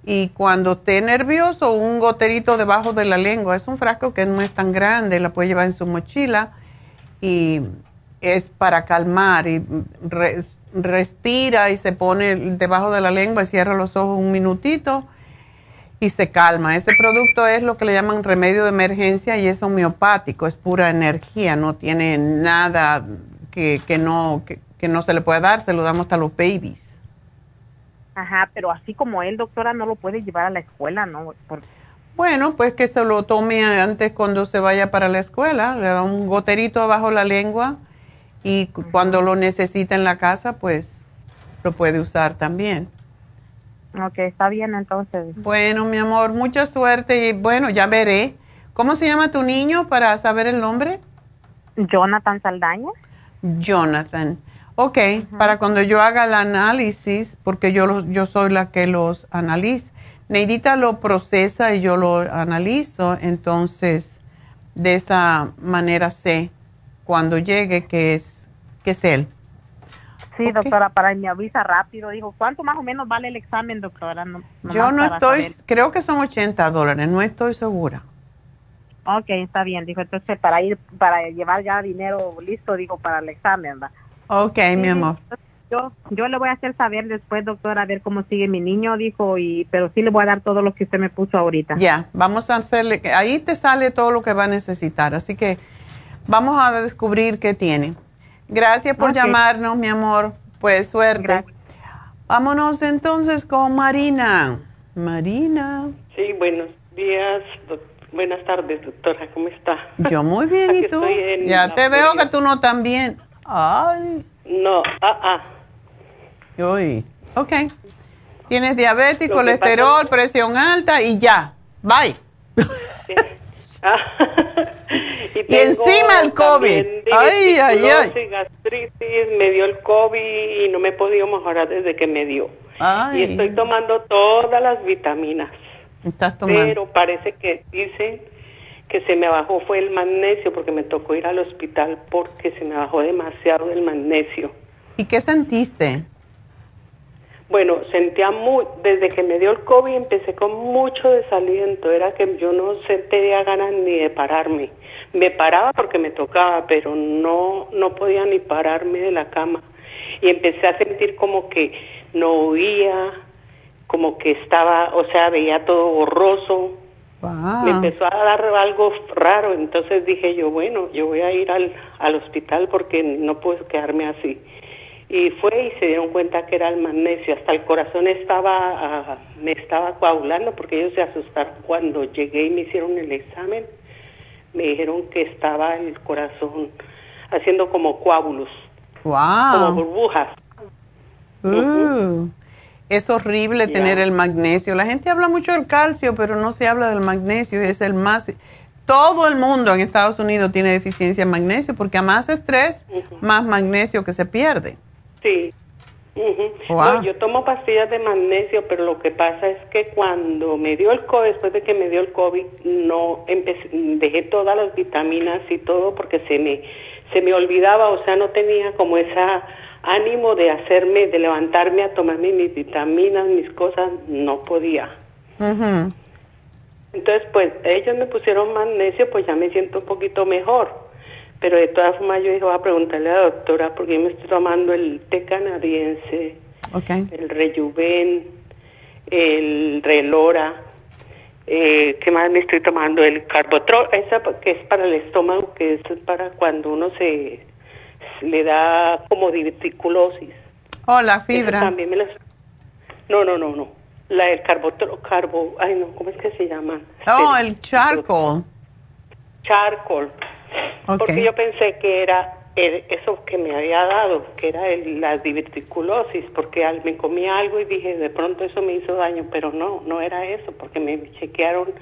A: y cuando esté nervioso, un goterito debajo de la lengua. Es un frasco que no es tan grande, la puede llevar en su mochila y es para calmar y respira y se pone debajo de la lengua y cierra los ojos un minutito y se calma. Ese producto es lo que le llaman remedio de emergencia y es homeopático, es pura energía, no tiene nada que, que no, que, que no se le puede dar, se lo damos hasta a los babies.
K: Ajá, pero así como él, doctora, no lo puede llevar a la escuela, ¿no?
A: Bueno, pues que se lo tome antes cuando se vaya para la escuela, le da un goterito bajo la lengua y cuando lo necesita en la casa, pues lo puede usar también.
K: Ok, está bien entonces.
A: Bueno, mi amor, mucha suerte y bueno, ya veré. ¿Cómo se llama tu niño para saber el nombre?
K: Jonathan Saldaña.
A: Jonathan. Ok, para cuando yo haga el análisis, porque yo, yo soy la que los analiza, Neidita lo procesa y yo lo analizo, entonces de esa manera sé cuando llegue que es, que es él.
K: Sí, doctora, para me avisa rápido. Dijo, ¿cuánto más o menos vale el examen, doctora?
A: yo no estoy, creo que son 80 dólares, no estoy segura.
K: Ok, está bien, dijo, entonces para ir, para llevar ya dinero listo, digo, para el examen, ¿verdad?
A: Ok, mi amor.
K: Yo, yo le voy a hacer saber después, doctora, a ver cómo sigue mi niño, dijo, y pero sí le voy a dar todo lo que usted me puso ahorita.
A: Ya, vamos a hacerle, ahí te sale todo lo que va a necesitar, así que vamos a descubrir qué tiene. Gracias por llamarnos, mi amor. Pues suerte. Vámonos entonces con Marina. Marina.
L: Sí, buenos días, buenas tardes, doctora, ¿cómo está?
A: Yo muy bien, ¿y tú? Ya te veo que tú no tan bien. Ay.
L: No, ah, ah.
A: Uy, ok. Tienes diabetes, colesterol, presión alta y ya. Bye. Ah. y, encima el COVID.
L: Ay, ay, ay. gastritis, me dio el COVID y no me he podido mejorar desde que me dio. Y estoy tomando todas las vitaminas.
A: ¿Estás tomando?
L: Pero parece que dicen que se me bajó fue el magnesio porque me tocó ir al hospital porque se me bajó demasiado el magnesio.
A: ¿Y qué sentiste?
L: Bueno, sentía muy, desde que me dio el COVID empecé con mucho desaliento, era que yo no sentía ganas ni de pararme. Me paraba porque me tocaba, pero no, no podía ni pararme de la cama. Y empecé a sentir como que no oía, como que estaba, o sea, veía todo borroso. Me empezó a dar algo raro, entonces dije yo, bueno, yo voy a ir al, al hospital porque no puedo quedarme así y fue y se dieron cuenta que era el magnesio. Hasta el corazón estaba, ah, me estaba coagulando porque ellos se asustaron cuando llegué y me hicieron el examen. Me dijeron que estaba el corazón haciendo como coágulos, como burbujas.
A: Uh, es horrible tener el magnesio. La gente habla mucho del calcio, pero no se habla del magnesio. Es el más todo el mundo en Estados Unidos tiene deficiencia en magnesio porque a más estrés, más magnesio que se pierde.
L: Sí. yo tomo pastillas de magnesio, pero lo que pasa es que cuando me dio el COVID, después de que me dio el COVID, no empecé, dejé todas las vitaminas y todo porque se me se me olvidaba, o sea, no tenía como esa ánimo de hacerme, de levantarme a tomarme mis vitaminas, mis cosas, no podía. Entonces, pues ellos me pusieron magnesio, pues ya me siento un poquito mejor pero de todas formas yo dije, voy a preguntarle a la doctora porque yo me estoy tomando el té canadiense, el rejuven, el relora, eh, ¿qué más me estoy tomando? El carbotrol, esa que es para el estómago, que es para cuando uno se le da como diverticulosis.
A: Oh, la fibra.
L: también me No, no, no, no. La del carbotrol, carbo, ay no, ¿cómo es que se llama?
A: Oh, el charcoal.
L: Charcoal. Porque yo pensé que era eso que me había dado, que era el, la diverticulosis, porque al, me comí algo y dije, de pronto eso me hizo daño, pero no, no era eso, porque me chequearon,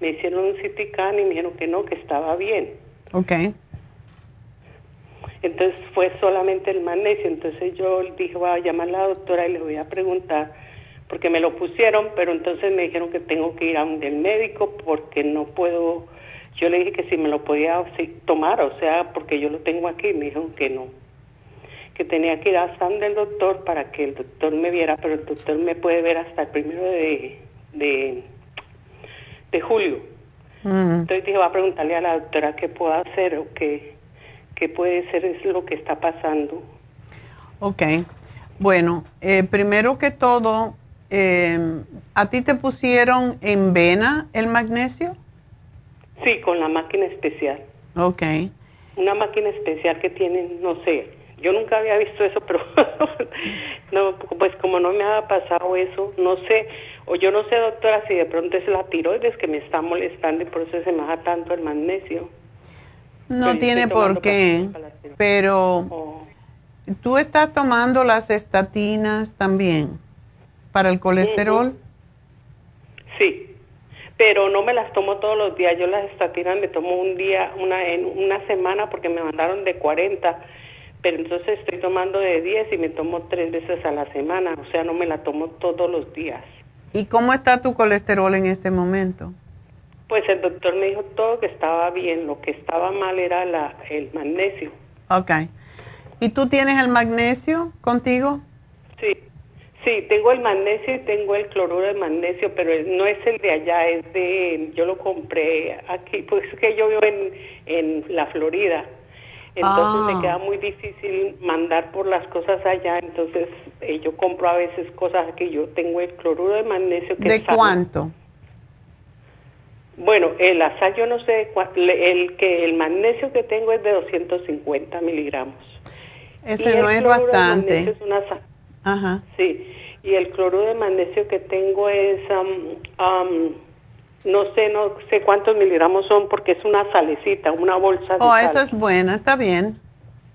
L: me hicieron un CT y me dijeron que no, que estaba bien.
A: Ok.
L: Entonces fue solamente el magnesio, entonces yo dije, voy a llamar a la doctora y le voy a preguntar, porque me lo pusieron, pero entonces me dijeron que tengo que ir a un del médico porque no puedo yo le dije que si me lo podía tomar, o sea, porque yo lo tengo aquí, me dijo que no, que tenía que ir a San del doctor para que el doctor me viera, pero el doctor me puede ver hasta el primero de, de, julio. Mm. Entonces dije, va a preguntarle a la doctora qué puedo hacer o qué, qué puede ser es lo que está pasando.
A: Ok, bueno, eh, primero que todo, eh, ¿a ti te pusieron en vena el magnesio?
L: Sí, con la máquina especial.
A: Ok.
L: Una máquina especial que tienen, no sé, yo nunca había visto eso, pero no, pues como no me ha pasado eso, no sé, o yo no sé, doctora, si de pronto es la tiroides que me está molestando y por eso se me baja tanto el magnesio.
A: No tiene por qué, pero oh. tú estás tomando las estatinas también para el colesterol.
L: Sí pero no me las tomo todos los días. Yo las estatinas me tomo un día, una en una semana porque me mandaron de 40, pero entonces estoy tomando de 10 y me tomo tres veces a la semana, o sea, no me la tomo todos los días.
A: ¿Y cómo está tu colesterol en este momento?
L: Pues el doctor me dijo todo que estaba bien, lo que estaba mal era la, el magnesio.
A: Ok. ¿Y tú tienes el magnesio contigo?
L: Sí. Sí, tengo el magnesio y tengo el cloruro de magnesio, pero no es el de allá, es de, yo lo compré aquí, pues es que yo vivo en, en la Florida, entonces me ah. queda muy difícil mandar por las cosas allá, entonces eh, yo compro a veces cosas que yo tengo el cloruro de magnesio. Que
A: ¿De cuánto?
L: Bueno, el sal yo no sé, el que el magnesio que tengo es de 250 miligramos.
A: Ese no es bastante. Es una
L: Ajá. Sí, y el cloruro de magnesio que tengo es, no sé, no sé cuántos miligramos son porque es una salecita, una bolsa de
A: Oh, esa es buena, está bien.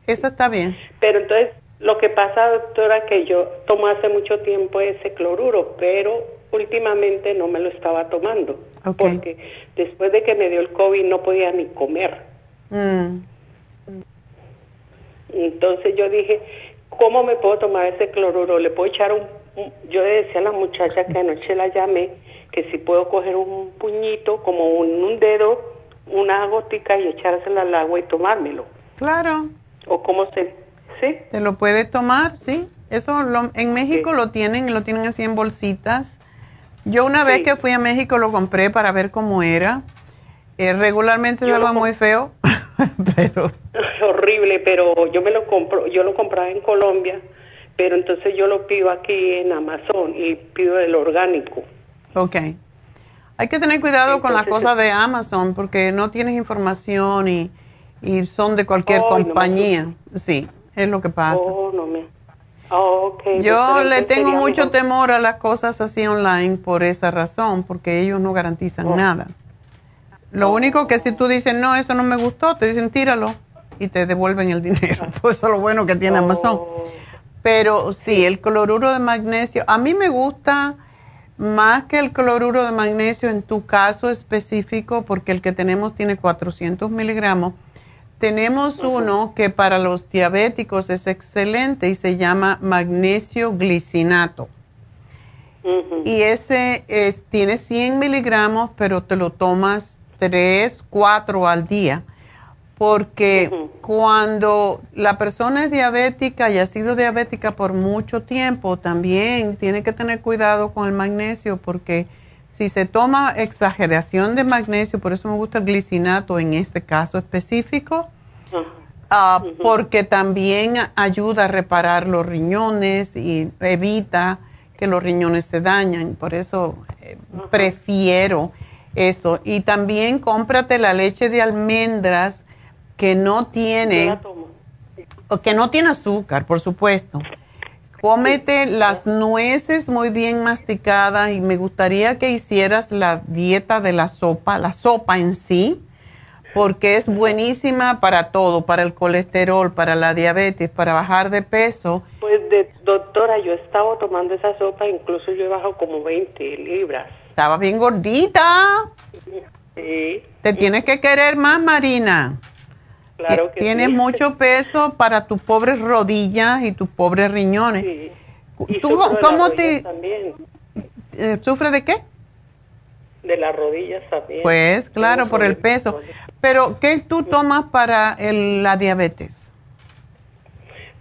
A: Esa está bien.
L: Pero entonces, lo que pasa, doctora, que yo tomo hace mucho tiempo ese cloruro, pero últimamente no me lo estaba tomando. Porque después de que me dio el COVID no podía ni comer. Mm. Entonces yo dije, ¿cómo me puedo tomar ese cloruro? Le puedo echar un, yo le decía a la muchacha que anoche la llamé, que si puedo coger un puñito, como un, dedo, una gotica y echársela al agua y tomármelo.
A: Claro.
L: ¿O cómo se...? ¿Sí?
A: Te lo puede tomar, sí. Eso en México lo tienen, lo tienen así en bolsitas. Yo una vez que fui a México lo compré para ver cómo era. Eh, regularmente es algo muy feo, pero...
L: Horrible, pero yo me lo compro, yo lo compraba en Colombia, pero entonces yo lo pido aquí en Amazon y pido el orgánico.
A: Ok. Hay que tener cuidado con las cosas de Amazon porque no tienes información y, y son de cualquier compañía. sí, es lo que pasa.
L: Oh, no me... Oh,
A: yo le tengo mucho temor a las cosas así online por esa razón, porque ellos no garantizan oh. nada. Lo único que si tú dices, no, eso no me gustó, te dicen, tíralo y te devuelven el dinero. Pues eso es lo bueno que tiene Amazon. Oh. Pero sí, el cloruro de magnesio, a mí me gusta más que el cloruro de magnesio en tu caso específico, porque el que tenemos tiene 400 miligramos. Tenemos uno que para los diabéticos es excelente y se llama magnesio glicinato. Y ese es, tiene 100 miligramos, pero te lo tomas tres, cuatro al día, porque cuando la persona es diabética y ha sido diabética por mucho tiempo, también tiene que tener cuidado con el magnesio, porque si se toma exageración de magnesio, por eso me gusta el glicinato en este caso específico, ah, porque también ayuda a reparar los riñones y evita que los riñones se dañen. Por eso eh, prefiero eso. Y también cómprate la leche de almendras que no tiene, que no tiene azúcar, por supuesto. Cómete las nueces muy bien masticadas y me gustaría que hicieras la dieta de la sopa, la sopa en sí, porque es buenísima para todo, para el colesterol, para la diabetes, para bajar de peso.
L: Pues doctora, yo estaba tomando esa sopa, incluso yo he bajado como 20 libras.
A: Estaba bien gordita.
L: Sí.
A: Te tienes que querer más, Marina.
L: Claro que
A: Tienes mucho peso para tus pobres rodillas y tus pobres riñones. Sí. ¿Tú, ¿Cómo te... También. Eh, ¿Sufre de qué?
L: De las rodillas también.
A: Pues claro, por el peso. Pero, ¿qué tú tomas para la diabetes?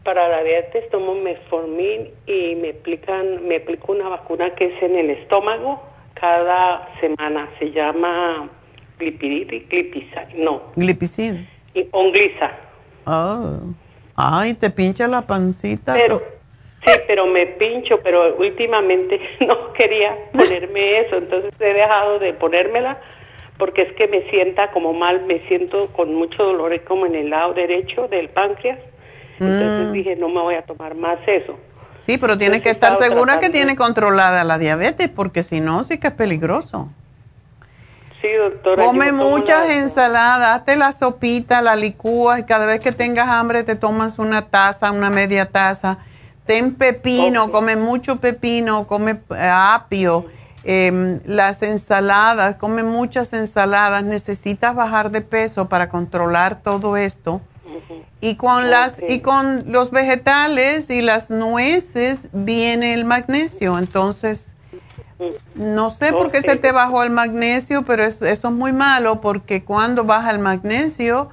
L: Para la diabetes tomo metformin y me aplican, me aplico una vacuna que es en el estómago cada semana. Se llama glipidid, glipizide, no.
A: Glipicid.
L: Y onglisa.
A: Oh. Ay, te pincha la pancita.
L: Pero, sí, pero me pincho, pero últimamente no quería ponerme eso, entonces he dejado de ponérmela porque es que me sienta como mal, me siento con mucho dolor como en el lado derecho del páncreas. Entonces mm. dije, no me voy a tomar más eso.
A: Sí, pero tienes que estar segura que tiene controlada la diabetes, porque si no, sí que es peligroso.
L: Sí, doctora.
A: Come muchas ensaladas, hazte la sopita, la licúas y cada vez que tengas hambre te tomas una taza, una media taza. Ten pepino, come mucho pepino, come eh, apio, em, las ensaladas, come muchas ensaladas. Necesitas bajar de peso para controlar todo esto y con las y con los vegetales y las nueces viene el magnesio, entonces no sé por qué se te bajó el magnesio, pero eso, es muy malo porque cuando baja el magnesio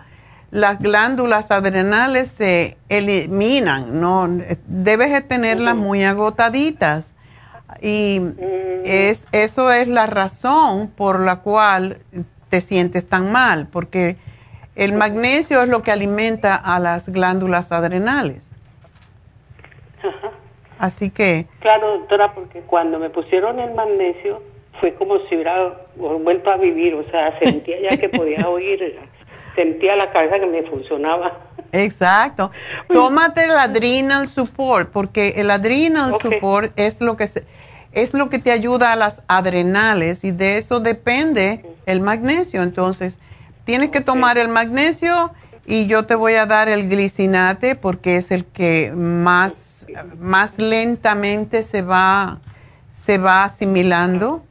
A: las glándulas adrenales se eliminan, no debes de tenerlas muy agotaditas. Y mm. es eso es la razón por la cual te sientes tan mal porque el magnesio es lo que alimenta a las glándulas adrenales.
L: Ajá.
A: Así que...
L: Claro, doctora, porque cuando me pusieron el magnesio fue como si hubiera vuelto a vivir, o sea, sentía ya que podía oír, sentía la cabeza que me funcionaba.
A: Exacto. Tómate el adrenal support, porque el adrenal support es lo que es lo que te ayuda a las adrenales y de eso depende el magnesio. Entonces, tienes que tomar el magnesio y yo te voy a dar el glicinate porque es el que más, más lentamente se va, se va asimilando.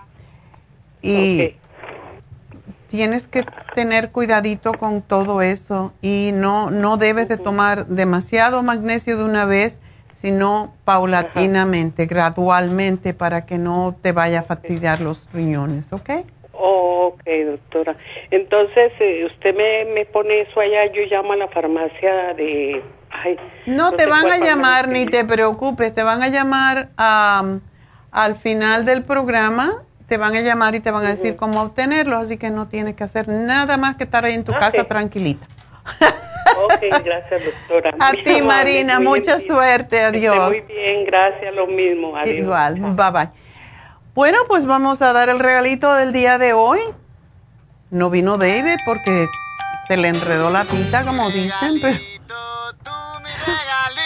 A: Y tienes que tener cuidadito con todo eso y no, no debes de tomar demasiado magnesio de una vez, sino paulatinamente, gradualmente, para que no te vaya a fastidiar los riñones, ¿ok?
L: Ok, doctora. Entonces, eh, usted me, me pone eso allá, yo llamo a la farmacia de...
A: no, te van a llamar, ni te preocupes, te van a llamar al final del programa te van a llamar y te van a decir cómo obtenerlo, así que no tienes que hacer nada más que estar ahí en tu casa tranquilita.
L: ok, gracias doctora.
A: A ti Marina, mucha suerte, adiós.
L: Muy bien, gracias, lo mismo, adiós.
A: Igual, bye bye. Bueno, pues vamos a dar el regalito del día de hoy. No vino David porque se le enredó la pita, como dicen,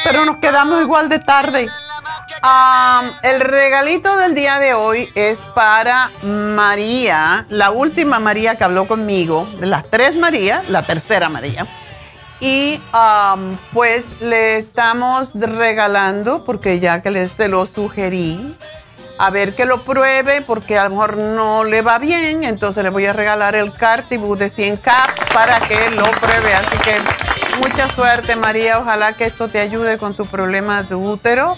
A: pero, nos quedamos igual de tarde el regalito del día de hoy es para María, la última María que habló conmigo, de las tres Marías, la tercera María. Y pues le estamos regalando, porque ya que le, se lo sugerí, a ver que lo pruebe, porque a lo mejor no le va bien, entonces le voy a regalar el Cartibú de 100 caps para que lo pruebe. Así que mucha suerte María, ojalá que esto te ayude con tu problema de útero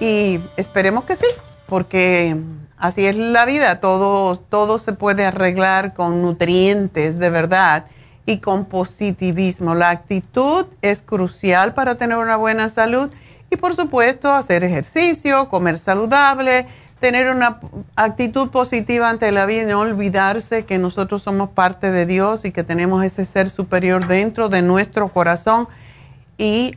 A: y esperemos que sí, porque así es la vida, todo, todo se puede arreglar con nutrientes de verdad y con positivismo. La actitud es crucial para tener una buena salud y por supuesto hacer ejercicio, comer saludable, tener una actitud positiva ante la vida y no olvidarse que nosotros somos parte de Dios y que tenemos ese ser superior dentro de nuestro corazón y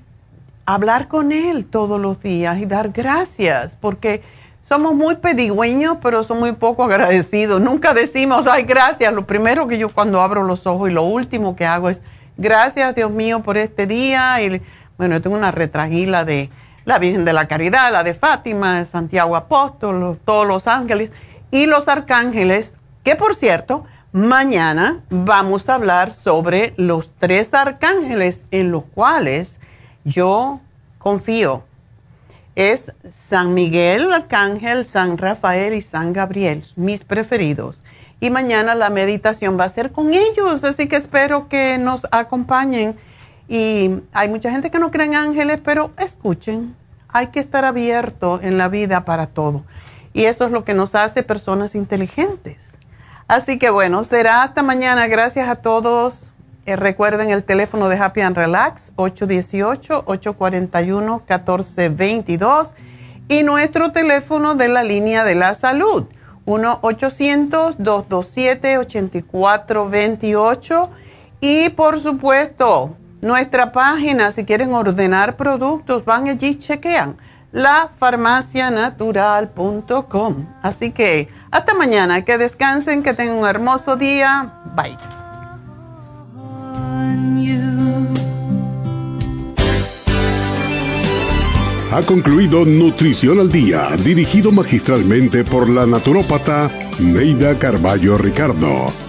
A: hablar con Él todos los días y dar gracias, porque somos muy pedigüeños, pero somos muy poco agradecidos. Nunca decimos, ay, gracias. Lo primero que yo cuando abro los ojos y lo último que hago es, gracias Dios mío por este día. Y bueno, yo tengo una retragila de la Virgen de la Caridad, la de Fátima, Santiago Apóstol, todos los ángeles y los arcángeles, que por cierto, mañana vamos a hablar sobre los tres arcángeles en los cuales yo confío. Es San Miguel Arcángel, San Rafael y San Gabriel, mis preferidos. Y mañana la meditación va a ser con ellos, así que espero que nos acompañen. Y hay mucha gente que no cree en ángeles, pero escuchen, hay que estar abierto en la vida para todo. Y eso es lo que nos hace personas inteligentes. Así que bueno, será hasta mañana. Gracias a todos. Eh, recuerden el teléfono de Happy and Relax, 818-841-1422. Y nuestro teléfono de la línea de la salud, 1-800-227-8428. Y por supuesto, nuestra página, si quieren ordenar productos, van allí, chequean lafarmacianatural.com. Así que hasta mañana, que descansen, que tengan un hermoso día. Bye.
M: Ha concluido Nutrición al Día, dirigido magistralmente por la naturópata Neida Carballo Ricardo.